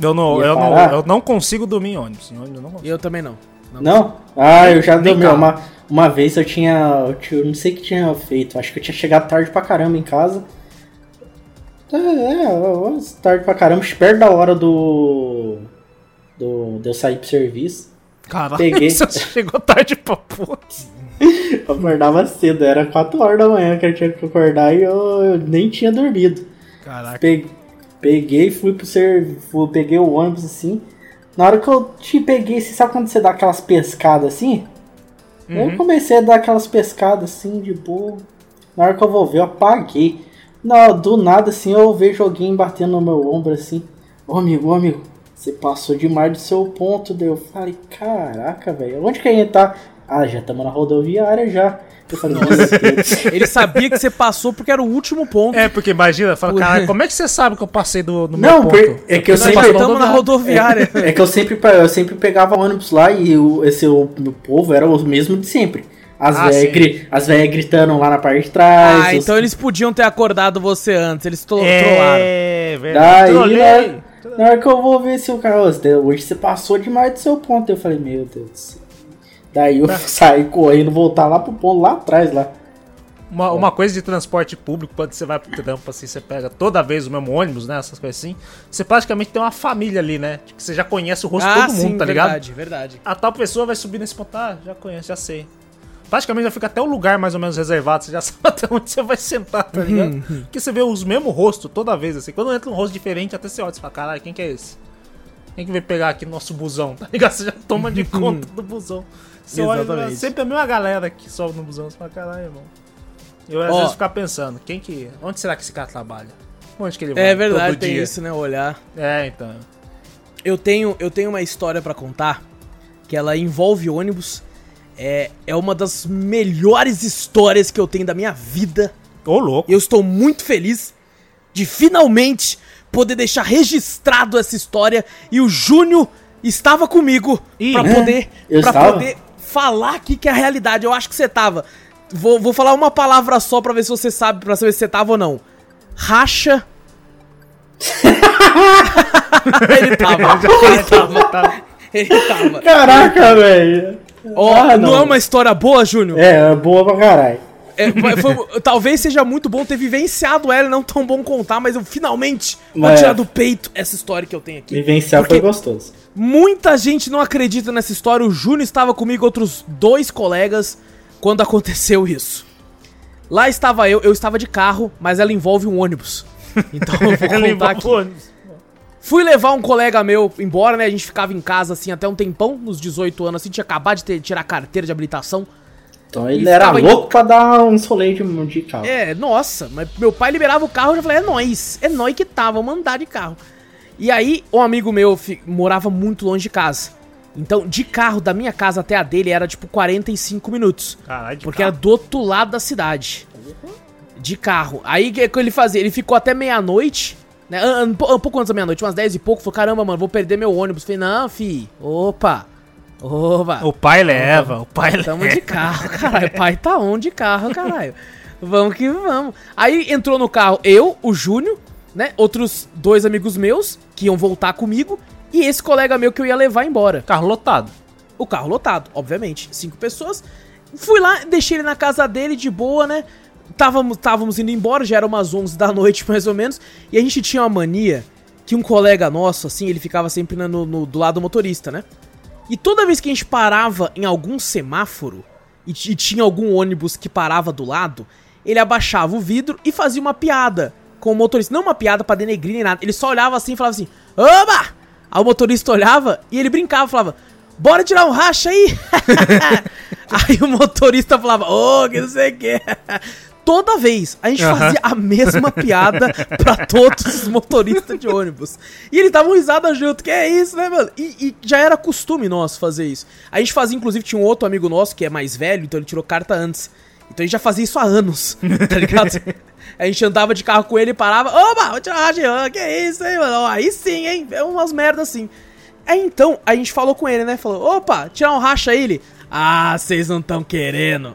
Eu não, Ia eu, não, parar? eu não consigo dormir em ônibus. Em ônibus eu não eu também não. Não? Ah, eu já dormi. Uma, uma vez eu tinha. Eu tinha- eu não sei o que tinha feito. Acho que eu tinha chegado tarde pra caramba em casa. É, é, eu- tarde pra caramba, perto da hora do. do de eu sair pro serviço. Caralho, Peguei. você chegou tarde pra porra. Eu acordava cedo, era 4 horas da manhã que eu tinha que acordar e eu, eu nem tinha dormido. Caraca. Pe- Peguei, fui pro serviço, peguei o ônibus assim. Na hora que eu te peguei, você sabe quando você dá aquelas pescadas assim? Eu comecei a dar aquelas pescadas assim, de boa. Na hora que eu vou ver, eu apaguei. Não, do nada assim, eu vejo alguém batendo no meu ombro assim. Ô amigo, ô amigo, você passou demais do seu ponto. Daí eu falei, caraca, velho, onde que a gente tá? Ah, já estamos na rodoviária já. Eu falei, meu Deus. Ele sabia que você passou porque era o último ponto. É, porque imagina, fala, cara, como é que você sabe que eu passei do, do meu Não, ponto? por- é que eu Nós sempre- Estamos na rodoviária. É que eu sempre, eu sempre pegava ônibus lá e o, esse o, meu povo era o mesmo de sempre. As Ah, velhas gri- gritando lá na parte de trás. Ah, os- então eles podiam ter acordado você antes. Eles tro trollaram. É, velho. Daí, né, na hora que eu vou ver se o cara, "Ô, você- hoje você passou demais do seu ponto. Eu falei, meu Deus do céu. Daí eu saí correndo, voltar lá pro ponto, lá atrás, lá. Uma, uma coisa de transporte público, quando você vai pro trampo, assim, você pega toda vez o mesmo ônibus, né? Essas coisas assim. Você praticamente tem uma família ali, né? Tipo, você já conhece o rosto de Ah, todo sim, mundo, tá ligado? verdade, verdade. A tal pessoa vai subir nesse ponto, ah, já conhece, já sei. Praticamente já fica até o lugar mais ou menos reservado, você já sabe até onde você vai sentar, tá ligado? Porque você vê os mesmos rostos toda vez, assim. Quando entra um rosto diferente, até você olha e fala, caralho, quem que é esse? Quem que veio pegar aqui no nosso busão, tá ligado? Você já toma de conta do busão. Você olha, Exatamente. sempre a mesma galera que sobe no busão, você fala, caralho, irmão. Eu às Ó. vezes ficar pensando, quem que. Onde será que esse cara trabalha? Onde que ele vai? É verdade, todo tem dia? isso, né? Olhar. É, então. Eu tenho, eu tenho uma história pra contar que ela envolve ônibus. É, é uma das melhores histórias que eu tenho da minha vida. Ô, louco. Eu estou muito feliz de finalmente poder deixar registrado essa história e o Júnior estava comigo Ih, pra é? poder Eu para poder falar aqui que é a realidade. Eu acho que você tava. Vou, vou falar uma palavra só pra ver se você sabe, pra saber se você tava ou não. Racha. ele tava, ele tava, Tá. ele tava. Caraca, velho. Ó, Ah, não. é uma história boa, Júnior? É, é boa pra caralho. É, foi- talvez seja muito bom ter vivenciado ela, não tão bom contar, mas eu finalmente vou Mas- tirar do peito essa história que eu tenho aqui. Vivenciar foi gostoso. Muita gente não acredita nessa história. O Júnior estava comigo, outros dois colegas, quando aconteceu isso. Lá estava eu, eu estava de carro, mas ela envolve um ônibus. Então eu vou contar aqui. envolve- Fui levar um colega meu embora, né? A gente ficava em casa assim até um tempão, nos 18 anos, assim, tinha acabado de ter, tirar a carteira de habilitação. Então ele E era ficava em- louco pra dar um rolê de, de carro. É, nossa, mas meu pai liberava o carro, eu já falei, é nóis, é nóis que tá, vamos andar de carro. E aí, um amigo meu fi- morava muito longe de casa. Então, de carro, da minha casa até a dele, era tipo 45 minutos. Caralho, de Porque carro. era do outro lado da cidade. De carro. Aí, o que que ele fazia? Ele ficou até meia-noite, né? Um, um po- pouco antes da meia-noite, umas 10 e pouco. Falou, caramba, mano, vou perder meu ônibus. Falei, não, fi, opa, opa. O pai leva, o pai leva. Tamo de carro, caralho. Pai tá on de carro, caralho. Vamos que vamos. Aí entrou no carro eu, o Júnior, né? Outros dois amigos meus que iam voltar comigo. E esse colega meu que eu ia levar embora. Carro lotado. O carro lotado, obviamente. Cinco pessoas. Fui lá, deixei ele na casa dele de boa, né? Távamos, távamos indo embora, já era umas 11 da noite mais ou menos. E a gente tinha uma mania que um colega nosso, assim, ele ficava sempre na- no, no- do lado do motorista, né? E toda vez que a gente parava em algum semáforo e, e tinha algum ônibus que parava do lado, ele abaixava o vidro e fazia uma piada com o motorista. Não uma piada pra denegrir nem nada. Ele só olhava assim e falava assim: Oba! Aí o motorista olhava e ele brincava, falava: Bora tirar um racha aí! aí o motorista falava: Ô, que não sei o que. Toda vez a gente Aham. fazia a mesma piada pra todos os motoristas de ônibus. E ele tava risada junto, que é isso, né, mano? E, e já era costume nosso fazer isso. A gente fazia, inclusive, tinha um outro amigo nosso que é mais velho, então ele tirou carta antes. Então a gente já fazia isso há anos, tá ligado? A gente andava de carro com ele e parava, oba, vou tirar uma racha, que é isso, hein, mano? Ó, Aí sim, hein? É umas merdas assim. Aí então, a gente falou com ele, né? Falou, opa, tirar um racha aí, ele. Ah, vocês não tão querendo.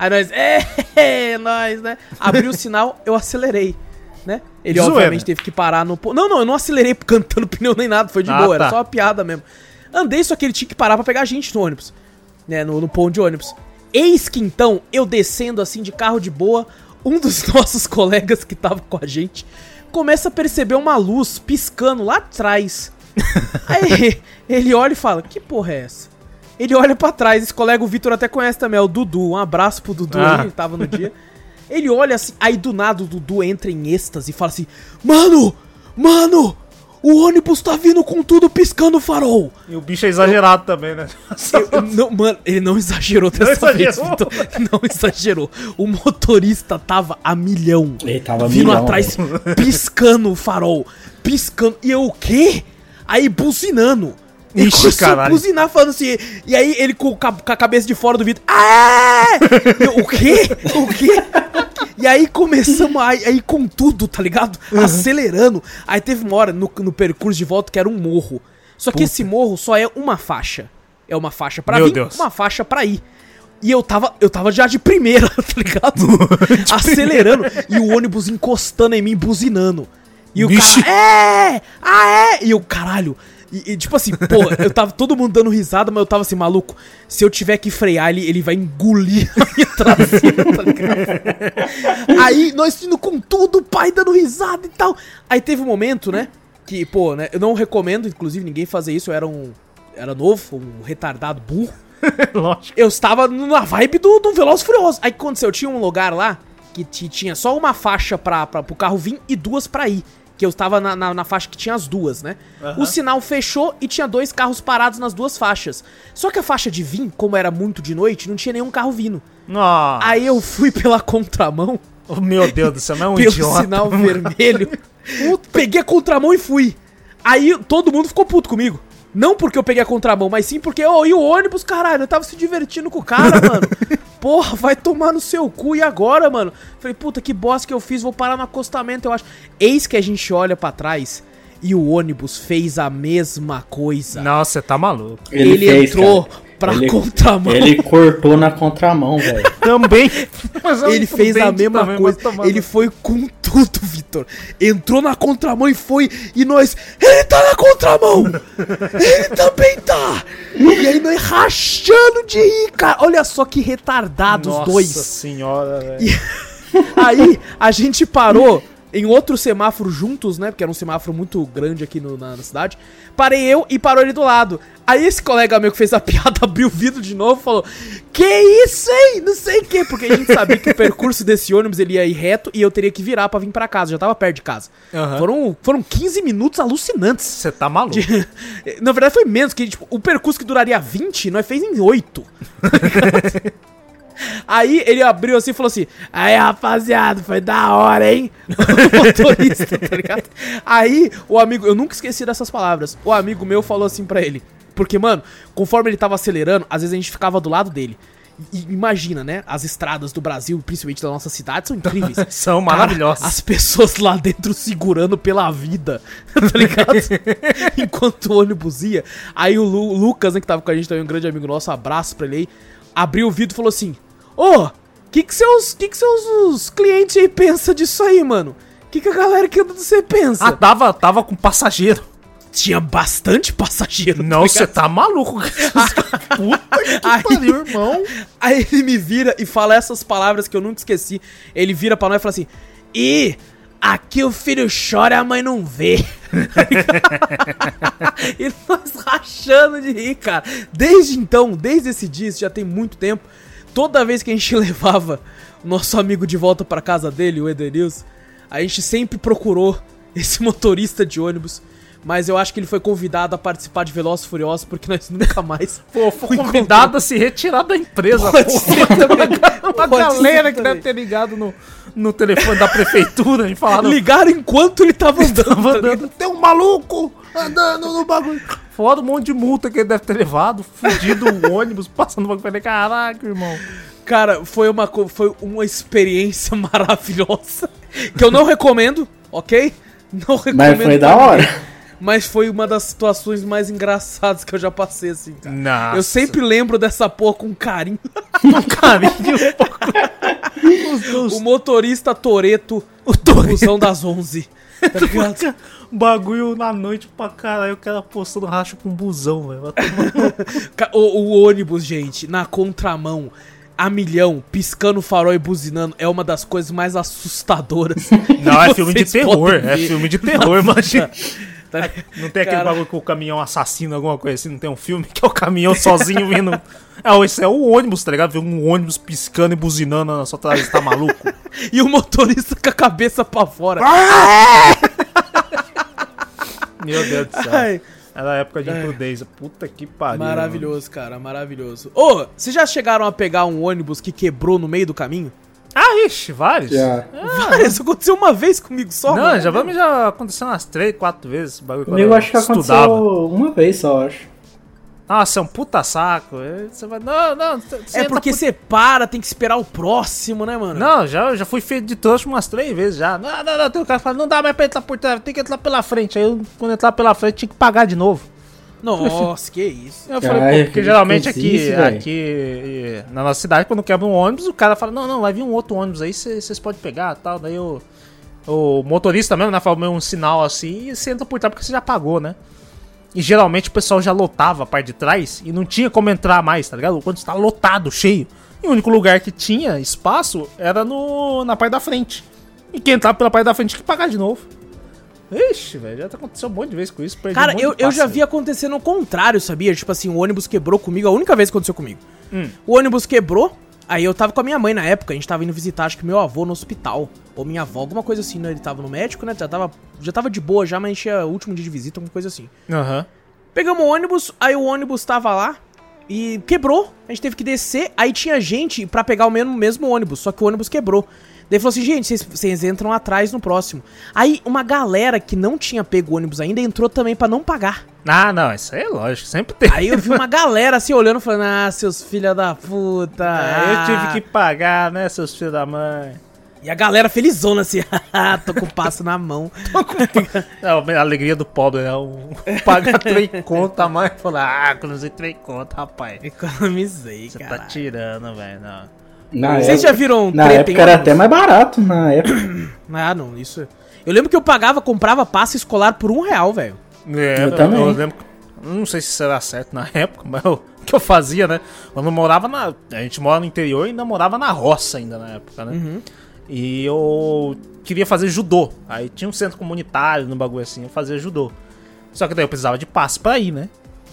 Aí nós, é, nós, né? Abriu o sinal, eu acelerei. né? Ele Zoeira. obviamente teve que parar no ponto. Não, não, eu não acelerei cantando pneu nem nada, foi de Ah, boa, era tá. só uma piada mesmo. Andei, só que ele tinha que parar pra pegar a gente no ônibus, né? No, no ponto de ônibus. Eis que então, eu descendo assim de carro de boa, um dos nossos colegas que tava com a gente começa a perceber uma luz piscando lá atrás. Aí ele olha e fala: Que porra é essa? Ele olha pra trás, esse colega, o Vitor até conhece também, é o Dudu. Um abraço pro Dudu Ah. aí, ele tava no dia. Ele olha assim, aí do nada o Dudu entra em êxtase e fala assim: Mano, mano, o ônibus tá vindo com tudo piscando o farol. E o bicho é exagerado também, né? Eu- eu- não, mano, ele não exagerou dessa vez, exagerou? Vitor. Não exagerou. O motorista tava a milhão. Ele tava vindo milhão, atrás, piscando o farol. Piscando. E eu, o quê? Aí buzinando. Ele Ixi, começou a caralho. buzinar falando assim. E aí ele com, com a cabeça de fora do vidro. Ah! E eu, o quê? O quê? E aí começamos aí, aí com tudo, tá ligado? Uhum. Acelerando. Aí teve uma hora no, no percurso de volta que era um morro. Só que esse morro só é uma faixa. É uma faixa pra Meu vir, Deus. uma faixa pra ir. E eu tava, eu tava já de primeira, tá ligado? Acelerando. E o ônibus encostando em mim, buzinando. E o Vixe. cara, é! Ah, é! E eu, caralho. E, e, tipo assim, pô, eu tava todo mundo dando risada, mas eu tava assim, maluco. Se eu tiver que frear, ele, ele vai engolir a minha traseira, tá? Aí nós indo com tudo, o pai dando risada e tal. Aí teve um momento, né? Que, pô, né? Eu não recomendo, inclusive, ninguém fazer isso. Eu era um. Era novo, um retardado burro Lógico. eu estava na vibe do, do Veloz Furioso. Aí o que aconteceu? Tinha um lugar lá que ti- tinha só uma faixa pra, pra, pro carro vir e duas pra ir. Que eu estava na, na, na faixa que tinha as duas, né? O sinal fechou e tinha dois carros parados nas duas faixas. Só que a faixa de vir, como era muito de noite, não tinha nenhum carro vindo. Nossa. Aí eu fui pela contramão, Oh, meu Deus do céu, não é um pelo idiota. sinal vermelho. peguei a contramão e fui. Aí todo mundo ficou puto comigo. Não porque eu peguei a contramão, mas sim porque, ô, e o ônibus, caralho, eu tava se divertindo com o cara, mano. Porra, vai tomar no seu cu e agora, mano? Falei, puta, que bosta que eu fiz, vou parar no acostamento, eu acho. Eis que a gente olha pra trás e o ônibus fez a mesma coisa. Nossa, você tá maluco. Ele, fez, entrou cara. Pra Ele- contramão. Ele cortou na contramão, velho. Também. Mas é Ele fez a mesma também, coisa. tá. Ele foi com tudo, Vitor. Entrou na contramão e foi. E nós. Ele tá na contramão! Ele também tá! E aí nós rachando de rir, cara. Olha só que retardados os Nossa dois. senhora, velho. E- Aí a gente parou em outro semáforo juntos, né? Porque era um semáforo muito grande aqui no- na, na cidade. Parei eu e parou ele do lado. Aí esse colega meu que fez a piada abriu o vidro de novo e falou: Que isso, hein? Não sei o quê. Porque a gente sabia que o percurso desse ônibus ele ia ir reto e eu teria que virar pra vir pra casa. Já tava perto de casa. Aham. Foram, foram 15 minutos alucinantes. Você tá maluco. De- Na verdade foi menos, que tipo, o percurso que duraria 20, nós fez em 8. Aí ele abriu assim e falou assim: Aí rapaziada, foi da hora, hein? O motorista, tá ligado? Aí o amigo, eu nunca esqueci dessas palavras. O amigo meu falou assim pra ele: Porque, mano, conforme ele tava acelerando, às vezes a gente ficava do lado dele. E imagina, né? As estradas do Brasil, principalmente da nossa cidade, são incríveis. São Cara, maravilhosos. as pessoas lá dentro segurando pela vida, tá ligado? Enquanto o ônibus ia. Aí o Lu- Lucas, né, que tava com a gente também, um grande amigo nosso, abraço pra ele aí, abriu o vidro e falou assim: Ô, que que seus, que que seus clientes aí pensam disso aí, mano? Que que a galera que anda do você pensa? Ah, tava, tava com passageiro. Tinha bastante passageiro. Não, tá você ligado? tá maluco. Puta que Aí- pariu, irmão. Aí ele me vira e fala essas palavras que eu nunca esqueci. Ele vira pra nós e fala assim: E aqui o filho chora e a mãe não vê. e nós rachando de rir, cara. Desde então, desde esse dia, isso já tem muito tempo. Toda vez que a gente levava o nosso amigo de volta pra casa dele, o Edenilson, a gente sempre procurou esse motorista de ônibus. Mas eu acho que ele foi convidado a participar de Velozes e Furiosos porque nós nunca mais Pô, foi convidado a se retirar da empresa. Pode pô. ser também. Uma Pode galera que também. deve ter ligado no, no telefone da prefeitura e falaram. Ligaram enquanto ele tava andando. Tava tá ligado? andando, Tem um maluco andando no bagulho. Fora um monte de multa que ele deve ter levado, fudido o ônibus, passando o bagulho. Falei, caraca, irmão. Cara, foi uma, foi uma experiência maravilhosa. Que eu não recomendo, ok? Não recomendo. Mas foi da hora. ninguém. Mas foi uma das situações mais engraçadas que eu já passei, assim, cara. Nossa. Eu sempre lembro dessa porra com carinho. um carinho um pouco. O motorista Toreto, O o Toreto. busão das 11. Tá ligado? Bagulho na noite pra caralho, o cara postando racha com um busão, velho. O, o ônibus, gente, na contramão, a milhão, piscando o farol e buzinando, é uma das coisas mais assustadoras. Não, é que filme de terror. É filme de terror, imagina. Tá? Não tem aquele Cara. bagulho que o caminhão assassina, alguma coisa assim, não tem um filme que é o caminhão sozinho vindo. É, esse é o ônibus, tá ligado? Ver um ônibus piscando e buzinando na sua trás, tá maluco? E o motorista com a cabeça pra fora. Meu Deus do céu. Ai, Era época de imprudência. Puta que pariu. maravilhoso, cara, maravilhoso. Ô, vocês já chegaram a pegar um ônibus que quebrou no meio do caminho? Ah, ixi, vários. Já. Várias, isso aconteceu uma vez comigo só. Não, mano. já vamos já aconteceu umas três, quatro vezes. esse Bagulho Comigo eu acho que aconteceu estudava. uma vez só, acho. Nossa, é um puta saco. Aí Você vai. Não, não. você É porque por- você para, tem que esperar o próximo, né, mano? Não, já, já fui feito de trouxa umas três vezes já. Não, não, não. Tem um cara que fala, não dá mais pra entrar por trás, tem que entrar pela frente. Aí eu, quando entrar pela frente, tinha que pagar de novo. Nossa, que isso. Eu falei, Ai, pô, porque que geralmente aqui, velho. aqui na nossa cidade, quando quebra um ônibus, o cara fala, não, não, vai vir um outro ônibus aí, vocês podem pegar tal. Daí o, o motorista mesmo, né, fala meio um sinal assim e você entra por trás porque você já pagou, né? E geralmente o pessoal já lotava a parte de trás e não tinha como entrar mais, tá ligado? O ônibus tá lotado, cheio. E o único lugar que tinha espaço era no, na parte da frente. E quem entrava pela parte da frente tinha que pagar de novo. Ixi, velho, já aconteceu um monte de vezes com isso. um Cara, monte eu, eu já vi acontecendo o contrário, sabia? Tipo assim, o ônibus quebrou comigo, a única vez que aconteceu comigo. Hum. O ônibus quebrou, aí eu tava com a minha mãe na época, a gente tava indo visitar, acho que meu avô no hospital. Ou minha avó, alguma coisa assim, né? Ele tava no médico, né? Já tava, já tava de boa já, mas tinha o último dia de visita, alguma coisa assim. Aham. Pegamos o ônibus, aí o ônibus tava lá e quebrou. A gente teve que descer, aí tinha gente pra pegar o mesmo, mesmo ônibus, só que o ônibus quebrou. Daí falou assim, gente, vocês- vocês entram atrás no próximo. Aí uma galera que não tinha pego o ônibus ainda entrou também pra não pagar. Ah, não, isso aí é lógico, sempre tem. Aí eu vi uma galera assim olhando, falando, ah, seus filha da puta. Ah, eu ah." tive que pagar, né, seus filhos da mãe. E a galera felizona assim, "Ah, tô com o passo na mão. É a alegria do pobre, né? Um, pagar três conto, a mãe fala, ah, economizei três conto, rapaz. Economizei, Você cara. tá tirando, velho, não. Na Vocês já viram Na época era ônibus? até mais barato, na época. Ah, não, isso... Eu lembro que eu pagava, comprava passe escolar por um real, velho. É, Eu também. Eu lembro, não sei se será certo na época, mas o que eu fazia, né? Quando eu morava na... A gente mora no interior e ainda morava na roça ainda na época, né? Uhum. E eu queria fazer judô. Aí tinha um centro comunitário no bagulho assim, eu fazia judô. Só que daí eu precisava de passe pra ir, né?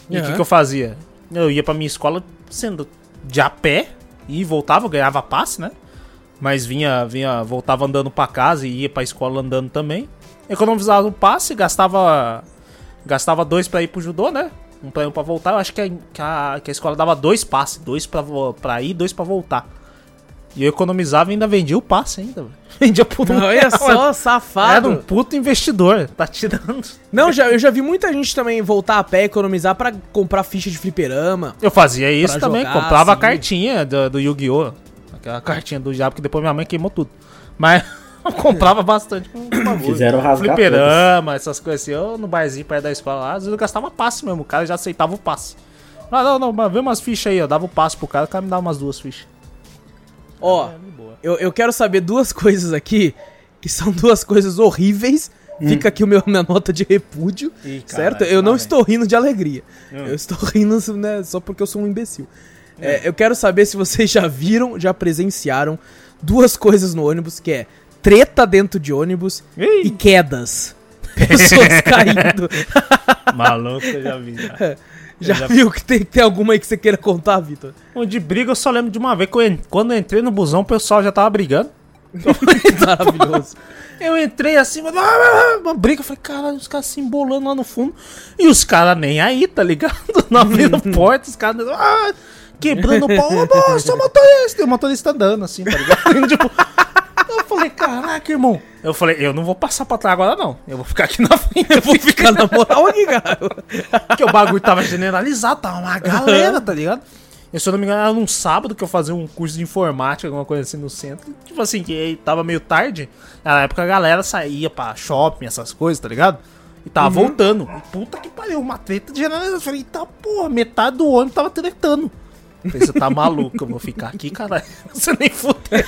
E o que, Aham. que eu fazia? Eu ia pra minha escola sendo de a pé e voltava, ganhava passe, né? Mas vinha, vinha, voltava andando pra casa e ia pra escola andando também. Economizava um passe, gastava gastava dois pra ir pro judô, né? Um pra ir um pra voltar. Eu acho que a, que a, que a escola dava dois passes, dois pra, pra ir, dois pra voltar. E eu economizava e ainda vendia o passe ainda, velho. Vendia por um Olha real. só, Era um safado. puto investidor. Tá tirando. Não, já, eu já vi muita gente também voltar a pé, economizar pra comprar ficha de fliperama. Eu fazia isso também, jogar, comprava a cartinha do, do Yu-Gi-Oh! Aquela cartinha do diabo que depois minha mãe queimou tudo. Mas eu comprava bastante com. Fizeram rasgar Fliperama, essas coisas assim. Eu no barzinho perto da escola lá, às vezes eu gastava passe mesmo. O cara já aceitava o passe. Ah, não, não, mas vê umas fichas aí, eu dava o passe pro cara, o cara me dava umas duas fichas. Ó, É, eu, eu quero saber duas coisas aqui, que são duas coisas horríveis. Fica aqui o meu, minha nota de repúdio, Ih, certo? caralho, eu não estou rindo de alegria. Hum. Eu estou rindo né, só porque eu sou um imbecil. É, eu quero saber se vocês já viram, já presenciaram duas coisas no ônibus, que é treta dentro de ônibus Ih. e quedas. Pessoas caindo. Maluco, eu já vi. Já. Já, já- viu que tem, tem alguma aí que você queira contar, Vitor? De briga eu só lembro de uma vez que eu quando eu entrei no busão o pessoal já tava brigando. Maravilhoso. Eu entrei assim, mas- ah, uma briga, eu falei, caralho, os caras se embolando lá no fundo. E os caras nem aí, tá ligado? Não abrindo porta, os caras ah, quebrando o pau. Ô, moço, motorista. E o motorista andando assim, tá ligado? tipo, eu falei, caraca, irmão. Eu falei, eu não vou passar pra trás agora, não. Eu vou ficar aqui na frente. Eu vou Fica na moral aqui, cara. porque o bagulho tava generalizado, tava uma galera, tá ligado? Eu, se eu não me engano, era num sábado que eu fazia um curso de informática, alguma coisa assim no centro. Tipo assim, que tava meio tarde. Na época a galera saía pra shopping, essas coisas, tá ligado? E tava voltando. E puta que pariu, uma treta generalizada. Eu falei, eita porra, metade do ônibus tava tretando. Você tá maluco, eu vou ficar aqui, caralho. Você nem fudeu.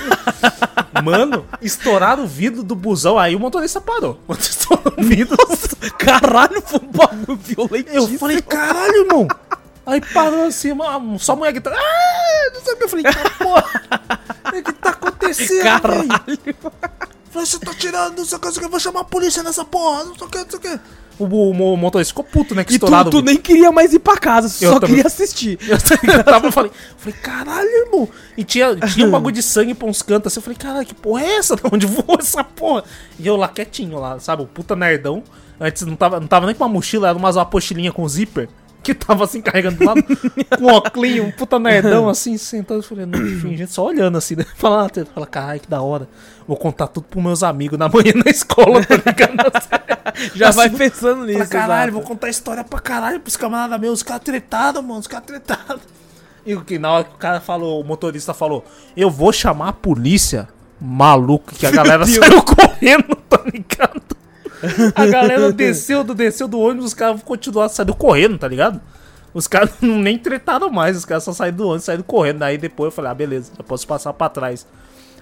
Mano, estouraram o vidro do busão, aí o motorista parou. Quando estourou o vidro, Caralho, foi um bagulho violento. eu falei, caralho, irmão. Aí parou assim, mano, só a mulher gritando, ah, não sei o que. Eu falei, "Cara, porra, o que tá acontecendo? Caralho. Falei, você tá tirando, não sei o que, não sei o que, eu vou chamar a polícia nessa porra, não sei o que, não sei o que. O, o, o motorista ficou puto, né, que E tu, estouraram o tu vidro. nem queria mais ir pra casa, Eu só também. queria assistir. Eu tava, falei, falei, caralho, irmão. E tinha, tinha um bagulho de sangue pra uns cantos assim. Eu falei, caralho, que porra é essa? De onde voa essa porra? E eu lá quietinho lá, sabe? O puta nerdão. Antes não tava, não tava nem com uma mochila, era umas apostilinha com zíper. Que tava assim carregando do lado, com um óculos, um puta nerdão assim, sentado. Eu falei, não, enfim, gente só olhando assim, né? Fala, ah, fala, caralho, que da hora. Vou contar tudo pros meus amigos na manhã na escola, tá ligado? Já Assim, vai pensando nisso, Fala, caralho, exato. vou contar história pra caralho pros camaradas meus. Os caras tretados, mano. Os caras tretados. E o que na hora que o cara falou, o motorista falou, eu vou chamar a polícia. Maluco, que a galera saiu correndo, tá ligado? A galera desceu, do, desceu do ônibus, os caras continuaram saindo correndo, tá ligado? Os caras não nem tretaram mais, os caras só saíram do ônibus, saíram correndo. Aí depois eu falei, ah, beleza, já posso passar pra trás.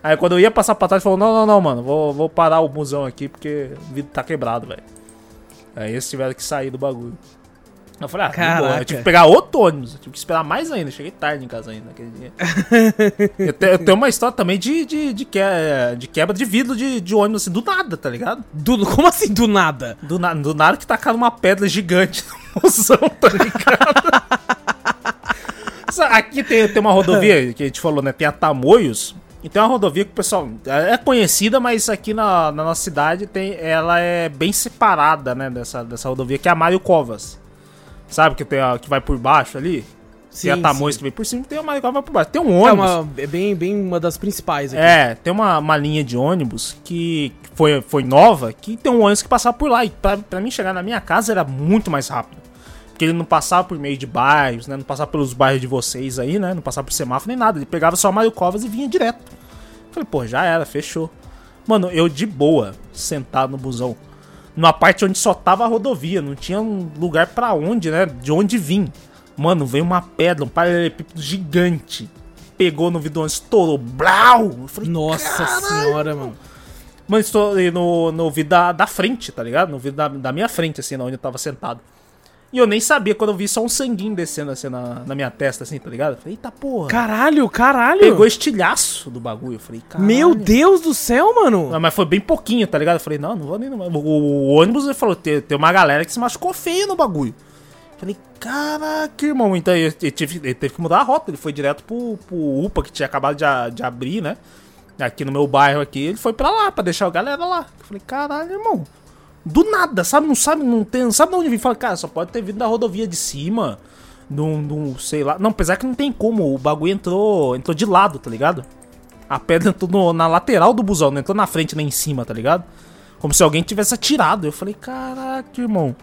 Aí quando eu ia passar pra trás, falou, não, não, não, mano, vou, vou parar o busão aqui porque o vidro tá quebrado, velho. Aí eles tiveram que sair do bagulho. Eu falei, ah. Caraca. eu tive que pegar outro ônibus, eu tive que esperar mais ainda. Cheguei tarde em casa ainda naquele dia. eu, te- eu tenho uma história também de, de, de, que, de quebra de vidro de, de ônibus, assim, do nada, tá ligado? Do- como assim, do nada? Do, na, do nada que tacaram uma pedra gigante no moção, tá ligado? Aqui tem, tem uma rodovia que a gente falou, né? Tem a Tamoios. E tem uma rodovia que o pessoal. É conhecida, mas aqui na, na nossa cidade tem, ela é bem separada, né? Dessa, dessa rodovia, que é a Mário Covas. Sabe que, tem a, que vai por baixo ali? tem a Sim, Tamoios sim. que vem por cima, tem a Mário Covas que vai por baixo. Tem um É, ônibus. uma, é bem, bem uma das principais aqui. É, tem uma, uma linha de ônibus que foi, foi nova, que tem um ônibus que passava por lá. E pra, pra mim chegar na minha casa era muito mais rápido. Porque ele não passava por meio de bairros, né? Não passava pelos bairros de vocês aí, né? Não passava por semáforo nem nada. Ele pegava só Mário Covas e vinha direto. Falei, pô, já era, fechou. Mano, eu de boa, sentado no busão. Numa parte onde só tava a rodovia, não tinha um lugar pra onde, né? De onde vir. Mano, veio uma pedra, um paralelepípedo gigante. Pegou no vidro, estourou, blau! Eu falei, Nossa "Caralho!" senhora, mano. Mano, estourei no, no vidro da, da frente, tá ligado? No vidro da, da minha frente, assim, onde eu tava sentado. E eu nem sabia quando eu vi só um sanguinho descendo assim na, na minha testa, assim, tá ligado? Eu falei, eita porra. Caralho, caralho. Pegou estilhaço do bagulho. Eu falei, caralho. Meu Deus do céu, mano. Não, mas foi bem pouquinho, tá ligado? Eu falei, não, não vou nem. O, o ônibus ele falou, tem, tem uma galera que se machucou feio no bagulho. Eu falei, caraca, irmão. Então ele, tive, ele teve que mudar a rota. Ele foi direto pro, pro UPA, que tinha acabado de, a- de abrir, né? Aqui no meu bairro aqui. Ele foi pra lá, pra deixar a galera lá. Eu falei, caralho, irmão. Do nada, sabe? Não sabe, não tem, não sabe de onde vir. Fala, cara, só pode ter vindo da rodovia de cima. Num, sei lá. Não, apesar que não tem como. O bagulho entrou, entrou de lado, tá ligado? A pedra entrou no- na lateral do busão, não entrou na frente nem em cima, tá ligado? Como se alguém tivesse atirado. Eu falei, caraca, irmão.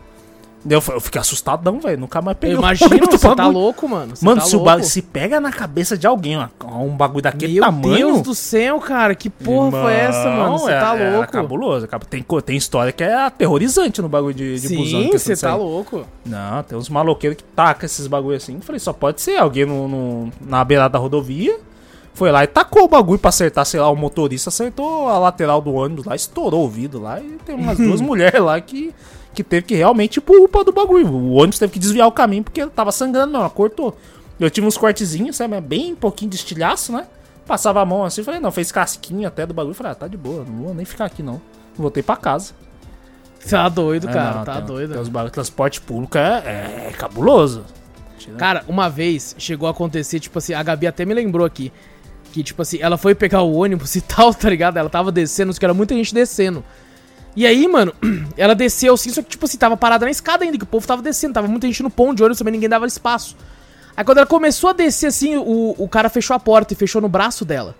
Eu, eu fiquei assustadão, velho. Nunca mais peguei do você tá louco, mano. Você Mano, tá se, louco. se pega na cabeça de alguém, ó, um bagulho daquele Meu tamanho. Deus do céu, cara. Que porra foi essa, mano? Você é- tá é louco. cabuloso. acaba- Tem, tem história que é aterrorizante no bagulho de, de busão. Sim, você tá louco. Não, tem uns maloqueiros que tacam esses bagulho assim. Eu falei, só pode ser alguém no, no- na beirada da rodovia. Foi lá e tacou o bagulho pra acertar, sei lá, o motorista acertou a lateral do ônibus lá, estourou o vidro lá. E tem umas duas mulheres lá que, que teve que realmente ir pro UPA do bagulho. O ônibus teve que desviar o caminho porque tava sangrando, não, ela cortou. Eu tive uns cortezinhos, sabe, bem pouquinho de estilhaço, né? Passava a mão assim, falei, não, fez casquinha até do bagulho. Falei, ah, tá de boa, não vou nem ficar aqui não. Voltei pra casa. Tá doido, É, cara. não, tá tem- doido. tem os bagulho, transporte público é, é cabuloso. Cara, uma vez chegou a acontecer, tipo assim, a Gabi até me lembrou aqui. Que, tipo assim, ela foi pegar o ônibus e tal, tá ligado? Ela tava descendo, que era muita gente descendo. E aí, mano, ela desceu assim, só que, tipo assim, tava parada na escada ainda, que o povo tava descendo, tava muita gente no ponto de ônibus, também ninguém dava espaço. Aí quando ela começou a descer assim, o, o cara fechou a porta e fechou no braço dela.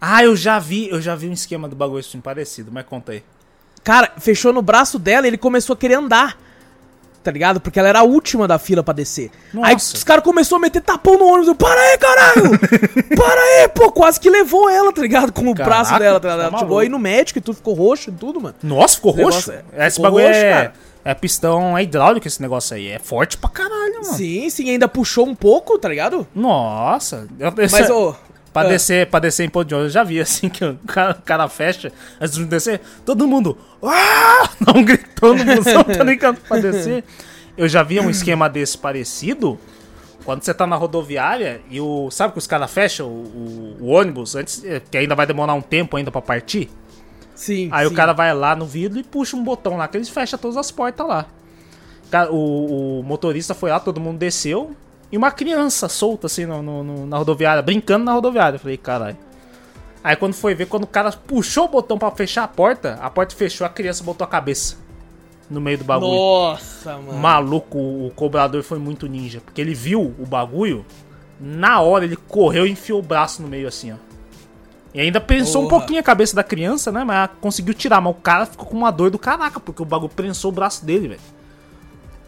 Ah, eu já vi, eu já vi um esquema do bagulho assim parecido, mas conta aí. Cara, fechou no braço dela e ele começou a querer andar. Tá ligado? Porque ela era a última da fila pra descer. Aí Nossa. os caras começaram a meter tapão no ônibus. Eu, para aí, caralho! para aí, pô! Quase que levou ela, tá ligado? Com o braço Caraca, dela, tá ligado? tá Ela chegou aí no médico e tudo, ficou roxo e tudo, mano. Nossa, ficou roxo? é- Esse ficou bagulho roxo, é. cara. É pistão, é hidráulico esse negócio aí. É forte pra caralho, mano. Sim, sim, ainda puxou um pouco, tá ligado? Nossa. Eu, Mas, ô. Pra, ah, descer, pra descer em ponto de ônibus, eu já vi assim que o cara, o cara fecha, antes de descer, todo mundo. Ah! Um gritão no busão, tá ligado? Pra descer. Eu já vi um esquema desse parecido quando você tá na rodoviária e o. Sabe que os caras fecham o, o- o ônibus antes. eh, Que ainda vai demorar um tempo ainda pra partir? Sim. Aí sim. o cara vai lá no vidro e puxa um botão lá, que eles fecham todas as portas lá. O, o motorista foi lá, todo mundo desceu. E uma criança solta assim no, no- no- na rodoviária, brincando na rodoviária. Eu falei, caralho. Aí quando foi ver, quando o cara puxou o botão pra fechar a porta, a porta fechou, a criança botou a cabeça no meio do bagulho. Nossa, mano. Maluco, o cobrador foi muito ninja. Porque ele viu o bagulho, na hora ele correu e enfiou o braço no meio assim, ó. E ainda prensou um Porra. pouquinho a cabeça da criança, né? Mas conseguiu tirar. Mas o cara ficou com uma dor do caraca, porque o bagulho prensou o braço dele, velho.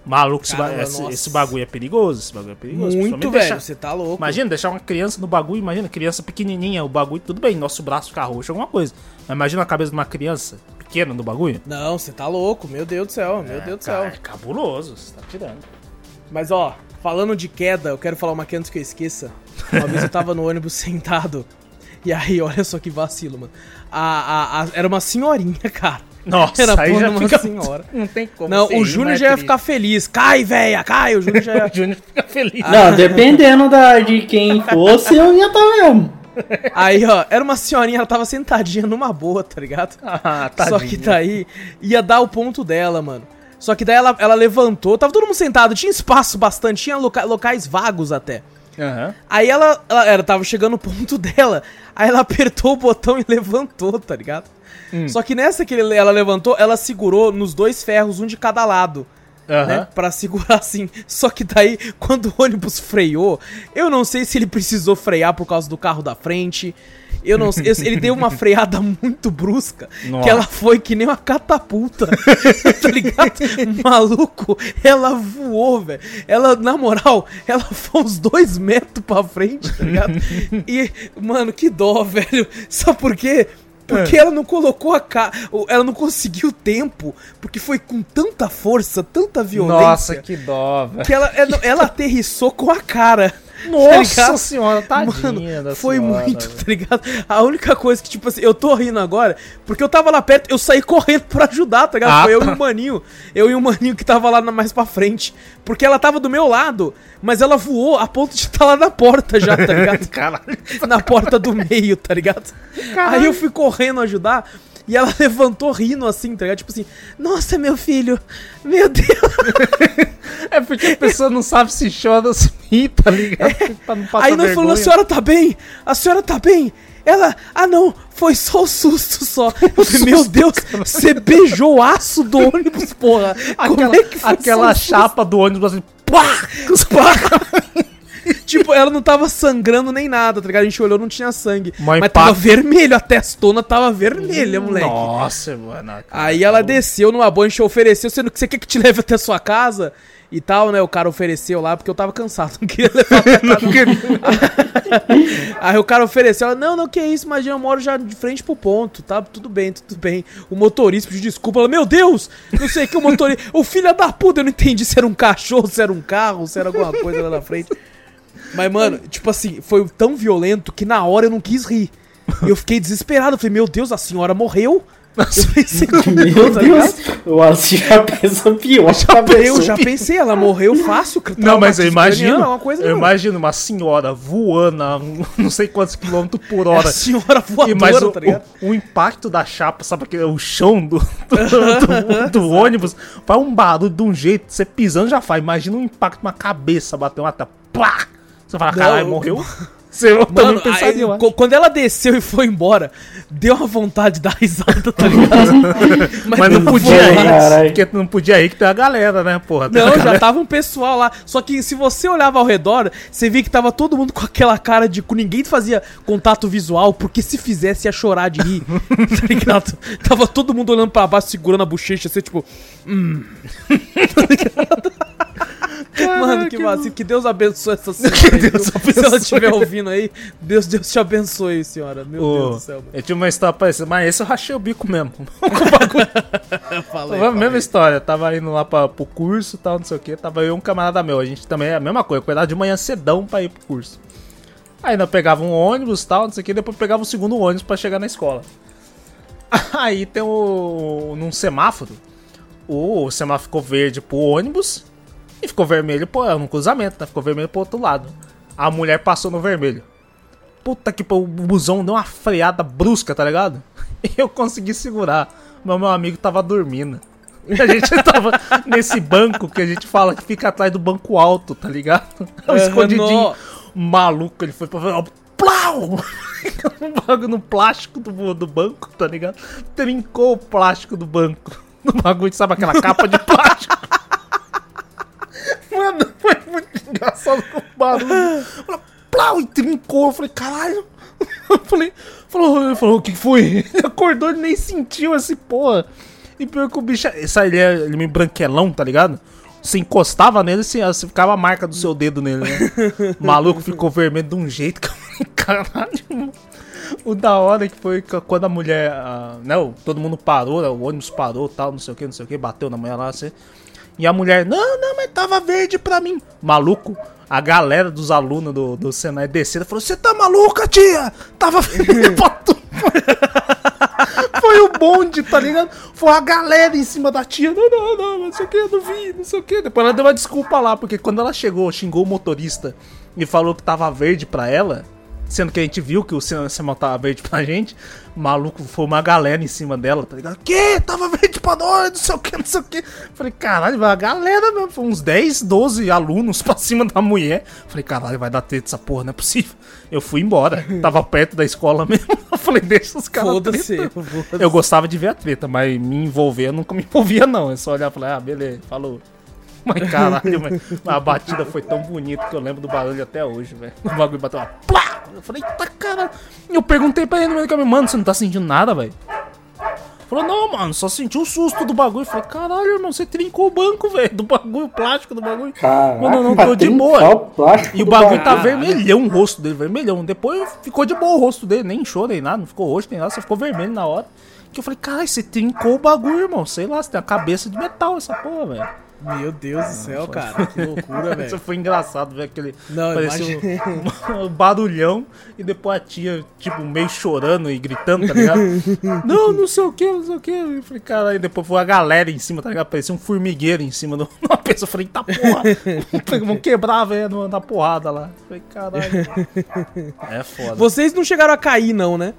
Maluco, Caramba, esse- esse bagulho é perigoso. Esse bagulho é perigoso. Muito, velho. deixar- Você tá louco. Imagina, deixar uma criança no bagulho, imagina, criança pequenininha, o bagulho, tudo bem, nosso braço ficar roxo, alguma coisa. Mas imagina a cabeça de uma criança pequena no bagulho. Não, você tá louco. Meu Deus do céu. Meu Deus do céu. Cara, é cabuloso, você tá tirando. Mas ó, falando de queda, eu quero falar uma aqui antes que eu esqueça. Uma vez eu tava no ônibus sentado. E aí, olha só que vacilo, mano. A, a, a- era uma senhorinha, cara. Nossa, Era aí já fica... senhora. Não tem como. Não, o Júnior já ia ficar feliz. Cai, véia, cai. O Júnior já ia. O Júnior fica feliz. Não, dependendo da, de quem fosse, eu ia estar mesmo. Aí, ó, era uma senhorinha, ela tava sentadinha numa boa, tá ligado? Ah, Só que daí ia dar o ponto dela, mano. Só que daí ela, ela levantou, tava todo mundo sentado, tinha espaço bastante, tinha loca- locais vagos até. Aham. Aí ela, ela, ela tava chegando no ponto dela, aí ela apertou o botão e levantou, tá ligado? Hum. Só que nessa que ele- ela levantou, ela segurou nos dois ferros, um de cada lado. Né? Aham. Pra segurar assim. Só que daí, quando o ônibus freou, eu não sei se ele precisou frear por causa do carro da frente. Eu não sei. Ele deu uma freada muito brusca. Nossa. Que ela foi que nem uma catapulta. tá ligado? Maluco, ela voou, velho. Ela, na moral, ela foi uns dois metros pra frente, tá ligado? E, mano, que dó, velho. Sabe por Porque ela não colocou a cara. Ela não conseguiu tempo. Porque foi com tanta força, tanta violência. Nossa, que dó, velho. Que ela, ela, ela aterrissou com a cara. Nossa ligado? senhora, tadinha Mano, foi senhora, muito, velho. tá ligado? A única coisa que, tipo assim, eu tô rindo agora, porque eu tava lá perto, eu saí correndo pra ajudar, tá ligado? Ah, foi eu tá. e o maninho. Eu e o maninho que tava lá mais pra frente. Porque ela tava do meu lado, mas ela voou a ponto de estar lá na porta já, tá ligado? Caralho. na porta do meio, tá ligado? Aí eu fui correndo ajudar. E ela levantou rindo assim, tá ligado? Tipo assim, nossa, meu filho, meu Deus. É porque a pessoa não sabe se chora ou se ri, tá ligado? Pra não passar Aí nós falamos, a senhora tá bem? A senhora tá bem? Ela, ah não, foi só o susto só. Eu falei, meu Deus, você beijou o aço do ônibus, porra. Como Aquela, é que foi aquela o chapa do ônibus assim, pá! susto? Pá! tipo, ela não tava sangrando nem nada, tá ligado? A gente olhou, não tinha sangue. Mas Mas, tava vermelho, a testona tava vermelha, moleque. Nossa, mano. Aí ela desceu numa boa, a gente ofereceu, sendo que você quer que te leve até sua casa e tal, né? O cara ofereceu lá, porque eu tava cansado, não queria levar até casa. Aí o cara ofereceu, ela, não, não, que isso, imagina, eu moro já de frente pro ponto, tá? Tudo bem, tudo bem. O motorista pediu desculpa, ela, meu Deus, não sei o que o motorista, o filho da puta, eu não entendi se era um cachorro, se era um carro, se era alguma coisa lá na frente. Mas, mano, tipo assim, foi tão violento que na hora eu não quis rir. E eu fiquei desesperado, eu falei, meu Deus, a senhora morreu? Eu pensei, Meu tá Deus, o Wallace já pensa pior. Já Eu já pensei, ela morreu fácil. Não, mas eu imagino, coisa eu não. imagino uma senhora voando a não sei quantos quilômetros por É hora. a senhora E voadora, mas o, tá ligado? o, o impacto da chapa, sabe aquele, o chão do, do, do- do ônibus, faz um barulho de um jeito, você pisando já faz. Imagina um impacto na cabeça, bater uma plá! Você fala, Não, caralho, eu- morreu? Você eu também Mano, pensaria, aí, quando ela desceu e foi embora, deu uma vontade de dar risada, tá ligado? Mas não deu podia vontade. ir, porque não podia ir que tem a galera, né, porra? Não, já galera- tava um pessoal lá. Só que se você olhava ao redor, você via que tava todo mundo com aquela cara de. com ninguém fazia contato visual, porque se fizesse ia chorar de rir. tá ligado? Tava todo mundo olhando pra baixo, segurando a bochecha, assim, tipo. Hum. Mano, que vacilo. Que Deus abençoe essa senhora. Que aí, Deus viu? Se ela abençoe. estiver ouvindo aí, Deus, Deus te abençoe, senhora. Meu Ô, Deus do céu. mano. Eu tinha uma história parecida, mas esse eu rachei o bico mesmo. Falei, Foi a mesma falei. história, tava indo lá pra, pro curso e tal, não sei o que. Tava eu e um camarada meu. A gente também é a mesma coisa, acordava de manhã cedão pra ir pro curso. Aí ainda pegava um ônibus e tal, não sei o que, depois pegava o segundo ônibus pra chegar na escola. Aí tem o. num semáforo. O semáforo ficou verde pro ônibus e ficou vermelho pro. num cruzamento, né? Ficou vermelho pro outro lado. A mulher passou no vermelho. Puta que pariu, o busão deu uma freada brusca, tá ligado? E eu consegui segurar. Mas meu amigo tava dormindo. A gente tava nesse banco que a gente fala que fica atrás do banco alto, tá ligado? É um escondidinho. no- Maluco, ele foi pra Plau! um bagulho no plástico do, do banco, tá ligado? Trincou o plástico do banco. No bagulho, sabe aquela capa de plástico? Mano, foi muito engraçado com o barulho. Falei, Plau! E trincou. Eu falei, caralho. Eu falei, falou, ele falou, o que foi? Ele acordou e nem sentiu esse porra. E pior que o bicho, esse aí, ele é ele é meio branquelão, tá ligado? Você encostava nele, você, você ficava a marca do seu dedo nele, né? O maluco ficou vermelho de um jeito que eu falei, caralho. O da hora que foi quando a mulher, ah, né, todo mundo parou, né, o ônibus parou, tal, não sei o que, não sei o que, bateu na mulher lá, assim. E a mulher, não, não, mas tava verde pra mim. Maluco, a galera dos alunos do, do Senai descendo falou: Você tá maluca, tia? Tava verde pra tu. Foi o bonde, tá ligado? Foi a galera em cima da tia. Não, não, não, não sei o que, eu não vi, não sei o que. Depois ela deu uma desculpa lá, porque quando ela chegou, xingou o motorista e falou que tava verde pra ela, sendo que a gente viu que o sinal tava verde pra gente, maluco, foi uma galera em cima dela, tá ligado? Que? Tava verde pra nós, não sei o que, não sei o que. Falei, caralho, a galera mesmo, foi uns 10, 12 alunos pra cima da mulher. Falei, caralho, vai dar treta essa porra, não é possível. Eu fui embora, tava perto da escola mesmo. Eu falei, deixa os caras foda-se. Eu gostava de ver a treta, mas me envolver eu nunca me envolvia, não. É só olhar e falar, ah, beleza, falou. Mas caralho, mas a batida foi tão bonita que eu lembro do barulho até hoje, velho. O bagulho bateu uma plá! Eu falei, eita caralho. E eu perguntei pra ele no meio do caminho, mano, você não tá sentindo nada, velho? Falou, não, mano, só senti o susto do bagulho. Eu falei, caralho, irmão, você trincou o banco, velho, do bagulho, o plástico do bagulho. Caraca, Mano, eu não tô de boa. o E o bagulho tá vermelhão, o rosto dele, vermelhão. Depois ficou de boa o rosto dele, nem inchou nem nada, não ficou roxo nem nada, só ficou vermelho na hora. Que eu falei, caralho, você trincou o bagulho, irmão. Sei lá, você tem a cabeça de metal essa porra, velho. Meu Deus do céu, cara. Que loucura, Isso velho. foi engraçado ver aquele. Não, parecia um, um barulhão e depois a tia, tipo, meio chorando e gritando, tá ligado? não, não sei o que, não sei o que. Eu falei, cara, aí depois foi a galera em cima, tá ligado? Parecia um formigueiro em cima de uma pessoa. Eu falei, tá porra, vamos quebrar, velho, na porrada lá. Eu falei, caralho. É foda. Vocês não chegaram a cair, não, né?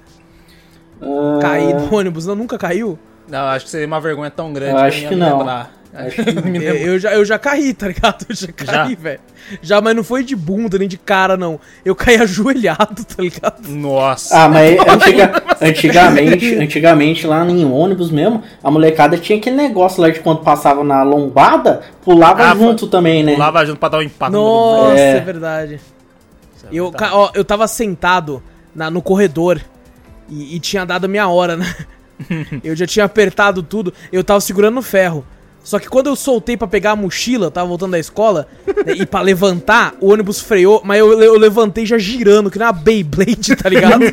Ah, Cair no ônibus, não? Nunca caiu? Não, acho que seria uma vergonha tão grande Eu que acho que me não. lembrar. Acho que Me Eu, eu já, eu já caí, tá ligado? Eu já caí, velho. Já, mas não foi de bunda nem de cara, não. Eu caí ajoelhado, tá ligado? Nossa. Ah, mas antiga- antigamente, antigamente lá em ônibus mesmo, a molecada tinha aquele negócio lá de quando passava na lombada, pulava Ah, junto também, né? Lava junto pra dar um empate no Nossa, é, É. verdade. Isso é Eu, ó, eu tava sentado na, no corredor e, e tinha dado a minha hora, né? eu já tinha apertado tudo, eu tava segurando no ferro. Só que quando eu soltei pra pegar a mochila, tava voltando da escola, né, e pra levantar, o ônibus freou, mas eu, eu levantei já girando, que nem uma Beyblade, tá ligado?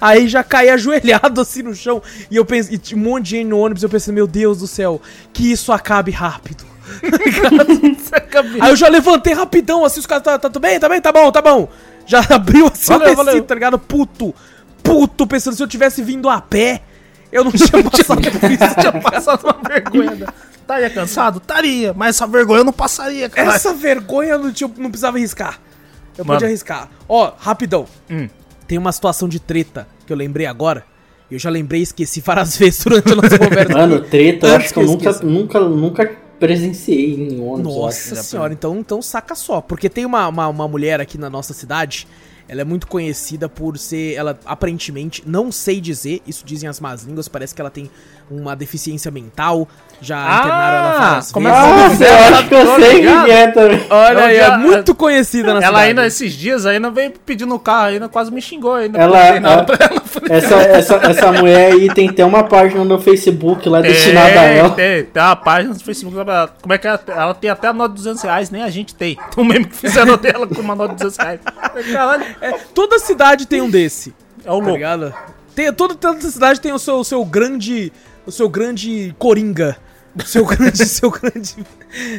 Aí já caí ajoelhado assim no chão. E eu pensei, e um monte de gente no ônibus, eu pensei, meu Deus do céu, que isso acabe rápido. Aí eu já levantei rapidão, assim, os caras, tá, tá tudo bem? Tá bem? Tá bom, tá bom. Já abriu assim, Valeu, eu desci, valeu. tá ligado? Puto, puto, pensando se eu tivesse vindo a pé, eu não tinha passado por isso. tinha passado uma vergonha. Estaria cansado? Estaria, mas essa vergonha eu não passaria, cara. Essa vergonha eu não, tinha, não precisava arriscar. Eu Mano. podia arriscar. Ó, rapidão. Hum. Tem uma situação de treta que eu lembrei agora. Eu já lembrei e esqueci várias vezes durante a nossa conversa. Mano, treta, eu acho que eu nunca, esqueça. nunca, nunca presenciei em ônibus. eu Nossa senhora, então, então saca só. Porque tem uma, uma, uma mulher aqui na nossa cidade, ela é muito conhecida por ser, ela aparentemente, não sei dizer, isso dizem as más línguas, parece que ela tem uma deficiência mental, já Ah, internaram ela várias como vezes. é Nossa, eu acho que eu sei quem é também. Olha aí, é muito conhecida na Ela cidade. ainda, esses dias, ainda veio pedindo o carro, ainda quase me xingou ainda. Ela- nada ela- ela. Essa, essa, essa mulher aí tem até uma página no Facebook lá destinada a ela. tem, tem uma página no Facebook. ela- Como é que ela, ela tem até a nota de 200 reais, nem a gente tem. Tem um meme que fizeram dela com uma nota de 200 reais. Caralho, É, toda cidade tem um desse, é o tá louco. ligado? Tem, toda, toda cidade tem o seu, o seu grande o seu grande coringa. O seu grande, seu grande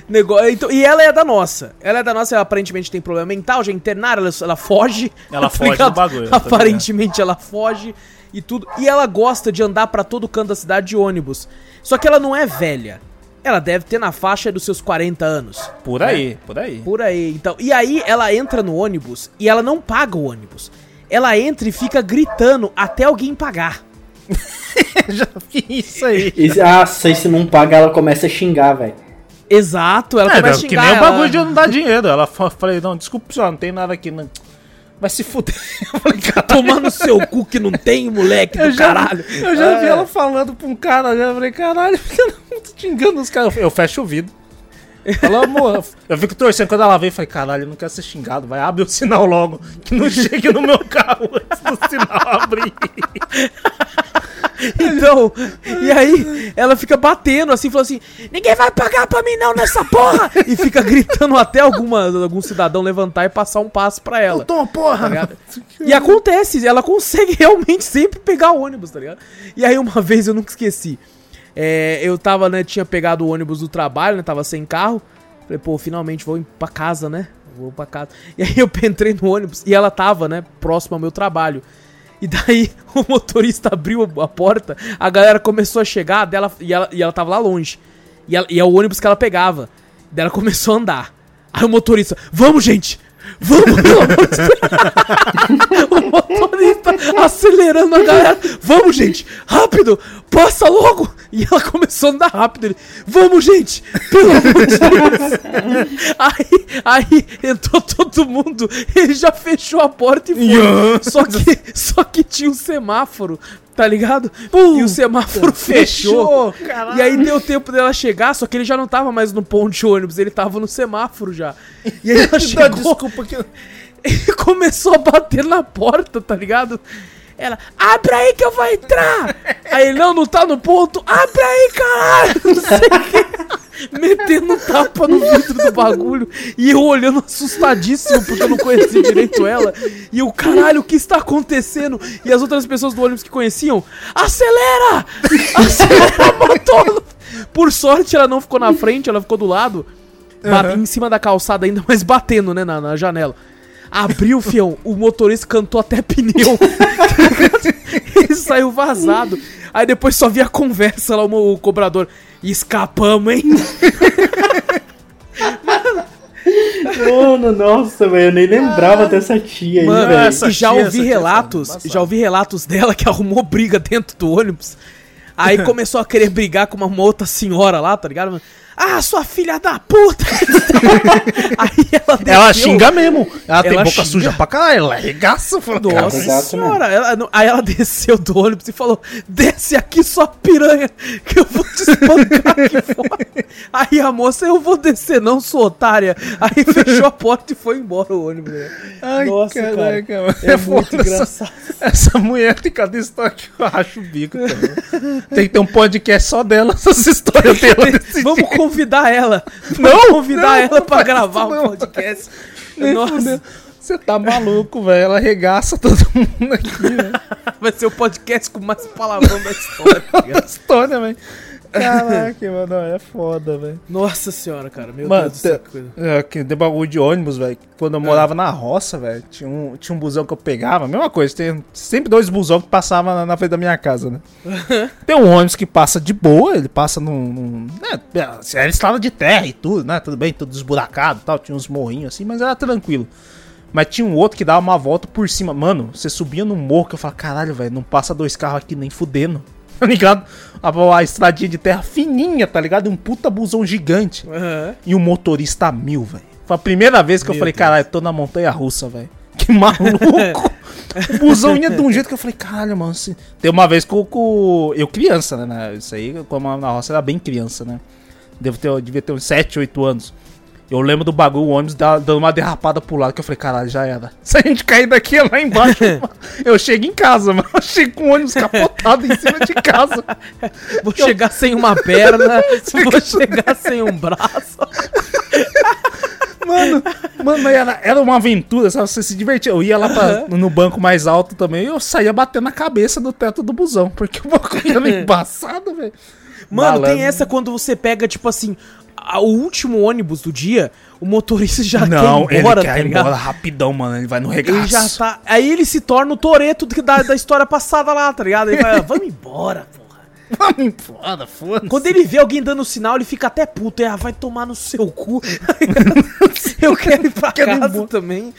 negócio. Então, e ela é da nossa. Ela é da nossa, ela aparentemente tem problema mental, já internaram, ela, ela foge. Ela tá foge do bagulho, tô Aparentemente ela foge e tudo. E ela gosta de andar pra todo canto da cidade de ônibus. Só que ela não é velha. Ela deve ter na faixa dos seus 40 anos. Por aí, por aí. Por aí, então. E aí ela entra no ônibus e ela não paga o ônibus. Ela entra e fica gritando até alguém pagar. Já vi isso aí. E, ah, se se não paga, ela começa a xingar, velho. Exato, ela É, começa a que xingar. nem o ela- bagulho de não dar dinheiro. Ela fa- falei, não, desculpa, senhor, não tem nada aqui. Não. Vai se fuder. Eu falei, no seu cu que não tem, moleque eu do já, caralho. eu já vi É. ela falando pra um cara, eu falei, caralho, eu não tô te enganando os caras. Eu fecho o vidro. Fala, amor, eu fico torcendo quando ela vem, eu falei, caralho, eu não quero ser xingado, vai, abre o sinal logo, que não chegue no meu carro antes do sinal abrir. Então, e aí ela fica batendo assim, falando assim: ninguém vai pagar pra mim não nessa porra! E fica gritando até alguma, algum cidadão levantar e passar um passo pra ela. Toma, porra! tá? E acontece, ela consegue realmente sempre pegar o ônibus, tá ligado? E aí uma vez eu nunca esqueci. É, eu tava, né, tinha pegado o ônibus do trabalho, né, tava sem carro. Falei, pô, finalmente vou pra casa, né? Vou pra casa. E aí eu entrei no ônibus e ela tava, né, próximo ao meu trabalho. E daí o motorista abriu a porta, a galera começou a chegar dela, e, ela, e ela tava lá longe. E, ela- e é o ônibus que ela pegava. Daí ela começou a andar. Aí o motorista, vamos gente! Vamos, pelo amor de Deus! o motorista acelerando a galera. Vamos, gente! Rápido! Passa logo! E ela começou a andar rápido. Ele, Vamos, gente! Pelo amor de Deus! aí, aí entrou todo mundo. Ele já fechou a porta e foi. só, que, só que tinha um semáforo. Tá ligado? e o semáforo fechou. fechou. E aí deu tempo dela chegar, só que ele já não tava mais no ponto de ônibus, ele tava no semáforo já. E aí ela Não, chegou, desculpa que eu... e começou a bater na porta, tá ligado? Ela, abre aí que eu vou entrar! Aí ele, não, não tá no ponto, abre aí, caralho! Não sei o quê. Metendo tapa no vidro do bagulho e eu olhando assustadíssimo porque eu não conhecia direito ela. E o caralho, o que está acontecendo? E as outras pessoas do ônibus que conheciam, acelera! Acelera, motor! Por sorte ela não ficou na frente, ela ficou do lado, ba- em cima da calçada ainda, mas batendo, né, na, na janela. Abriu, fião, o motorista cantou até pneu. Ele saiu vazado. Aí depois só vi a conversa lá, o, o cobrador. Escapamos, hein? Mano, nossa, velho, eu nem lembrava dessa tia aí, Mano, velho. e já tia, ouvi tia relatos, já ouvi relatos dela que arrumou briga dentro do ônibus. Aí começou a querer brigar com uma, uma outra senhora lá, tá ligado? Ah, sua filha da puta! Aí ela desceu. Ela xinga mesmo. Ela, tem Ela boca xinga. suja pra caralho. Ela arregaça. Fala, Nossa cara, senhora, ela, não- aí ela desceu do ônibus e falou: Desce aqui, sua piranha, que eu vou te espancar aqui fora. Aí a moça, eu vou descer, não sou otária. Aí fechou a porta e foi embora o ônibus. né? Ai, Nossa, caraca, cara. mano. É, muito foda essa- engraçado. Essa mulher tem cada história que eu racho o bico também. Tem que ter um podcast só dela, essas histórias dela Vamos jeito. Convidar ela. Não, Vamos convidar não, ela faz gravar isso um podcast. Nem Nossa. Você tá maluco, velho. Ela arregaça todo mundo aqui, velho. vai ser o podcast com mais palavrão da história. tá ligado? história, velho. Caraca, mano, é foda, velho. Nossa senhora, cara, meu Mano, Deus do céu. coisa. É, que de bagulho de ônibus, velho. Quando eu morava na roça, velho, tinha um, tinha um busão que eu pegava. Mesma coisa, tem sempre dois busão que passavam na, na frente da minha casa, né? tem um ônibus que passa de boa, ele passa num. num né, era estrada de terra e tudo, né? Tudo bem, tudo esburacado e tal, tinha uns morrinhos assim, mas era tranquilo. Mas tinha um outro que dava uma volta por cima. Mano, você subia num morro que eu falava, caralho, velho, não passa dois carros aqui nem fudendo. Tá ligado? A, a estradinha de terra fininha, tá ligado? E um puta busão gigante. Aham. E o motorista a mil, velho. Foi a primeira vez que eu Meu falei, Deus. caralho, tô na montanha russa, velho. Que maluco! o busão ia de um jeito que eu falei, caralho, mano. Se... Tem uma vez com, com eu criança, né? Isso aí, como na roça era bem criança, né? Devo ter, eu devia ter uns 7, 8 anos. Eu lembro do bagulho, o ônibus dando uma derrapada pro lado, que eu falei, caralho, já era. Se a gente cair daqui é lá embaixo, eu chego em casa, mano. Eu chego com o ônibus capotado em cima de casa. Vou chegar sem uma perna, vou chegar sem um braço. Mano, Mano, era, era uma aventura, sabe? Você se divertia. Eu ia lá pra- no banco mais alto também e eu saía batendo a cabeça no teto do busão. Porque o bagulho era embaçado, velho. Mano, tem essa quando você pega, tipo assim, o último ônibus do dia, o motorista já Não, quer ir embora, ele tá quer ir ligado? embora rapidão, mano. Ele vai no regaço. Ele já tá. Aí ele se torna o Toreto da, da história passada lá, tá ligado? Ele vai, vamos embora, porra. Vamos embora, foda-se. Quando ele vê alguém dando sinal, ele fica até puto. É, ah, vai tomar no seu cu. eu quero ir pra Quero ir casa embora. também.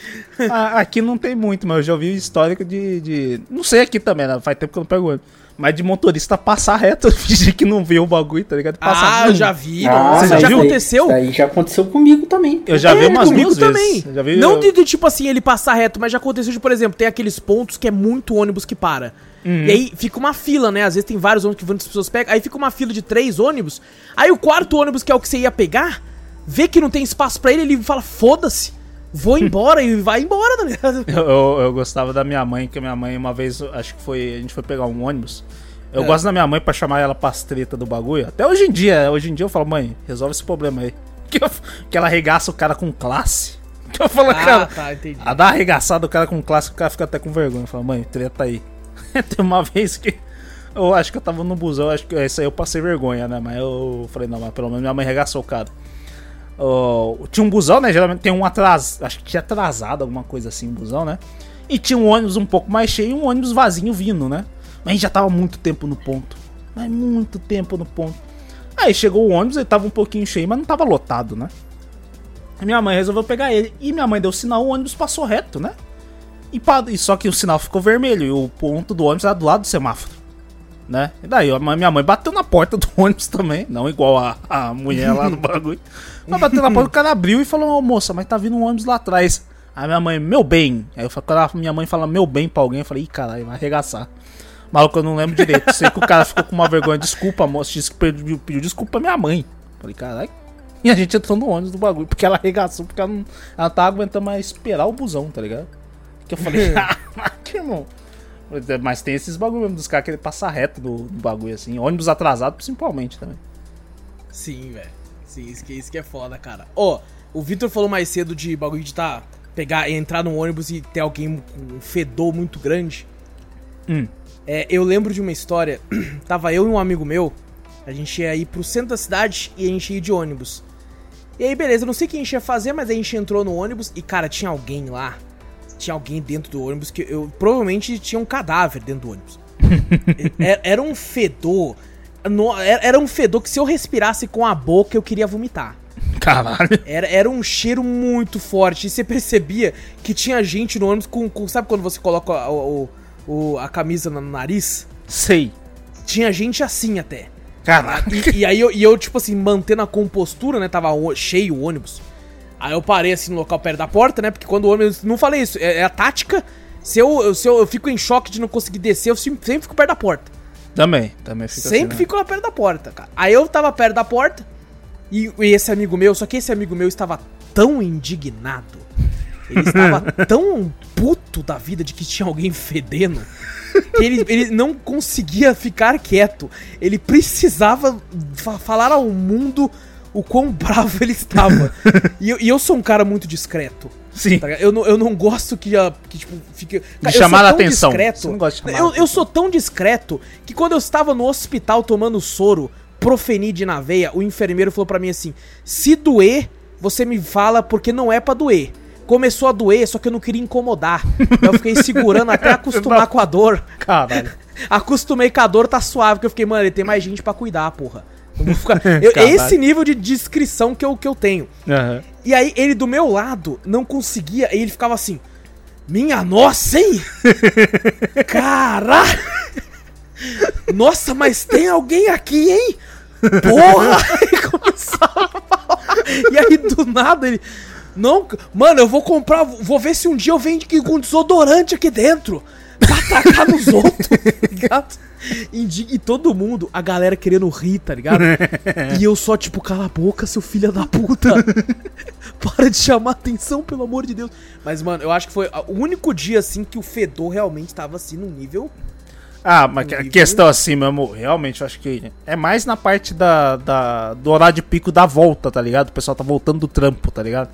Ah, aqui não tem muito, mas eu já ouvi histórico de, de. Não sei aqui também, né? Faz tempo que eu não pego ônibus. Mas de motorista passar reto, fingir que não viu o bagulho, tá ligado? Passar Ah, eu já vi. Ah, nossa, você já viu? aconteceu? Isso aí já aconteceu comigo também. Eu já vi umas comigo duas também. vezes. Já vi- não eu- de, de, tipo assim, ele passar reto, mas já aconteceu de, por exemplo, tem aqueles pontos que é muito ônibus que para. Uhum. E aí fica uma fila, né? Às vezes tem vários ônibus que várias pessoas pegam. Aí fica uma fila de três ônibus. Aí o quarto ônibus, que é o que você ia pegar, vê que não tem espaço pra ele, ele fala, foda-se, vou embora e vai embora, tá ligado? Eu, eu, gostava da minha mãe, que a minha mãe uma vez, acho que foi, a gente foi pegar um ônibus. Eu É. gosto da minha mãe pra chamar ela pras treta do bagulho. Até hoje em dia, hoje em dia eu falo, mãe, resolve esse problema aí. Que, eu- que ela arregaça o cara com classe. Que eu falo, cara, tá, entendi. a dar arregaçada o cara com classe, o cara fica até com vergonha. Eu falo, mãe, treta aí. Tem uma vez que eu acho que eu tava no busão, acho que esse aí eu passei vergonha, né? Mas eu falei, não, mas pelo menos minha mãe arregaçou o cara. Ó, tinha um busão, né? Geralmente tem um atrasado. Acho que tinha atrasado alguma coisa assim, um busão, né? E tinha um ônibus um pouco mais cheio e um ônibus vazio vindo, né? Mas a gente já tava muito tempo no ponto. Mas muito tempo no ponto. Aí chegou o ônibus, ele tava um pouquinho cheio, mas não tava lotado, né? Minha mãe resolveu pegar ele. E minha mãe deu sinal, o ônibus passou reto, né? E, e só que o sinal ficou vermelho e o ponto do ônibus era do lado do semáforo. Né? E daí a minha mãe bateu na porta do ônibus também, não igual a, a mulher lá no bagulho. Mas bateu na porta, o cara abriu e falou: Ô moça, mas tá vindo um ônibus lá atrás. Aí minha mãe, meu bem. Aí eu quando a minha mãe fala meu bem pra alguém, eu falei, ih, caralho, vai arregaçar. Maluco, eu não lembro direito. Sei que o cara ficou com uma vergonha. Desculpa, moça. Disse que pediu, pediu desculpa pra minha mãe. Falei, caralho. E a gente entrou no ônibus do bagulho. Porque ela arregaçou, porque ela não, ela não tava aguentando mais esperar o busão, tá ligado? Que eu falei, ah, que irmão. Mas tem esses bagulho mesmo dos caras querem passar reto do, do bagulho assim. Ônibus atrasado, principalmente também. Sim, velho. Sim, isso que, isso que é foda, cara. Ó, o Victor falou mais cedo de bagulho de tá. Pegar, entrar num ônibus e ter alguém com um fedor muito grande. Hum. É, eu lembro de uma história. Tava eu e um amigo meu. A gente ia ir pro centro da cidade e a gente ia ir de ônibus. E aí, beleza, não sei o que a gente ia fazer, mas a gente entrou no ônibus e, cara, tinha alguém lá. Tinha alguém dentro do ônibus que eu. Provavelmente tinha um cadáver dentro do ônibus. era, era um fedor. No- era, um fedor que se eu respirasse com a boca eu queria vomitar. Caralho. Era, era um cheiro muito forte. E você percebia que tinha gente no ônibus com. com- sabe quando você coloca a, o- o- a camisa no nariz? Sei. Tinha gente assim até. Caralho. E, e aí eu, e eu, tipo assim, mantendo a compostura, né? Tava cheio o ônibus. Aí eu parei assim no local perto da porta, né? Porque quando o ônibus. Não falei isso, é, é a tática. Se eu, se eu, eu fico em choque de não conseguir descer, eu sempre fico perto da porta. Também, também fica Sempre assim, né? fico lá perto da porta, cara. Aí eu tava perto da porta e, e esse amigo meu, só que esse amigo meu estava tão indignado. Ele estava tão puto da vida de que tinha alguém fedendo. Que ele, ele não conseguia ficar quieto. Ele precisava fa- falar ao mundo o quão bravo ele estava. E eu, e eu sou um cara muito discreto. Sim. Tá eu, não, eu não gosto que, ah, que tipo, fique. sou chamar a atenção. Discreto, Você não gosta de chamar a eu, eu sou tão discreto que quando eu estava no hospital tomando soro, profenide na veia, o enfermeiro falou pra mim assim: se doer, você me fala porque não é pra doer. Começou a doer, só que eu não queria incomodar. eu fiquei segurando até acostumar com a dor. Caralho. Acostumei com a dor, tá suave, porque eu fiquei, mano, ele tem mais gente pra cuidar, porra. Eu é esse nível de descrição que eu, que eu tenho. Aham. E aí ele do meu lado não conseguia, e ele ficava assim: Minha nossa, hein? Caralho! Nossa, mas tem alguém aqui, hein? Porra! E começava a falar. E aí do nada ele. Não, mano, eu vou comprar, vou ver se um dia eu venho aqui com desodorante aqui dentro. Pra atacar nos outros, tá ligado? Indi- E todo mundo, a galera querendo rir, tá ligado? E eu só, tipo, cala a boca, seu filho da puta. Para de chamar atenção, pelo amor de Deus. Mas, mano, eu acho que foi o único dia, assim, que o fedor realmente tava, assim, num nível... Ah, mas a questão assim, meu amor, realmente eu acho que é mais na parte da, da, do horário de pico da volta, tá ligado? O pessoal tá voltando do trampo, tá ligado?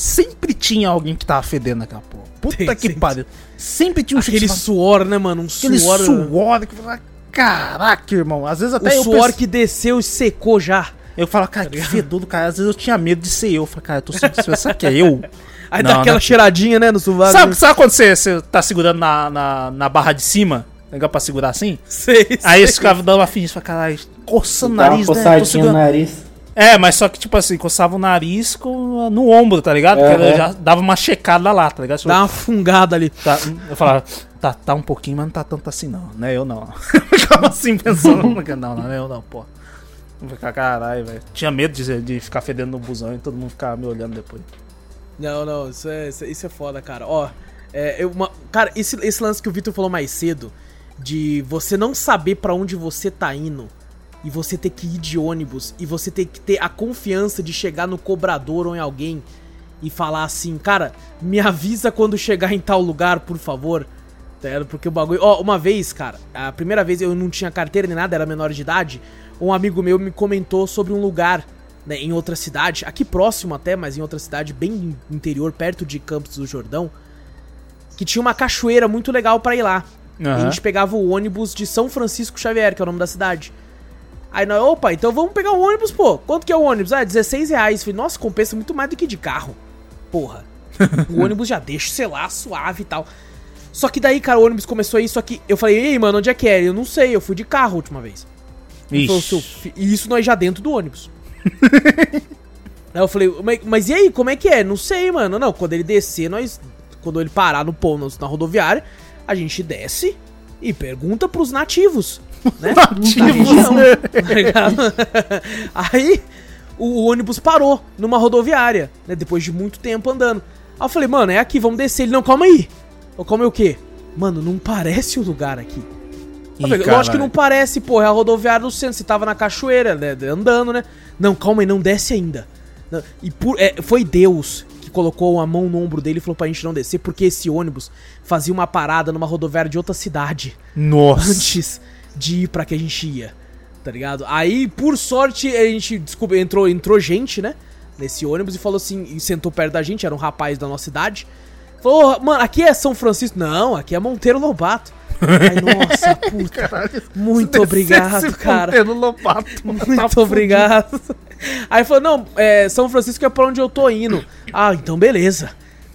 Sempre tinha alguém que tava fedendo naquela porra. Puta Tem, que sempre. pariu. Sempre tinha um Aquele que suor, né, mano? Um Aquele suor. suor que fala, caraca, irmão. Às vezes O até eu suor penso- que desceu e secou já. Eu falo, cara, que fedor do cara. Às vezes eu tinha medo de ser eu. Eu falo, cara, eu tô sentindo. Será que é eu? Aí Não, dá aquela não. cheiradinha, né, no sovaco. Sabe, sabe quando você, você tá segurando na, na, na barra de cima? Legal pra segurar assim? Sei, Aí sei. esse ficava dando uma fininha, fala, caralho, coçando o Dá nariz, né? Tô segurando. nariz. É, mas só que, tipo assim, coçava o nariz com, no ombro, tá ligado? Porque já dava uma checada lá, tá ligado? Dá uma fungada ali. Tá, eu falava, tá, tá um pouquinho, mas não tá tanto assim não, né? Eu não. Ficava assim pensando, não, não, eu não, pô. Ficar caralho, velho. Tinha medo de, de ficar fedendo no busão e todo mundo ficar me olhando depois. Não, não, isso é, isso é- isso é foda, cara. Ó, é, eu, uma, cara, esse, esse lance que o Vitor falou mais cedo, de você não saber pra onde você tá indo, e você ter que ir de ônibus, e você ter que ter a confiança de chegar no cobrador ou em alguém e falar assim, cara, me avisa quando chegar em tal lugar, por favor. Tá? Porque o bagulho. Ó, uma vez, cara, a primeira vez eu não tinha carteira nem nada, era menor de idade. Um amigo meu me comentou sobre um lugar, né, em outra cidade, aqui próximo até, mas em outra cidade, bem interior, perto de Campos do Jordão, que tinha uma cachoeira muito legal pra ir lá. E a gente pegava o ônibus de São Francisco Xavier, que é o nome da cidade. Aí nós, opa, então vamos pegar o ônibus, pô. Quanto que é o ônibus? Ah, 16 reais. Falei, nossa, compensa muito mais do que de carro. Porra. o ônibus já deixa, sei lá, suave e tal. Só que daí, cara, o ônibus começou a ir, só que eu falei, ei, mano, onde é que é? Eu não sei, eu fui de carro a última vez. Ele falou, "Seu Ixi. fi-" E isso nós já dentro do ônibus. Aí eu falei, mas, mas e aí, como é que é? Não sei, mano. Não, quando ele descer, nós. Quando ele parar no pão na rodoviária, a gente desce e pergunta pros nativos. Né? Nativos, né? tá? Aí o ônibus parou numa rodoviária, né? Depois de muito tempo andando. Aí eu falei, mano, é aqui, vamos descer. Ele, não, calma aí. Eu, calma aí o quê? Mano, não parece o lugar aqui. Falei, Ih, Lógico que não parece, porra, é a rodoviária do centro. Você tava na cachoeira, né, andando, né? Não, calma aí, não desce ainda. Não, E por, é, foi Deus que colocou a mão no ombro dele e falou pra gente não descer, porque esse ônibus fazia uma parada numa rodoviária de outra cidade Nossa. antes de ir pra que a gente ia, tá ligado? Aí, por sorte, a gente desculpa, entrou, entrou gente, né? Nesse ônibus e falou assim, e sentou perto da gente, era um rapaz da nossa idade. Falou, "Ô, mano, aqui é São Francisco? Não, aqui é Monteiro Lobato. Ai, nossa, puta. Muito obrigado, cara. Pelo Lobato, mano, tá Muito fudido. obrigado. Aí falou, não, é, São Francisco é pra onde eu tô indo. Ah, então beleza.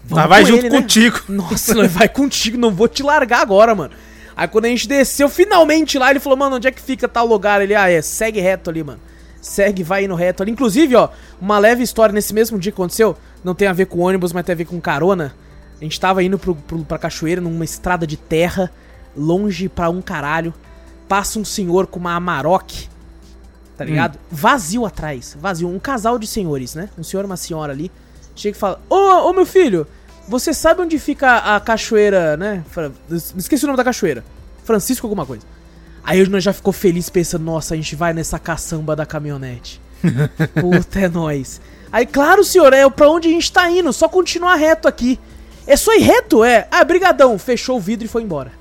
Mas vai com junto ele, né? contigo. Nossa, nós vai contigo, não vou te largar agora, mano. Aí quando a gente desceu finalmente lá, ele falou, mano, onde é que fica tal lugar? Ele, ah, é, segue reto ali, mano. Segue, vai indo reto ali. Inclusive, ó, uma leve história nesse mesmo dia que aconteceu, não tem a ver com ônibus, mas tem a ver com carona. A gente tava indo pro, pro, pra cachoeira numa estrada de terra, longe pra um caralho. Passa um senhor com uma Amarok, tá ligado? Vazio atrás, vazio. Um casal de senhores, né? Um senhor e uma senhora ali. Chega e fala: Ô, ô meu filho, você sabe onde fica a cachoeira, né? Esqueci o nome da cachoeira. Francisco alguma coisa. Aí nós já ficou feliz pensando, nossa, a gente vai nessa caçamba da caminhonete. Puta, é nóis. Aí, claro, senhor, é pra onde a gente tá indo, só continuar reto aqui. É só ir reto, é? Ah, brigadão. Fechou o vidro e foi embora.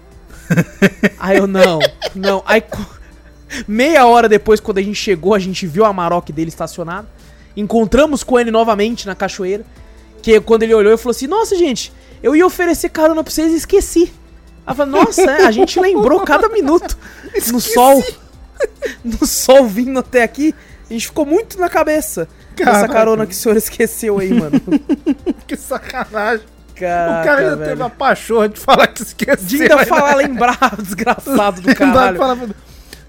Aí eu, não, não. Aí, meia hora depois, quando a gente chegou, a gente viu a Amarok dele estacionado. Encontramos com ele novamente na cachoeira. Que quando ele olhou, ele falou assim: Nossa, gente, eu ia oferecer carona pra vocês e esqueci. Eu falei, nossa, é, a gente lembrou cada minuto no sol. No sol vindo até aqui. A gente ficou muito na cabeça Caraca. carona que o senhor esqueceu aí, mano. Que sacanagem. Caraca, o cara ainda velho. teve a pachorra de falar que esqueceu. De ainda falar, lembrar, desgraçado do caralho. falar,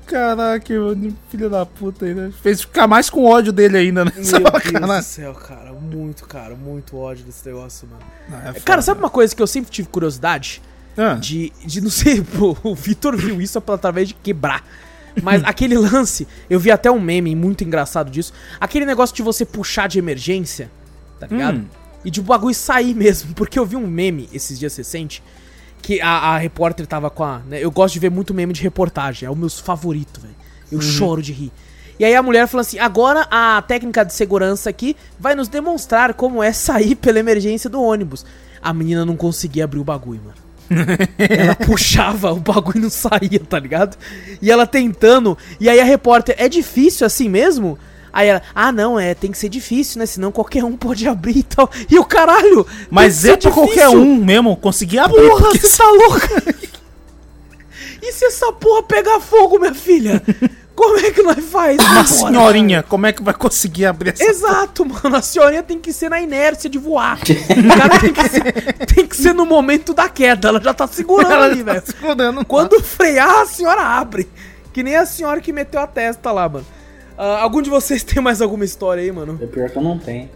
Caraca, mano, filho da puta aí, né? Fez ficar mais com ódio dele ainda, né? Meu Deus do sacanagem. céu, cara. Muito, cara. Muito ódio desse negócio, mano. Ah, é foda. Cara, sabe uma coisa que eu sempre tive curiosidade? Ah, De, de não sei, pô, o Vitor viu isso através de quebrar. Mas aquele lance, eu vi até um meme muito engraçado disso. Aquele negócio de você puxar de emergência, tá ligado? Hum. E de o bagulho sair mesmo. Porque eu vi um meme esses dias recentes. Que a, a repórter tava com a. né, eu gosto de ver muito meme de reportagem. É o meu favorito, velho. Eu choro de rir. E aí a mulher falou assim: agora a técnica de segurança aqui vai nos demonstrar como é sair pela emergência do ônibus. A menina não conseguia abrir o bagulho, mano. ela puxava, o bagulho não saía, tá ligado? E ela tentando, e aí a repórter, é difícil assim mesmo? Aí ela, ah não, é, tem que ser difícil, né? Senão qualquer um pode abrir e tal. E o caralho, Mas é pra qualquer um mesmo conseguir abrir. Porra, porque você tá louca? E se essa porra pegar fogo, minha filha? Como é que nós faz? Uma agora, senhorinha, como é que vai conseguir abrir essa Exato, mano. A senhorinha tem que ser na inércia de voar. O cara tem que ser, tem que ser no momento da queda. Ela já tá segurando Ela ali, tá velho. segurando. Quando frear, a senhora abre. Que nem a senhora que meteu a testa lá, mano. Ah, algum de vocês tem mais alguma história aí, mano? É pior que eu não tenho.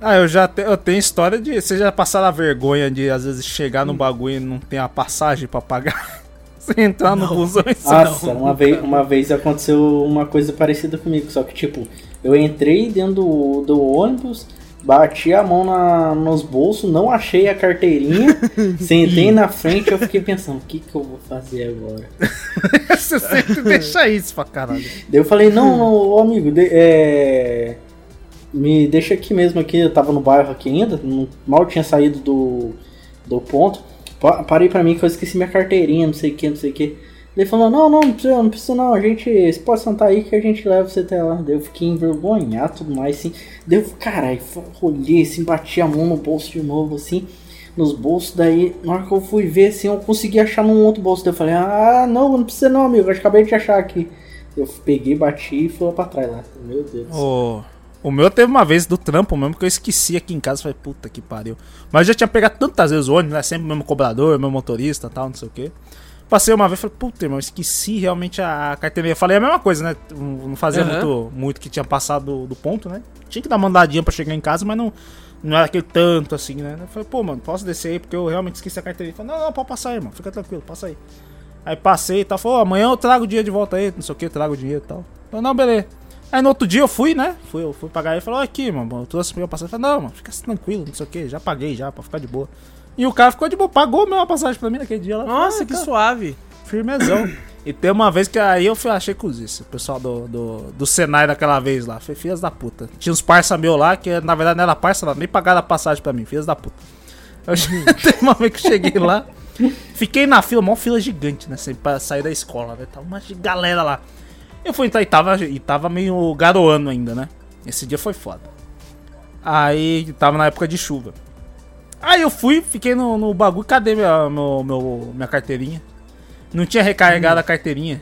Ah, eu já te- eu tenho história de. Vocês já passaram a vergonha de, às vezes, chegar no bagulho e não ter a passagem pra pagar? Você entrar no busão e sair. Nossa, uma vez, uma vez aconteceu uma coisa parecida comigo, só que tipo, eu entrei dentro do, do ônibus, bati a mão na, nos bolsos, não achei a carteirinha, sentei na frente eu fiquei pensando, o que, que eu vou fazer agora? Você sempre deixa isso pra caralho. Daí eu falei, não, não amigo, de- é, me deixa aqui mesmo aqui, eu tava no bairro aqui ainda, não- mal tinha saído do, do ponto. Pa- Parei pra mim que eu esqueci minha carteirinha, não sei o que, não sei o que. Ele falou, não, não, não precisa, não precisa não, a gente, você pode sentar aí que a gente leva você até lá. Daí eu fiquei envergonhado tudo mais, assim. Daí eu, caralho, olhei assim, bati a mão no bolso de novo, assim, nos bolsos. Daí, na hora que eu fui ver, assim, eu consegui achar num outro bolso. Daí eu falei, ah, não, não precisa não, amigo, eu acabei de achar aqui. Eu peguei, bati e fui lá pra trás lá. Meu Deus. do céu. O, o meu teve uma vez do trampo mesmo que eu esqueci aqui em casa. Falei, puta que pariu. Mas eu já tinha pegado tantas vezes o ônibus, né? Sempre o mesmo cobrador, o mesmo motorista tal, não sei o quê. Passei uma vez e falei, puta, irmão, esqueci realmente a carteirinha. Falei a mesma coisa, né? Não fazia Aham. muito, muito que tinha passado do, do ponto, né? Tinha que dar uma andadinha pra chegar em casa, mas não, não era aquele tanto assim, né? Eu falei, pô, mano, posso descer aí porque eu realmente esqueci a carteirinha. Ele falou, não, não, pode passar aí, irmão, fica tranquilo, passa aí. Aí passei e tal, falou, "Ó, amanhã eu trago o dinheiro de volta aí, não sei o que, trago o dinheiro e tal. Eu falei, não, beleza. Aí no outro dia eu fui, né? Fui, eu fui pagar ele e falou, "Ó, aqui, mano, eu trouxe meu passagem. Eu falei, não, mano, fica tranquilo, não sei o que, já paguei já, pra ficar de boa. E o cara ficou de boa, pagou a mesma passagem pra mim naquele dia lá. Nossa, Ah, que cara, suave. Firmezão. e tem uma vez que aí eu fui, achei cozice. O pessoal do, do, do Senai daquela vez lá. Foi filhas da puta. Tinha uns parça meu lá, que na verdade não era parça, não, nem pagaram a passagem pra mim. Filhas da puta. Eu che- Teve uma vez que eu cheguei lá. Fiquei na fila, mó fila gigante, né? Sempre pra sair da escola, né? Tava uma galera lá. Eu fui entrar e tava, e tava meio garoando ainda, né? Esse dia foi foda. Aí tava na época de chuva. Aí eu fui, fiquei no, no bagulho, cadê minha, meu, meu- minha carteirinha? Não tinha recarregado a carteirinha.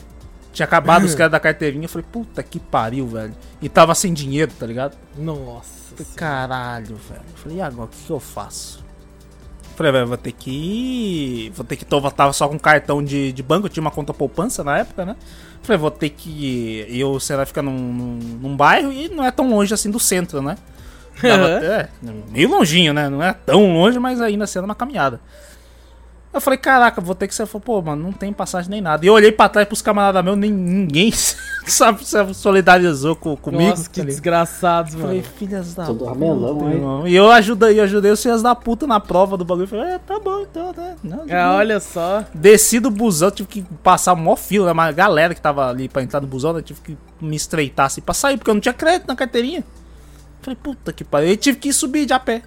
Tinha acabado os caras da carteirinha. Eu falei, puta que pariu, velho. E tava sem dinheiro, tá ligado? Nossa. Falei, caralho, velho. Eu falei, e agora, o que, que eu faço? Eu Falei, velho, vou ter que ir. Vou ter que. Eu tava só com cartão de, de banco, eu tinha uma conta poupança na época, né? Eu Falei, vou ter que. E o Senai fica num, num, num bairro e não é tão longe assim do centro, né? Até- meio longinho, né? Não é tão longe, mas ainda sendo uma caminhada. Eu falei, caraca, vou ter que ser. Falei, Pô, mano, não tem passagem nem nada. E eu olhei pra trás pros camaradas meus, nem ninguém sabe, se solidarizou com, comigo. Nossa, que desgraçados, Eu Falei, mano. filhas da Todo puta, ramelão, hein? irmão. E eu ajudei, eu ajudei os filhos da puta na prova do bagulho. Eu Falei, é, tá bom, então, né? Não, de É, olha só. Desci do busão, tive que passar mó fila, né? Uma galera que tava ali pra entrar no busão, né? Tive que me estreitar assim pra sair, porque eu não tinha crédito na carteirinha. Falei, puta que pariu. E tive que subir de a pé.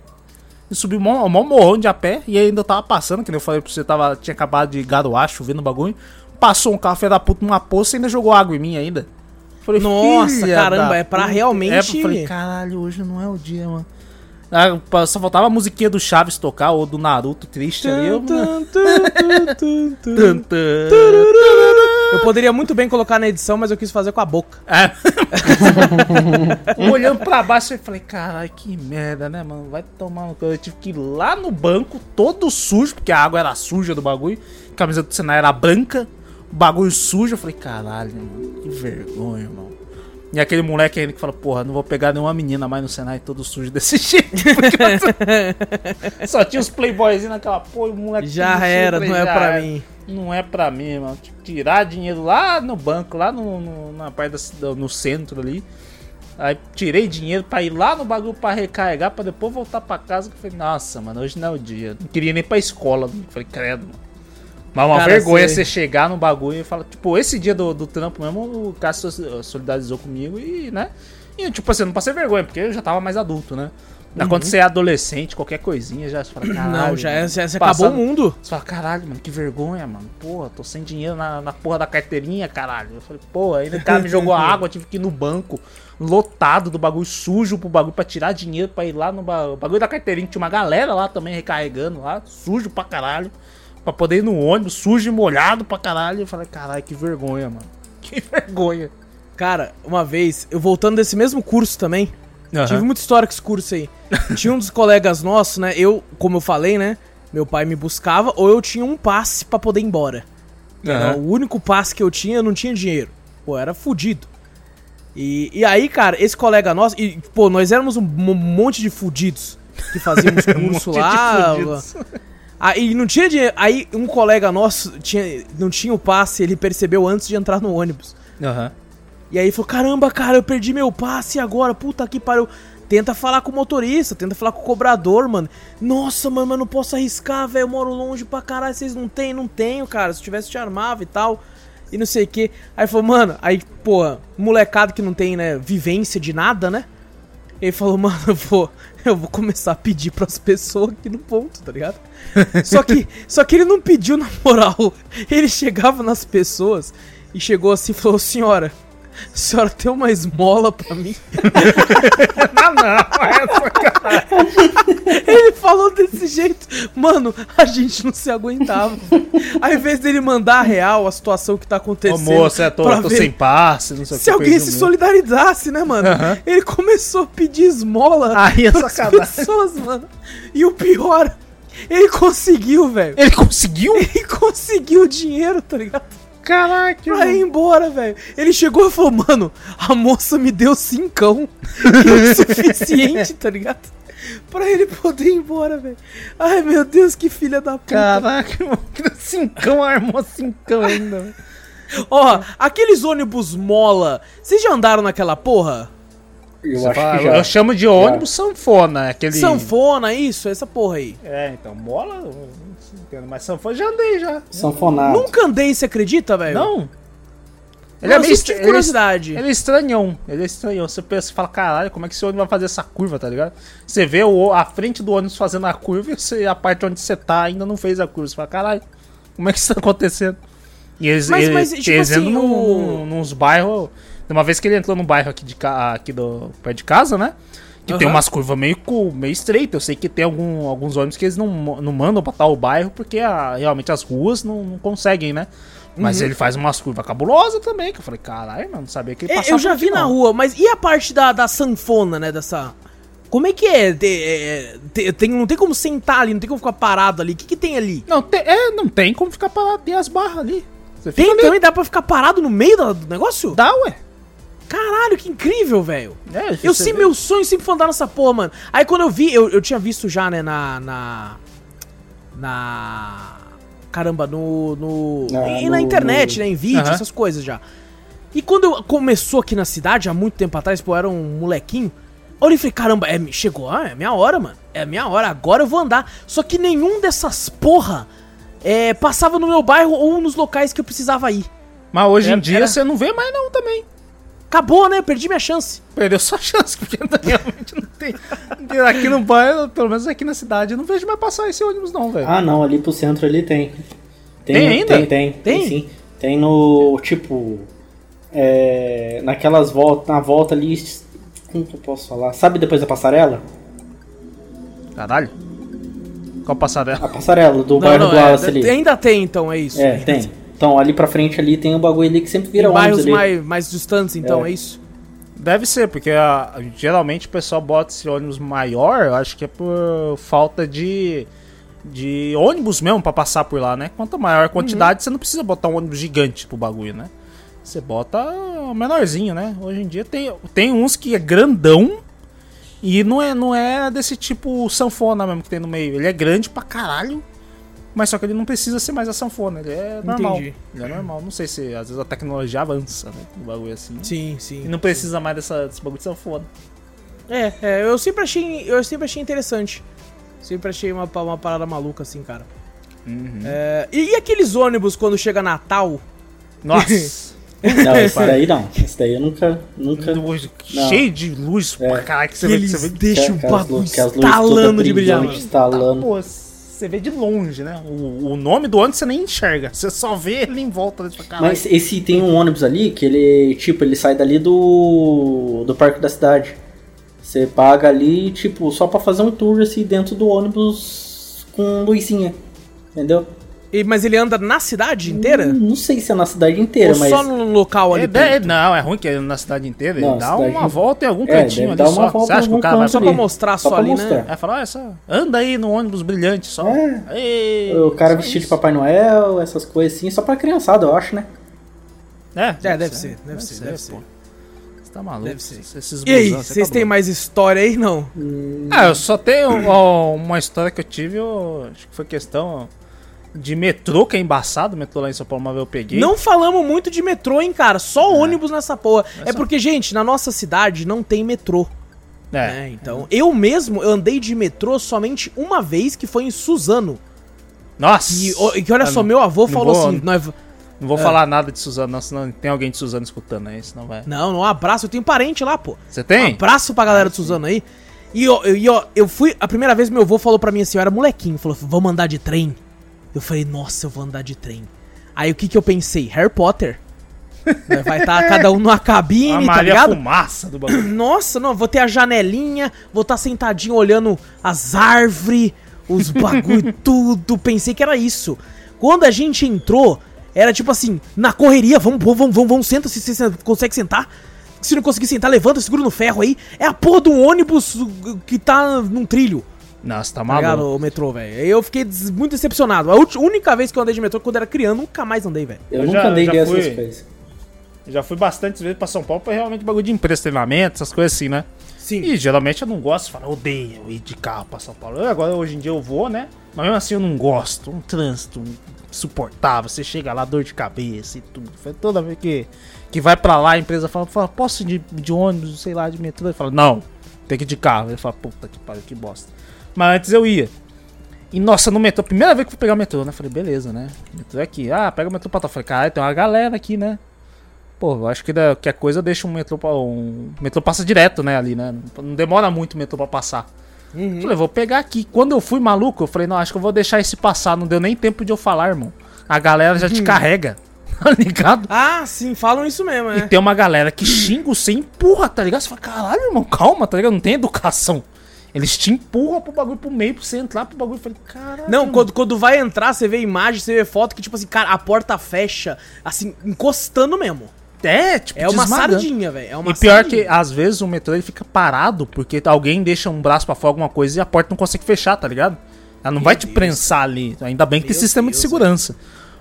E subi mó, mó morrão de a pé. E ainda tava passando, que nem eu falei pra você, tava, tinha acabado de garoar, chovendo o bagulho. Passou um carro, filho da puta, numa poça e ainda jogou água em mim ainda. Falei, Nossa, caramba, é pra puta. realmente- É, eu falei, caralho, hoje não é o dia, mano. Ah, Só faltava a musiquinha do Chaves tocar, ou do Naruto triste ali. Eu, Eu poderia muito bem colocar na edição, mas eu quis fazer com a boca. É. Olhando pra baixo, eu falei, caralho, que merda, né, mano? Vai tomar no. Eu tive que ir lá no banco, todo sujo, porque a água era suja do bagulho. A camisa do Senai era branca, o bagulho sujo. Eu falei, caralho, mano, que vergonha, irmão. E aquele moleque ainda que fala, porra, não vou pegar nenhuma menina mais no Senai todo sujo desse jeito. Porque só tinha os playboyzinhos naquela porra, e o moleque Já era, sujo, não é pra era. mim. Não é pra mim, mano. Tirar dinheiro lá no banco, lá no, no- na parte da ci- do- no centro ali. Aí tirei dinheiro pra ir lá no bagulho pra recarregar, pra depois voltar pra casa. Que eu falei, nossa, mano, hoje não é o dia. Não queria nem pra escola. Eu Falei, credo, mano. Mas uma Cara, vergonha sei. você chegar no bagulho e falar, tipo, esse dia do, do trampo mesmo, o Cássio so- solidarizou comigo e, né? E, tipo assim, eu não passei vergonha, porque eu já tava mais adulto, né? Quando você é adolescente, qualquer coisinha já você fala, caralho. Não, já, é, já, já Passando- acabou o mundo. Você fala, caralho, mano, que vergonha, mano. Porra, tô sem dinheiro na, na porra da carteirinha, caralho. Eu falei, pô, ainda o cara me jogou água, tive que ir no banco, lotado do bagulho sujo pro bagulho pra tirar dinheiro pra ir lá no ba- o bagulho da carteirinha. Tinha uma galera lá também recarregando lá, sujo pra caralho. Pra poder ir no ônibus, sujo e molhado pra caralho. Eu falei, caralho, que vergonha, mano. Que vergonha. Cara, uma vez, eu voltando desse mesmo curso também, tive muita história com esse curso aí. tinha um dos colegas nossos, né? Eu, como eu falei, né? Meu pai me buscava ou eu tinha um passe pra poder ir embora. Aham. o único passe que eu tinha, eu não tinha dinheiro. Pô, era fudido. E, e aí, cara, esse colega nosso, e, pô, nós éramos um mo- monte de fudidos que fazíamos curso de lá. Aí não tinha dinheiro. Aí um colega nosso tinha, não tinha o passe, ele percebeu antes de entrar no ônibus. Aham. E aí falou: caramba, cara, eu perdi meu passe agora, puta que pariu. Tenta falar com o motorista, tenta falar com o cobrador, mano. Nossa, mano, mas não posso arriscar, velho. Eu moro longe pra caralho. Vocês não tem? Não tenho, cara. Se eu tivesse, te armava e tal. E não sei o que. Aí falou, mano, aí, pô, molecado que não tem, né, vivência de nada, né? Ele falou, mano, eu vou, eu vou começar a pedir pras pessoas aqui no ponto, tá ligado? só, que, só que ele não pediu na moral. Ele chegava nas pessoas e chegou assim e falou, senhora, a senhora tem uma esmola pra mim? Não, não, essa cara. Ele falou desse jeito. Mano, a gente não se aguentava. Ao invés dele mandar a real, a situação que tá Ô, acontecendo. moça, eu tô, tô sem passe, não sei o que. Se alguém se solidarizasse, né, mano? Aham. Ele começou a pedir esmola Aí é sacanagem. pessoas, mano. E o pior, ele conseguiu, velho. Ele conseguiu? Ele conseguiu o dinheiro, tá ligado? Caraca, Pra ir embora, velho. Ele chegou e falou, mano, a moça me deu cincão. Que é o suficiente, tá ligado? Pra ele poder ir embora, velho. Ai, meu Deus, que filha da puta. Caraca, mano. Cincão, armou cincão ainda. velho. Ó, aqueles ônibus mola, vocês já andaram naquela porra? Eu Você acho fala- que já. Eu chamo de ônibus sanfona, aquele... Sanfona, isso, essa porra aí. É, então, mola, entendo, mas sanfona já andei já. Sanfonado. Nunca andei, você acredita, velho? Não? Ele é meio estra- tive curiosidade. Ele é estranhão, ele é estranhão. Você pensa e fala, caralho, como é que esse ônibus vai fazer essa curva, tá ligado? Você vê o, a frente do ônibus fazendo a curva e você, a parte onde você tá ainda não fez a curva. Você fala, caralho, como é que isso tá acontecendo? E eles, Mas- eles, mas, tipo eles assim, entram o- num- nos bairros. Uma vez que ele entrou num bairro aqui, de, ca- aqui do perto de casa, né? Que tem Aham. umas curvas meio, meio estreitas. Eu sei que tem algum, alguns ônibus que eles não, não mandam pra tal bairro porque a- realmente as ruas não, não conseguem, né? Mas Uhum. ele faz umas curvas cabulosas também. Que eu falei, caralho, mano, não sabia que ele É, passava eu já vi na não." rua, mas e a parte da, da sanfona, né? Dessa. Como é que é? Te- é, te- tem, não tem como sentar ali, não tem como ficar parado ali. O que, que tem ali? Não, tem, é, não tem como ficar parado. Tem as barras ali. Você Tem ali. também? Dá pra ficar parado no meio do, do negócio? Dá, ué. Caralho, que incrível, velho. É, Eu sempre, vê. meu sonho sempre foi andar nessa porra, mano. Aí quando eu vi, eu, eu tinha visto já, né, na. Na. Na. Caramba, no. no Ah, e na no- internet, né? Em vídeo, Aham. essas coisas já. E quando eu- começou aqui na cidade, há muito tempo atrás, pô, eu era um molequinho. Eu olhei e falei, caramba, é, chegou, ah, é minha hora, mano. É minha hora, agora eu vou andar. Só que nenhum dessas porra é, passava no meu bairro ou nos locais que eu precisava ir. Mas hoje Era- em dia era- você não vê mais não também. Acabou, né? Perdi minha chance. Perdeu sua chance, porque realmente não tem. Aqui no bairro, pelo menos aqui na cidade, eu não vejo mais passar esse ônibus, não, velho. Ah, não, ali pro centro ali tem. Tem ainda? Tem, tem, Tem? tem sim. Tem no, tipo, é, naquelas voltas, na volta ali, como que eu posso falar? Sabe depois da passarela? Caralho. Qual passarela? A passarela do Não, bairro não, do é, Wallace ali. ainda tem, então, é isso. É, Ainda tem. Então ali pra frente ali tem um bagulho ali que sempre vira Em ônibus bairros ali. mais, mais distantes, então, é, É. isso? Deve ser, porque a- geralmente o pessoal bota esse ônibus maior, eu acho que é por falta de, de ônibus mesmo pra passar por lá, né? Quanto maior a quantidade, você não precisa botar um ônibus gigante pro bagulho, né? Você bota o menorzinho, né? Hoje em dia tem, tem uns que é grandão e não é, não é desse tipo sanfona mesmo que tem no meio. Ele é grande pra caralho, mas só que ele não precisa ser mais a sanfona, ele é normal. Entendi. Ele é normal. Não sei se às vezes a tecnologia avança, né? No bagulho assim. Sim, sim. E não precisa mais dessa, desse bagulho de sanfona. É, é, eu sempre achei, eu sempre achei interessante. Sempre achei uma, uma parada maluca assim, cara. Uhum. É, e, e aqueles ônibus quando chega Natal? Nossa! Não, esse daí não. Esse daí eu nunca. nunca... Cheio de luz É. pra caralho que você Que vê. eles Você vê, deixam o bagulho estalando de brilhante. Estalando. Pô, você vê de longe, né? O, o nome do ônibus você nem enxerga. Você só vê ele em volta. Fala, caralho. Mas esse tem um ônibus ali que ele, tipo, ele sai dali do do parque da cidade. Você paga ali, tipo, só pra fazer um tour assim dentro do ônibus com luzinha. Entendeu? E- mas ele anda na cidade inteira? Hum, Não sei se é na cidade inteira, Ou mas só num local ali É, é, não, é ruim que é na cidade inteira. Ele Não, dá uma volta em algum É, cantinho deve ali dar uma só. volta Você acha que o cara vai Só pra mostrar Só só pra ali, mostrar. né? Vai falar, olha só, anda aí no ônibus brilhante só. É. Ei, o cara vestido de isso. Papai Noel, essas coisas assim, só pra criançada, eu acho, né? É, É, deve ser, deve ser, deve ser. pô. Você tá maluco? Deve ser. Esses E aí, você vocês tá têm mais história aí, não? Ah, eu só tenho ó, uma história que eu tive, eu, acho que foi questão de metrô, que é embaçado, metrô lá em São Paulo, uma vez eu peguei. Não falamos muito de metrô, hein, cara? Só ônibus nessa porra. É, só- porque, gente, na nossa cidade não tem metrô. É. né? Então, eu mesmo eu andei de metrô somente uma vez, que foi em Suzano. Nossa! E, o- que olha Ah, só, não- meu avô não falou vou- assim: nós, Não vou É. falar nada de Suzano, não, senão tem alguém de Suzano escutando aí, senão vai. Não, não, um abraço, eu tenho parente lá, pô. Você Um tem? abraço pra galera de Suzano aí. E, ó, eu, e, ó, eu fui. A primeira vez meu avô falou pra mim assim, eu era molequinho, falou, vamos andar de trem. Eu falei, nossa, eu vou andar de trem. Aí o que que eu pensei? Harry Potter. Vai estar cada um numa cabine, tá Maria ligado? Fumaça do bagulho. Nossa, não, vou ter a janelinha, vou estar sentadinho olhando as árvores, os bagulho, tudo. Pensei que era isso. Quando a gente entrou, era tipo assim, na correria, vamos, vamos, vamos, vamos, senta, se você consegue sentar. Se não conseguir sentar, levanta, segura no ferro aí. É a porra do ônibus uh, que tá num trilho. Nossa, tá Tá maluco. o metrô, velho. Eu fiquei des- muito decepcionado. A única vez que eu andei de metrô quando era criança, nunca mais andei, velho. Eu, Eu nunca já- andei dessas fui- coisas. Já fui bastante vezes pra São Paulo pra realmente bagulho de empresa, treinamento, essas coisas assim, né? Sim. E geralmente eu não gosto, falo, odeio ir de carro pra São Paulo. Eu, agora, hoje em dia eu vou, né? Mas mesmo assim eu não gosto. Um trânsito insuportável. Você chega lá, dor de cabeça e tudo. Foi toda vez que, que vai pra lá, a empresa fala, fala posso ir de, de ônibus, sei lá, de metrô? Ele fala, não, tem que ir de carro. Ele fala, puta que pariu, que bosta. Mas antes eu ia. E nossa, no metrô, primeira vez que eu fui pegar o metrô, né? Falei, beleza, né? Metrô é aqui. Ah, pega o metrô pra tal. Falei, caralho, tem uma galera aqui, né? Pô, eu acho que da, que a coisa deixa um metrô pra. Um, o metrô passa direto, né, ali, né? Não demora muito o metrô pra passar. Uhum. Falei, vou pegar aqui. Quando eu fui maluco, eu falei, não, acho que eu vou deixar esse passar. Não deu nem tempo de eu falar, irmão. A galera já te Uhum. carrega. Tá ligado? Ah, sim, falam isso mesmo, E é. tem uma galera que xinga você empurra, tá ligado? Você fala, caralho, irmão, calma, tá ligado? Não tem educação. Eles te empurram pro bagulho pro meio, pra você entrar pro bagulho. Eu falei, caralho. Não, quando, quando vai entrar, você vê imagem, você vê foto que, tipo assim, cara, a porta fecha, assim, encostando mesmo. É, tipo, É uma desmagando. sardinha, velho. É uma E pior sardinha. que, às vezes, o metrô ele fica parado porque alguém deixa um braço pra fora, alguma coisa, e a porta não consegue fechar, tá ligado? Ela não vai te Deus. prensar ali. Ainda bem que tem Meu sistema Deus, de segurança.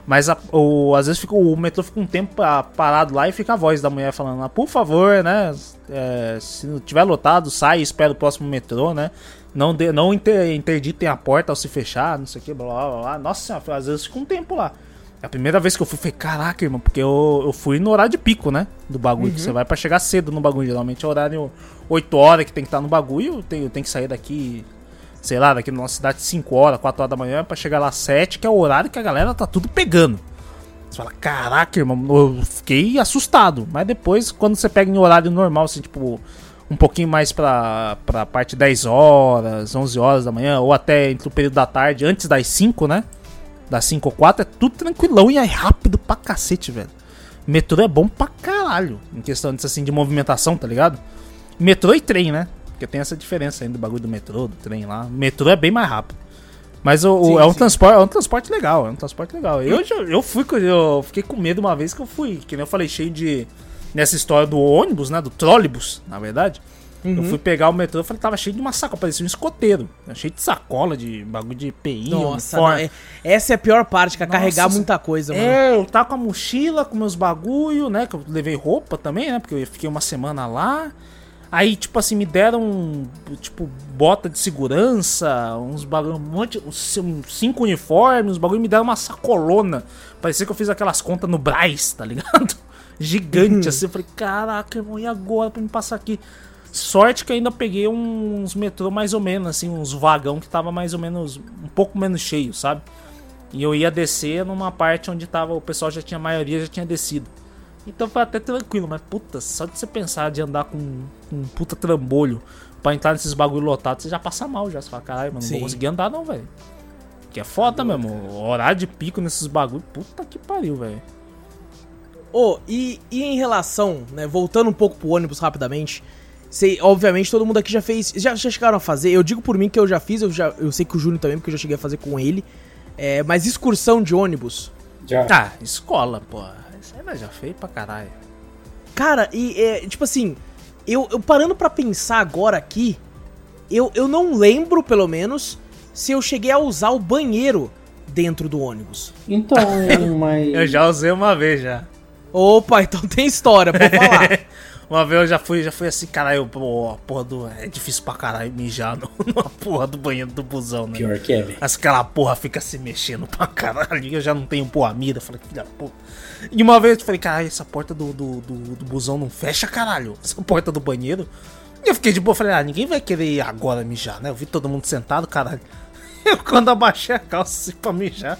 Mas a- o, às vezes fica, o metrô fica um tempo pa- parado lá e fica a voz da mulher falando, ah, por favor, né? é, se não tiver lotado, sai e espera o próximo metrô, né? Não, de, não inter, interditem a porta ao se fechar, não sei o que, blá blá blá. Nossa senhora, às vezes fica um tempo lá. A primeira vez que eu fui, falei, caraca, irmão, porque eu, eu fui no horário de pico, né? Do bagulho, que você vai pra chegar cedo no bagulho. Geralmente é horário 8 horas que tem que estar no bagulho, eu tenho, eu tenho que sair daqui, sei lá, daqui na nossa cidade 5 horas, 4 horas da manhã, pra chegar lá 7, que é o horário que a galera tá tudo pegando. Você fala, caraca, irmão, eu fiquei assustado. Mas depois, quando você pega em horário normal, assim, tipo, um pouquinho mais pra, pra parte 10 horas, 11 horas da manhã, ou até entre o período da tarde, antes das 5, né? Das 5 ou 4, é tudo tranquilão e é rápido pra cacete, velho. Metrô é bom pra caralho, em questão disso, assim, de movimentação, tá ligado? Metrô e trem, né? Porque tem essa diferença ainda do bagulho do metrô, do trem lá. Metrô é bem mais rápido. Mas o, o- Sim, é, um sim. transporte, é um transporte legal, é um transporte legal. Eu, eu fui, eu fiquei com medo uma vez que eu fui, que nem eu falei, cheio de. Nessa história do ônibus, né? Do trólebus, na verdade. Uhum. Eu fui pegar o metrô e falei, tava cheio de uma sacola, parecia um escoteiro. Cheio de sacola, de bagulho de EPI, Nossa, não, é- essa é a pior parte, que é Nossa, carregar muita coisa, mano. É, eu tava com a mochila, com meus bagulho, né? Que eu levei roupa também, né? Porque eu fiquei uma semana lá. Aí, tipo assim, me deram, tipo, bota de segurança, uns bagulho, um monte, uns, cinco uniformes, uns bagulho, me deram uma sacolona. Parecia que eu fiz aquelas contas no Braz, tá ligado? Gigante, assim. Eu falei, caraca, irmão, e agora pra me passar aqui? Sorte que ainda peguei uns metrô mais ou menos, assim, uns vagão que tava mais ou menos, um pouco menos cheio, sabe? E eu ia descer numa parte onde tava, o pessoal já tinha, a maioria já tinha descido. Então foi até tranquilo, mas puta, só de você pensar de andar com um, um puta trambolho pra entrar nesses bagulho lotados, você já passa mal já. Você fala, caralho, mano, não vou conseguir andar não, velho. Que é foda mesmo. Horário de pico nesses bagulho, puta que pariu, velho. Ô, e, e em relação, né, voltando um pouco pro ônibus rapidamente, sei, obviamente todo mundo aqui já fez, já, já chegaram a fazer, eu digo por mim que eu já fiz, eu, já, eu sei que o Júnior também, porque eu já cheguei a fazer com ele, é, mas excursão de ônibus, Já. Ah, escola, pô. Aí nós já fez pra caralho. cara, e é, tipo assim, eu, eu parando pra pensar agora aqui, eu, eu não lembro, pelo menos, se eu cheguei a usar o banheiro dentro do ônibus. Então, mas. Eu já usei uma vez já. Opa, então tem história pra falar. Uma vez eu já fui, já fui assim, caralho, pô, porra do. É difícil pra caralho mijar no, na porra do banheiro do busão, né? Pior que é, velho. Mas aquela porra fica se mexendo pra caralho. Eu já não tenho porra mira. Falei, filha da puta. E uma vez eu falei, caralho, essa porta do, do, do, do busão não fecha, caralho. Essa porta do banheiro. E eu fiquei de boa, falei, ah, ninguém vai querer ir agora mijar, né? Eu vi todo mundo sentado, caralho. Eu quando abaixei a calça assim pra mijar.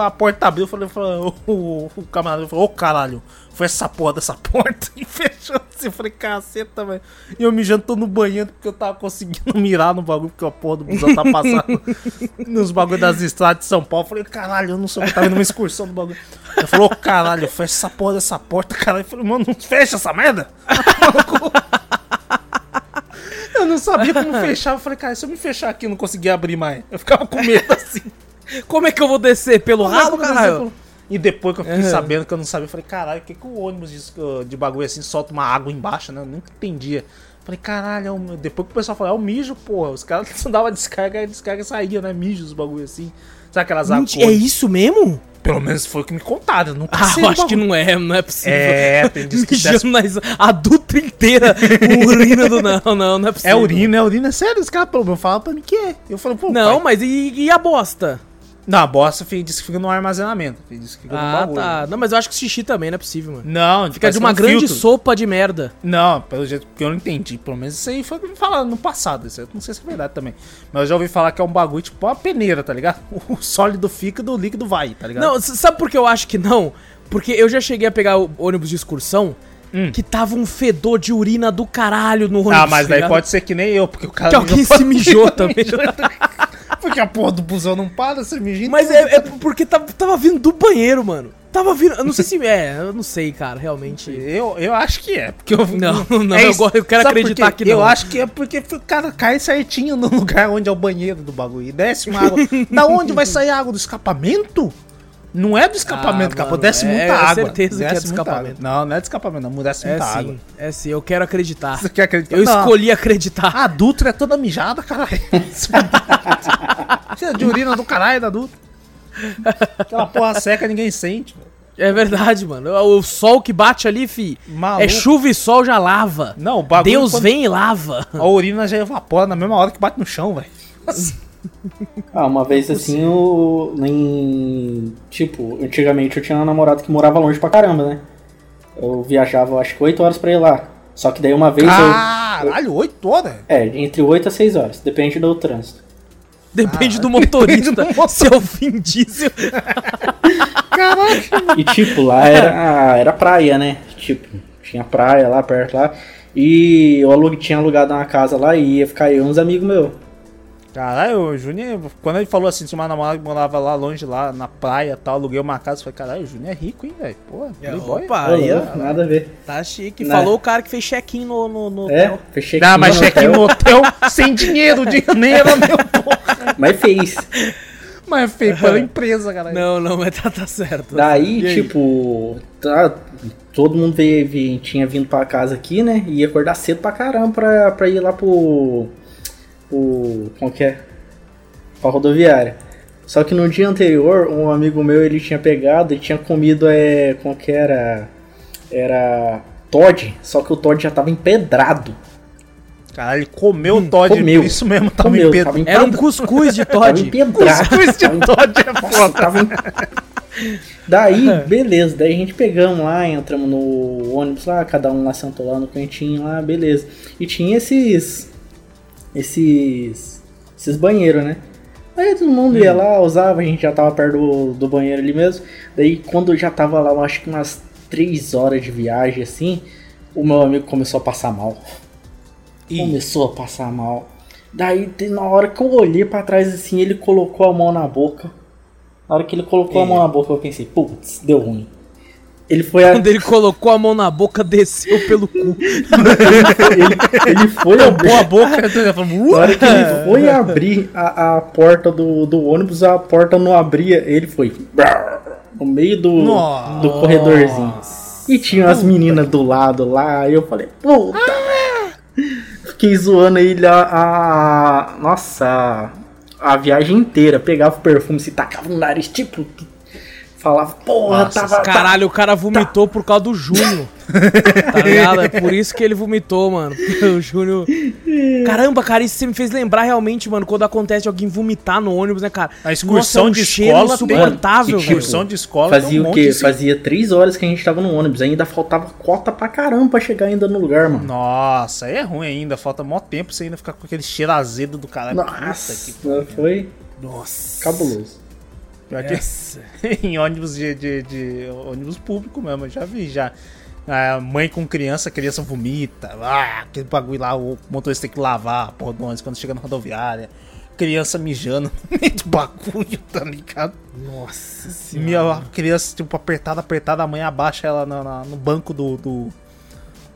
A porta abriu, eu falei, falei o, o, camarada falou, ô caralho, foi essa porra dessa porta e fechou assim, eu falei, caceta, velho. E eu mijando tô no banheiro porque eu tava conseguindo mirar no bagulho, porque a porra do busão tá passando nos bagulhos das estradas de São Paulo. Eu falei, caralho, eu não sou, eu tava indo numa excursão do bagulho. Ele falou, ô caralho, fecha essa porra dessa porta, caralho. Eu falei, mano, não fecha essa merda. Eu não sabia como fechar. Eu falei, cara, se eu me fechar aqui, eu não conseguia abrir mais. Eu ficava com medo assim. Como é que eu vou descer pelo ralo, caralho? E depois que eu fiquei Uhum. sabendo que eu não sabia, eu falei, caralho, o que, que o ônibus de, de bagulho assim solta uma água embaixo, né? Eu nunca entendia. Falei, caralho, é um... depois que o pessoal falou, é o mijo, porra. Os caras só davam descarga e a descarga saía, né? Mijo, os bagulho assim. Sabe aquelas águas? É isso mesmo? Pelo menos foi o que me contaram. Nunca Ah, eu acho que não é, não é possível. É, tem diz que Mijando nas adulta inteira, urina do não, não, não é possível. É urina, é urina. É sério, os caras pelo menos falaram pra mim que é. Eu falei, pô, Não, pai. mas e, e a bosta? Não, a bosta fi- disse que fica no armazenamento. Disse que fica no Ah, bagulho. tá. Não, mas eu acho que xixi também não é possível, mano. Não, Fica de uma um grande filtro. sopa de merda. Não, pelo jeito que eu não entendi. Pelo menos isso aí foi me falaram no passado. Isso eu não sei se é verdade também. Mas eu já ouvi falar que é um bagulho tipo uma peneira, tá ligado? O sólido fica e o líquido vai, tá ligado? Não, sabe por que eu acho que não? Porque eu já cheguei a pegar o ônibus de excursão Hum. que tava um fedor de urina do caralho no ônibus. Ah, mas tá daí pode ser que nem eu, porque o cara. Que alguém se mijou também. Porque a porra do busão não para, você em Mas é, é porque tava, tava vindo do banheiro, mano. Tava vindo. Eu não sei se. É, eu não sei, cara, realmente. Eu, eu acho que é, porque eu Não, não, é eu eu quero acreditar que não. Eu acho que é porque o cara cai certinho no lugar onde é o banheiro do bagulho. E desce uma água. da onde vai sair a água? Do escapamento? Não é do escapamento, Ah, capô. mano, Desce é- muita é água. certeza que é Desce do escapamento. água. Não, não é do escapamento, não. Desce É muita sim, água. é sim, eu quero acreditar. Você quer acreditar? Eu Não. escolhi acreditar. A Dutra é toda mijada, caralho. Cheia de urina do caralho da Dutra. Aquela porra seca ninguém sente, velho. É verdade, mano. O sol que bate ali, fi. Maluco. É chuva e sol já lava. Não, o bagulho. Deus quando- vem e lava. A urina já evapora na mesma hora que bate no chão, velho. Ah, uma vez assim, eu. Em, tipo, antigamente eu tinha uma namorada que morava longe pra caramba, né? Eu viajava, acho que 8 horas pra ir lá. Só que daí uma vez eu. Caralho, 8 horas? É, entre 8 a 6 horas, depende do trânsito. Depende Ah, do motorista. depende do. Se é o Vin Diesel. Caralho. E tipo, lá era, era praia, né? Tipo, tinha praia lá perto lá. E eu alu- tinha alugado uma casa lá e ia ficar eu e uns amigos meus. Caralho, o Júnior, quando ele falou assim, tinha uma namorada que morava lá longe, lá na praia e tal, aluguei uma casa, eu falei, caralho, o Júnior é rico, hein, velho? Porra, playboy. Opa, aí, nada a ver. tá chique. Né? Falou o cara que fez check-in no, no, no É, hotel. fechei Ah, mas no check-in no hotel sem dinheiro, o dinheiro nem era meu, porra. Mas fez. Mas é feio pela empresa, caralho. Não, não, mas tá, tá certo. Daí, E tipo, tá, todo mundo veio, vi- tinha vindo pra casa aqui, né? E ia acordar cedo pra caramba pra, pra ir lá pro. Pro. como que é? Pra rodoviária. Só que no dia anterior, um amigo meu ele tinha pegado e tinha comido, é. como que era? Era. Todd, só que o Todd já tava empedrado. Caralho, ele comeu o Todd, comeu. isso mesmo, tava Comeu, em tava Era um empedrado. cuscuz de Tava Todd. empedrado. Cuscuz de Todd é Nossa, foda. tava em- Daí, beleza. Daí a gente pegamos lá, entramos no ônibus lá, cada um lá sentou lá no cantinho lá, beleza. E tinha esses. Esses. Esses banheiros, né? Aí todo mundo ia lá, usava, a gente já tava perto do, do banheiro ali mesmo. Daí quando eu já tava lá, eu acho que umas três horas de viagem assim, o meu amigo começou a passar mal. Ih. Começou a passar mal. Daí, na hora que eu olhei pra trás assim, ele colocou a mão na boca. Na hora que ele colocou a mão na boca, eu pensei, putz, deu ruim. Ele foi, a- Quando ele colocou a mão na boca, desceu pelo cu. ele, ele foi abrir. A boca. Na hora que ele foi abrir a, a porta do, do ônibus, a porta não abria. Ele foi no meio do, Nossa. do corredorzinho. E tinha as meninas do lado lá. E eu falei, puta. Fiquei zoando ele a, a- Nossa, a, a viagem inteira. Pegava o perfume, se tacava no nariz, tipo. Falava, porra, Nossa, tava. Caralho, o cara vomitou por causa do Júnior. Tá ligado? É por isso que ele vomitou, mano. O Júnior. Caramba, cara, isso você me fez lembrar realmente, mano, quando acontece alguém vomitar no ônibus, né, cara? A excursão Nossa, é um de cheiro escola velho. Excursão de escola. Fazia um o quê? de- Fazia três horas que a gente tava no ônibus. Ainda faltava cota pra caramba pra chegar ainda no lugar, mano. Nossa, aí é ruim ainda. Falta mó tempo você ainda ficar com aquele cheiro azedo do caralho. Nossa, Puta que foi Nossa. cabuloso. Em ônibus de, de, de- ônibus público mesmo, eu já vi já. A mãe com criança, a criança vomita. Ah, aquele bagulho lá, o motorista tem que lavar a porra do ônibus quando chega na rodoviária. Criança mijando no meio do bagulho, tá ligado? Nossa senhora. minha criança, tipo, apertada, apertada, a mãe abaixa ela na- no banco do, do,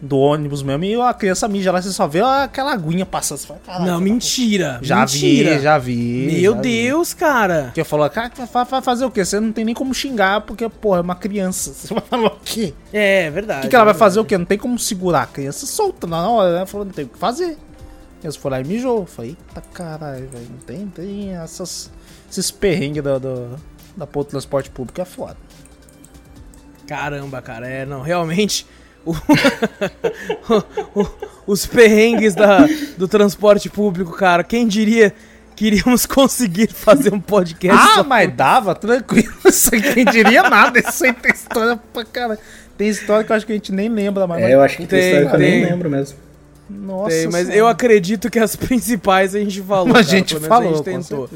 do ônibus mesmo. E a criança mija lá, você só vê aquela aguinha passando. Você fala, "Caralho, Não, mentira. Já mentira. vi, já vi. Meu já vi. Deus, cara. Que eu falo, cara, vai vai fazer o quê? Você não tem nem como xingar, porque, porra, é uma criança. Você vai falar o quê? É, verdade. O que, que ela vai é fazer o quê? Não tem como segurar a criança solta na hora. Ela falou, não tem o que fazer. Eles foram lá e mijou. Eu falei, eita caralho, velho. Não tem, tem essas, esses perrengues do, do, da porra do transporte público é foda. Caramba, cara, é, não, realmente. o- o- os perrengues da, do transporte público, cara. Quem diria que iríamos conseguir fazer um podcast Ah, mas dava, tranquilo. Quem diria nada. Isso aí tem história pra caralho. Tem história que eu acho que a gente nem lembra, mas. É, eu acho que tem, Tem, história que eu nem tem. lembro mesmo. Nossa, Tem, mas Senhora. eu acredito que as principais a gente falou. A cara, gente pelo menos falou, a gente tentou.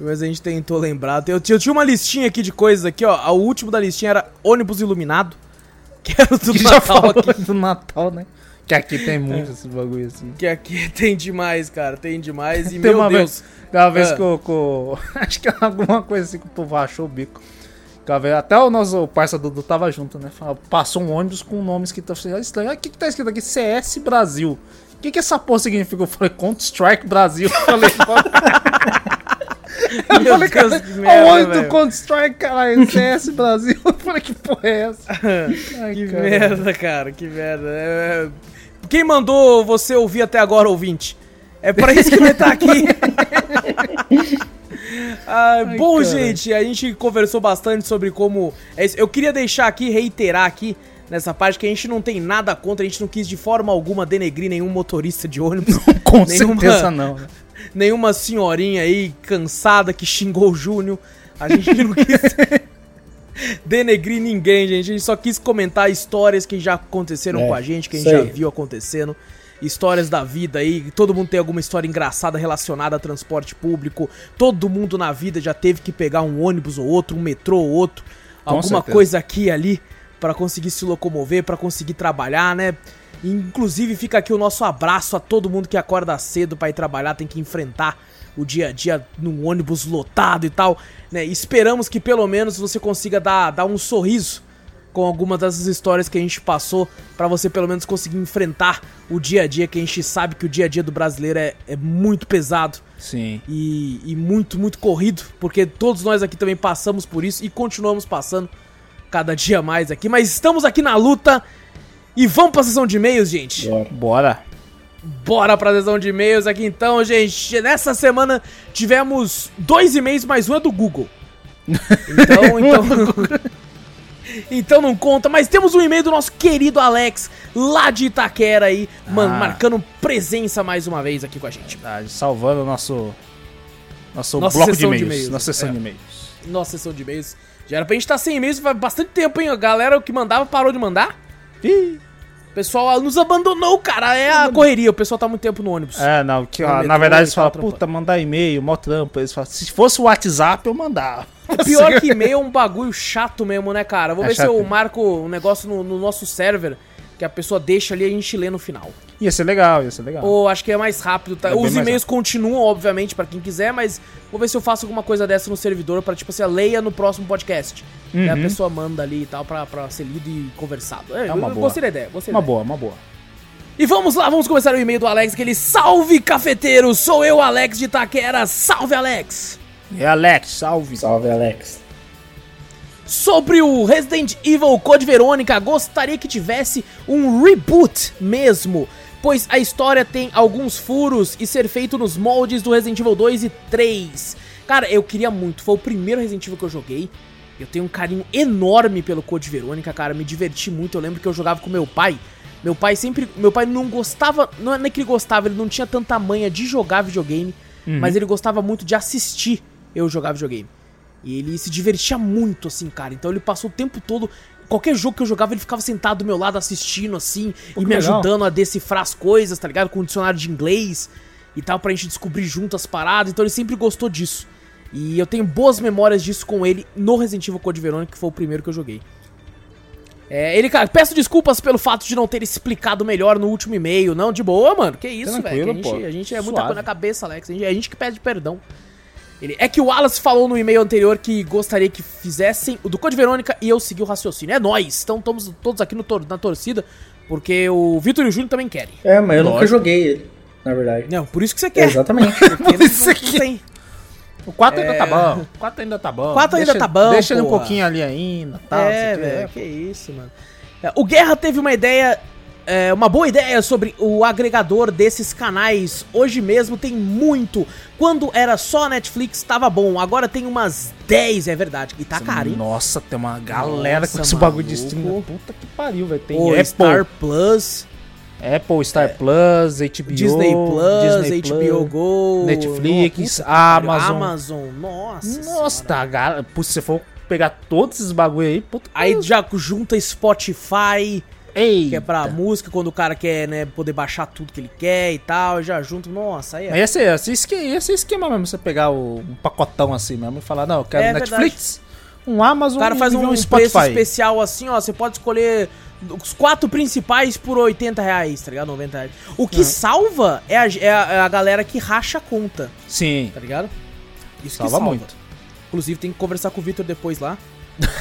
menos a gente tentou lembrar. Eu, eu tinha uma listinha aqui de coisas aqui, ó. O último da listinha era ônibus iluminado. Que era o do Que já Natal falou aqui. do Natal, né? Que aqui tem muito esse bagulho assim. Que aqui tem demais, cara. Tem demais. E Tem meu uma Deus. vez, uma vez Ah. que eu, que eu- Acho que era alguma coisa assim que o povo achou o bico. Vez- Até o nosso parça Dudu tava junto, né? Passou um ônibus com nomes que tá assim, "Ah, estranho. Ah, O que, que tá escrito aqui? CS Brasil. O que, que essa porra significa? Eu falei, Counter Strike Brasil. Eu falei, eu falei, cara, que o merda, ônibus do velho. Counter Strike, caralho, CS Brasil. Eu falei, que porra é essa? Ai, Que cara. merda, cara, que merda. É, é, Quem mandou você ouvir até agora, ouvinte? É pra isso que ele tá aqui. Ah, Ai, bom, cara. gente, a gente conversou bastante sobre como. é. Eu queria deixar aqui, reiterar aqui, nessa parte, que a gente não tem nada contra, a gente não quis de forma alguma denegrir nenhum motorista de ônibus. Com Nenhuma- certeza não. Nenhuma senhorinha aí cansada que xingou o Júnior. A gente não quis denegrir ninguém, gente. A gente só quis comentar histórias que já aconteceram É, com a gente, que a gente já viu acontecendo. Histórias da vida aí, todo mundo tem alguma história engraçada relacionada a transporte público. Todo mundo na vida já teve que pegar um ônibus ou outro, um metrô ou outro, Com alguma certeza. coisa aqui e ali pra conseguir se locomover, pra conseguir trabalhar, né? Inclusive fica aqui o nosso abraço a todo mundo que acorda cedo pra ir trabalhar, tem que enfrentar o dia a dia num ônibus lotado e tal, né? Esperamos que pelo menos você consiga dar, dar um sorriso com alguma dessas histórias que a gente passou pra você pelo menos conseguir enfrentar o dia a dia, que a gente sabe que o dia a dia do brasileiro é, é muito pesado Sim. e, e muito, muito corrido, porque todos nós aqui também passamos por isso e continuamos passando cada dia mais aqui, mas estamos aqui na luta e vamos pra sessão de e-mails, gente. Bora. Bora. Bora pra sessão de e-mails aqui então, gente. Nessa semana tivemos dois e-mails, mais um é do Google. Então, então. então não conta, mas temos um e-mail do nosso querido Alex, lá de Itaquera aí, mano, Ah. marcando presença mais uma vez aqui com a gente. Verdade, salvando o nosso. Nosso Nossa bloco de e-mails, Nossa sessão é. de e-mails. Nossa sessão de e-mails. Já era pra gente estar sem e-mails faz bastante tempo, hein? A galera que mandava parou de mandar. Ih. O pessoal nos abandonou, cara. É a correria. O pessoal tá muito tempo no ônibus. É, não, que, ó, na verdade eles falam, puta, mandar e-mail, mó trampo. Eles falam, se fosse o WhatsApp, eu mandava. Pior que e-mail é um bagulho chato mesmo, né, cara? Vou É ver se chato. eu marco um negócio no, no nosso server que a pessoa deixa ali e a gente lê no final. Ia ser legal, ia ser legal. Ou acho que é mais rápido, tá? É Os e-mails continuam, obviamente, pra quem quiser, mas vou ver se eu faço alguma coisa dessa no servidor pra, tipo assim, leia no próximo podcast. E a Uhum. pessoa manda ali e tal pra, pra ser lido e conversado. É, É uma eu boa. gostei da ideia, gostei da Uma ideia. boa, uma boa. E vamos lá, vamos começar o e-mail do Alex, aquele salve cafeteiro, sou eu, Alex de Itaquera, salve Alex! E Alex, salve. Salve, Alex. Sobre o Resident Evil Code Verônica, gostaria que tivesse um reboot mesmo, pois a história tem alguns furos e ser feito nos moldes do Resident Evil 2 e 3. Cara, eu queria muito, foi o primeiro Resident Evil que eu joguei. Eu tenho um carinho enorme pelo Code Verônica, cara, me diverti muito. Eu lembro que eu jogava com meu pai. Meu pai sempre, meu pai não gostava, não é nem que ele gostava, ele não tinha tanta manha de jogar videogame, mas ele gostava muito de assistir eu jogar videogame. E ele se divertia muito, assim, cara. Então ele passou o tempo todo. Qualquer jogo que eu jogava, ele ficava sentado do meu lado assistindo, assim, Pô, e me legal. ajudando a decifrar as coisas, tá ligado? Com o dicionário de inglês e tal, pra gente descobrir junto as paradas. Então ele sempre gostou disso. E eu tenho boas memórias disso com ele no Resident Evil Code Verônica, que foi o primeiro que eu joguei. É, ele, cara, peço desculpas pelo fato de não ter explicado melhor no último e-mail. Não, de boa, mano. Que isso, velho. A gente, a gente é muita Suave. coisa na cabeça, Alex. A gente, a gente que pede perdão. Ele, é que o Wallace falou no e-mail anterior que gostaria que fizessem o do Code Verônica e eu segui o raciocínio. É nóis. Então estamos todos aqui no tor- na torcida, porque o Vitor e o Júnior também querem. É, mas eu nunca Lógico. joguei ele, na verdade. Não, por isso que você quer. Exatamente. Porque não, isso não aqui. tem. O 4 ainda tá bom. O 4 ainda tá bom. É. Quatro ainda Deixa- tá bom, Deixa ele um pouquinho ali ainda. Tal, é, não velho, que isso, mano. É, O Guerra teve uma ideia, é, uma boa ideia sobre o agregador desses canais. Hoje mesmo tem muito. Quando era só Netflix, tava bom. Agora tem umas 10, é verdade. E tá caro, hein? Nossa, tem uma galera Nossa, com esse bagulho de maluco. stream. Puta que pariu, velho. Tem O Apple, Star Plus, Apple, Star Plus, HBO, Disney Plus, Disney HBO Go, Netflix, Nossa. Amazon. Amazon, nossa. Nossa, tá, galera. Pô, se você for pegar todos esses bagulho aí, puta Aí já junta Spotify, Ei, que é pra música, quando o cara quer, né, poder baixar tudo que ele quer e tal, já junta. Nossa, aí é ser, esse esquema, ser esquema mesmo, você pegar o, um pacotão assim mesmo e falar, não, eu quero É Netflix, um Amazon O cara faz um, um preço especial assim, ó. Você pode escolher os quatro principais por 80 reais, tá ligado? 90 reais. O que salva é a, é a- é a galera que racha a conta, Sim, tá ligado? Isso salva muito. Inclusive, tem que conversar com o Vitor depois lá.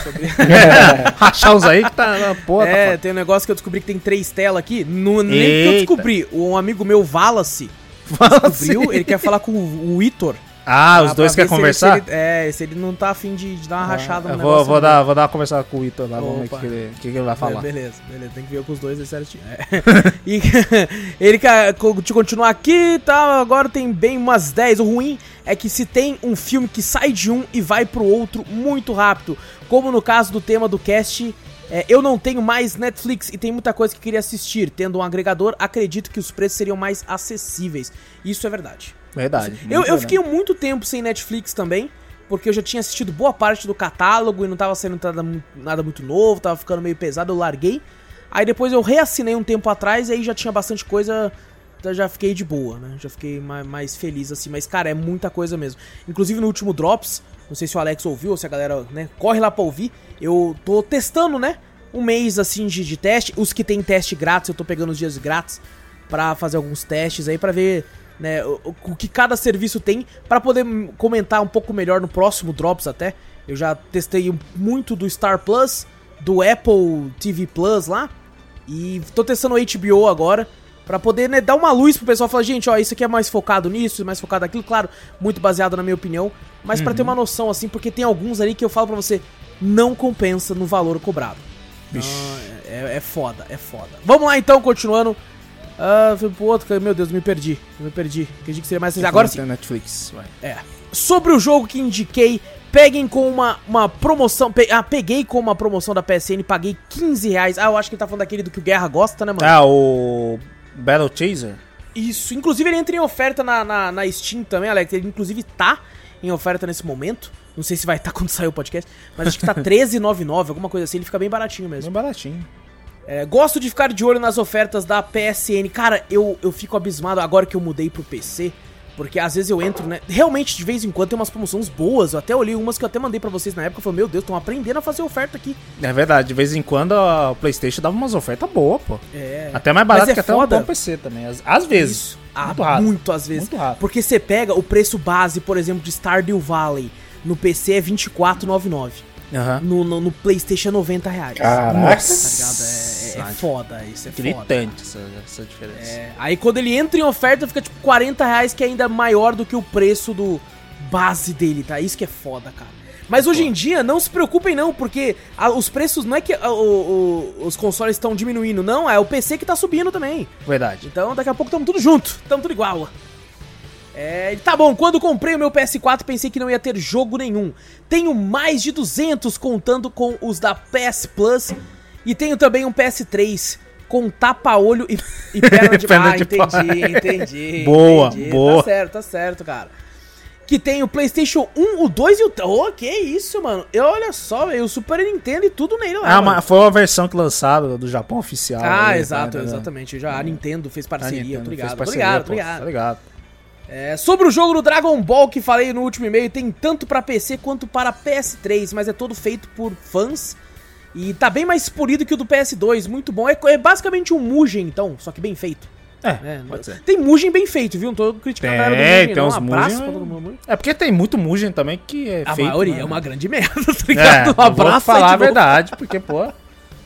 Sobre- Rachar uns aí que tá, pô, é, tá tem um negócio que eu descobri que tem três telas aqui. No, nem que eu descobri. Um amigo meu, Wallace, descobriu. Ele quer falar com o o Itor. Ah, os dois querem ele- conversar? se ele- é, se ele não tá afim de, de dar uma rachada no eu negócio. vou, vou, dar, vou dar uma conversada com o Ito lá, vamos ver o que, ele, que que ele vai falar. Beleza, beleza. Tem que ver com os dois é certinho. É. e ele quer continuar aqui e tal. Agora tem bem umas 10. O ruim é que se tem um filme que sai de um e vai pro outro muito rápido, como no caso do tema do cast. é, eu não tenho mais Netflix e tem muita coisa que queria assistir. Tendo um agregador, acredito que os preços seriam mais acessíveis. Isso é verdade. Verdade. Eu, muito eu verdade. fiquei muito tempo sem Netflix também, porque eu já tinha assistido boa parte do catálogo e não tava saindo nada, nada muito novo, tava ficando meio pesado, eu larguei. Aí depois eu reassinei um tempo atrás e aí já tinha bastante coisa, então já fiquei de boa, né? Já fiquei mais, mais feliz assim, mas cara, é muita coisa mesmo. Inclusive no último Drops, não sei se o Alex ouviu ou se a galera, né, corre lá pra ouvir, eu tô testando, né? Um mês assim de, de teste, os que tem teste grátis, eu tô pegando os dias grátis pra fazer alguns testes aí pra ver né, o, o- que cada serviço tem pra poder comentar um pouco melhor no próximo Drops até. Eu já testei muito do Star Plus, do Apple TV Plus lá e tô testando o HBO agora pra poder né, dar uma luz pro pessoal falar, gente, ó, isso aqui é mais focado nisso, mais focado naquilo, claro, muito baseado na minha opinião, mas pra ter uma noção assim, porque tem alguns ali que eu falo pra você, não compensa no valor cobrado. Então, é, é foda, é foda. Vamos lá então, continuando. Ah, fui pro outro, meu Deus, me perdi. Me perdi. Acredito que seria mais. Agora sim. Tem Netflix, vai. É. Sobre o jogo que indiquei, peguem com uma, uma promoção. pe- ah, peguei com uma promoção da PSN, paguei 15 reais. Ah, eu acho que ele tá falando daquele do que o Guerra gosta, né, mano? Ah, o Battle Chaser? Isso. Inclusive, ele entra em oferta na, na, na Steam também, Alex. Ele, inclusive, tá em oferta nesse momento. Não sei se vai estar quando sair o podcast, mas acho que tá R$13,99, alguma coisa assim. Ele fica bem baratinho mesmo. Bem baratinho. É, gosto de ficar de olho nas ofertas da PSN. Cara, eu, eu fico abismado agora que eu mudei pro PC. Porque às vezes eu entro, né? Realmente, de vez em quando tem umas promoções boas. Eu até olhei umas que eu até mandei pra vocês na época. Eu falei, meu Deus, estão aprendendo a fazer oferta aqui. É verdade, de vez em quando a PlayStation dava umas ofertas boas, pô. É. Até mais barato é que até um foda. bom PC também. Às, às vezes. Isso. Ah, Muito raro. muito às vezes. Muito raro. Porque você pega o preço base, por exemplo, de Stardew Valley. No PC é R$24,99. Aham. No, no, no PlayStation é 90 reais. Caraca. Tá ligado? É, é Nossa. foda, isso é foda. Gritante essa, essa diferença. É, aí quando ele entra em oferta, fica tipo 40 reais, que é ainda maior do que o preço do base dele, tá? Isso que é foda, cara. Mas hoje em dia, não se preocupem não, porque a- os preços não é que a- o- o- os consoles estão diminuindo, não, é o PC que tá subindo também. Verdade. Então daqui a pouco estamos tudo junto, estamos tudo igual. É, tá bom, quando comprei o meu PS4 pensei que não ia ter jogo nenhum. Tenho mais de 200 contando com os da PS Plus e tenho também um PS3 com tapa-olho e, e perna de Perna Ah, entendi, pau. entendi. Boa, entendi. boa. Tá certo, tá certo, cara. Que tem o PlayStation 1, o 2 e o. Oh, que isso, mano. E olha só, o Super Nintendo e tudo nele lá. Ah, mas foi uma versão que lançaram do Japão oficial. Ah, aí, exato, tá, né? exatamente. Já a Nintendo fez A parceria, Nintendo tô fez ligado, tô parceria, ligado, tô pô, ligado. Tá ligado. É, sobre o jogo do Dragon Ball que falei no último e-mail, tem tanto pra PC quanto para PS3, mas é todo feito por fãs. E tá bem mais polido que o do PS2, muito bom. É, é basicamente um Mugen, então, só que bem feito. É, né? pode ser. Tem Mugen bem feito, viu? Não tô criticando a galera do Tem, Mugen, tem não. uns Um abraço Mugen- pra todo mundo. É porque tem muito Mugen também que é A feito, maioria né? é uma grande merda, tá É, ligado? um eu vou abraço falar a novo. verdade, porque, pô...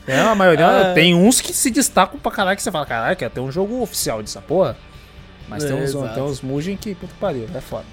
É, a maioria Ah. tem uns que se destacam pra caralho, que você fala, caralho, quer ter um jogo oficial dessa porra. Mas É, tem, uns, exato. tem uns Mugen que, puta pariu, é foda.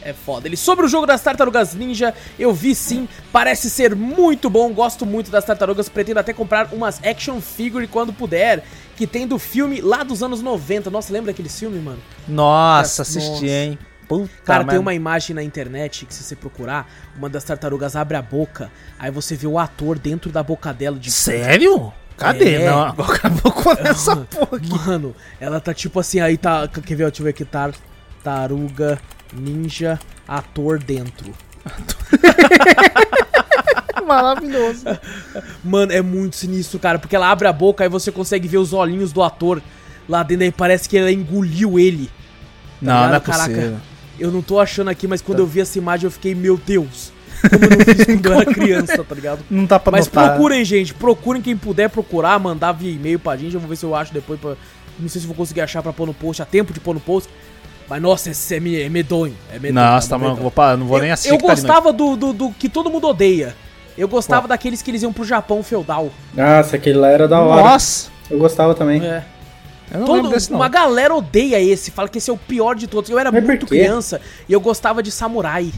É foda. Ele sobre o jogo das tartarugas ninja, eu vi sim, parece ser muito bom, gosto muito das tartarugas, pretendo até comprar umas action figure quando puder, que tem do filme lá dos anos 90. Nossa, lembra aquele filme, mano? Nossa, Nossa. assisti, hein? Puta, Cara, mas- tem uma imagem na internet que se você procurar, uma das tartarugas abre a boca, aí você vê o ator dentro da boca dela de Sério? Cadê? É. Não, acabou com essa porra aqui. Mano, ela tá tipo assim, aí tá, quer ver, deixa eu ver aqui, tartaruga ninja ator dentro. Maravilhoso. Mano, é muito sinistro, cara, porque ela abre a boca aí você consegue ver os olhinhos do ator lá dentro aí parece que ela engoliu ele. Não, não é ligado? Caraca. possível. Eu não tô achando aqui, mas quando eu vi essa imagem eu fiquei, meu Deus. Como eu não fiz quando eu era criança, tá ligado? Não dá pra Mas notar. procurem, gente. Procurem quem puder procurar, mandar via e-mail pra gente. Eu vou ver se eu acho depois. Pra... Não sei se vou conseguir achar pra pôr no post. Há tempo de pôr no post. Mas nossa, esse é, me- é medonho. É medonho. Nossa, tá bom, maluco, então. vou parar, não vou nem assistir. eu tá gostava do, do, do que todo mundo odeia. Eu gostava daqueles que eles iam pro Japão feudal. Nossa, aquele lá era da hora. Nossa, Eu gostava também. É. eu não Todo- desse não. uma galera odeia esse, fala que esse é o pior de todos. Eu era Mas muito criança e eu gostava de samurai.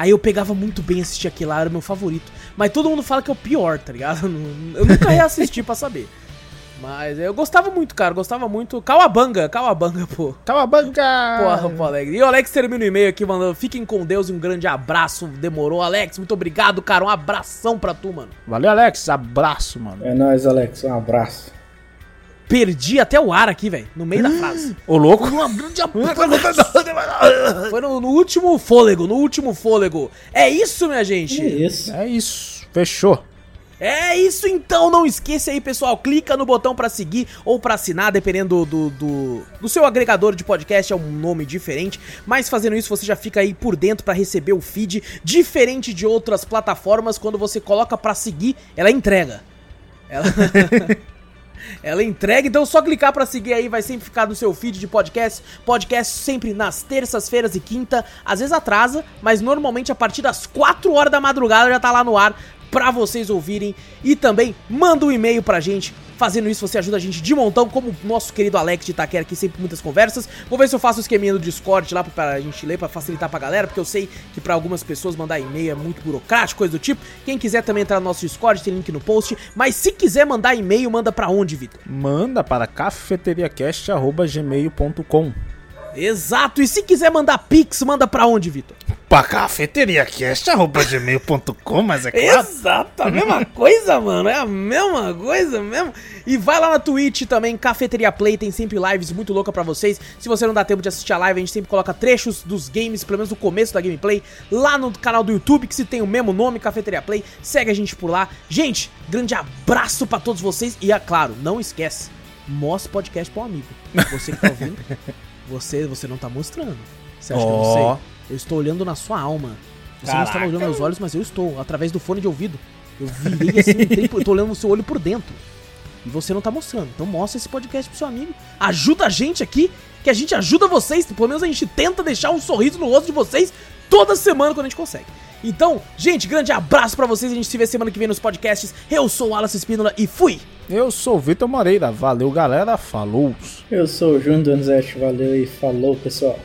Aí eu pegava muito bem assistir aquilo lá, era meu favorito. Mas todo mundo fala que é o pior, tá ligado? Eu nu- Eu nunca reassisti pra saber. Mas eu gostava muito, cara, gostava muito. Cauabanga, Cauabanga, pô. Calabanga! Porra, pô, Alex. E o Alex termina o e-mail aqui mandando: fiquem com Deus e um grande abraço. Demorou, Alex. Muito obrigado, cara. Um abração pra tu, mano. Valeu, Alex. Abraço, mano. É nóis, Alex. Um abraço. Perdi até o ar aqui, velho, no meio da frase. Ô, louco. Foi no, no último fôlego, no último fôlego. É isso, minha gente. Que isso? É isso. Fechou. É isso então, não esqueça aí, pessoal. Clica no botão pra seguir ou pra assinar, dependendo do, do, do seu agregador de podcast, é um nome diferente. Mas fazendo isso, você já fica aí por dentro pra receber o feed, diferente de outras plataformas. Quando você coloca pra seguir, ela entrega. Ela. Ela entrega, então é só clicar pra seguir aí, vai sempre ficar no seu feed de podcast. Podcast sempre nas terças-feiras e quinta, às vezes atrasa, mas normalmente a partir das 4 horas da madrugada já tá lá no ar pra vocês ouvirem. E também manda um e-mail pra gente. Fazendo isso, você ajuda a gente de montão, como o nosso querido Alex de Itaquera, aqui sempre muitas conversas. Vou ver se eu faço o esqueminha do Discord lá pra, gente ler, pra facilitar pra galera, porque eu sei que pra algumas pessoas mandar e-mail é muito burocrático, coisa do tipo. Quem quiser também entrar no nosso Discord, tem link no post. Mas se quiser mandar e-mail, manda pra onde, Vitor? Manda para cafeteriacast.gmail.com Exato, e se quiser mandar pix, manda pra onde, Vitor? Para cafeteriacast.gmail.com, mas é claro. Exato, a mesma coisa, mano, é a mesma coisa mesmo. E vai lá na Twitch também, Cafeteria Play, tem sempre lives muito louca pra vocês. Se você não dá tempo de assistir a live, a gente sempre coloca trechos dos games, pelo menos no começo da gameplay, lá no canal do YouTube, que se tem o mesmo nome, Cafeteria Play. Segue a gente por lá. Gente, grande abraço pra todos vocês e, é claro, não esquece, mostre podcast pra um amigo. Você que tá ouvindo, você, você não tá mostrando. Você acha que eu não sei? Eu estou olhando na sua alma. Você não está Caraca. olhando meus olhos, mas eu estou, através do fone de ouvido. Eu virei assim, tempo, eu tô olhando no seu olho por dentro. E você não tá mostrando. Então mostra esse podcast pro seu amigo. Ajuda a gente aqui, que a gente ajuda vocês. Pelo menos a gente tenta deixar um sorriso no rosto de vocês toda semana quando a gente consegue. Então, gente, grande abraço pra vocês. A gente se vê semana que vem nos podcasts. Eu sou o Wallace Espínola e fui! Eu sou o Vitor Moreira. Valeu, galera. Falou. Eu sou o Júnior Donizete, valeu e falou, pessoal.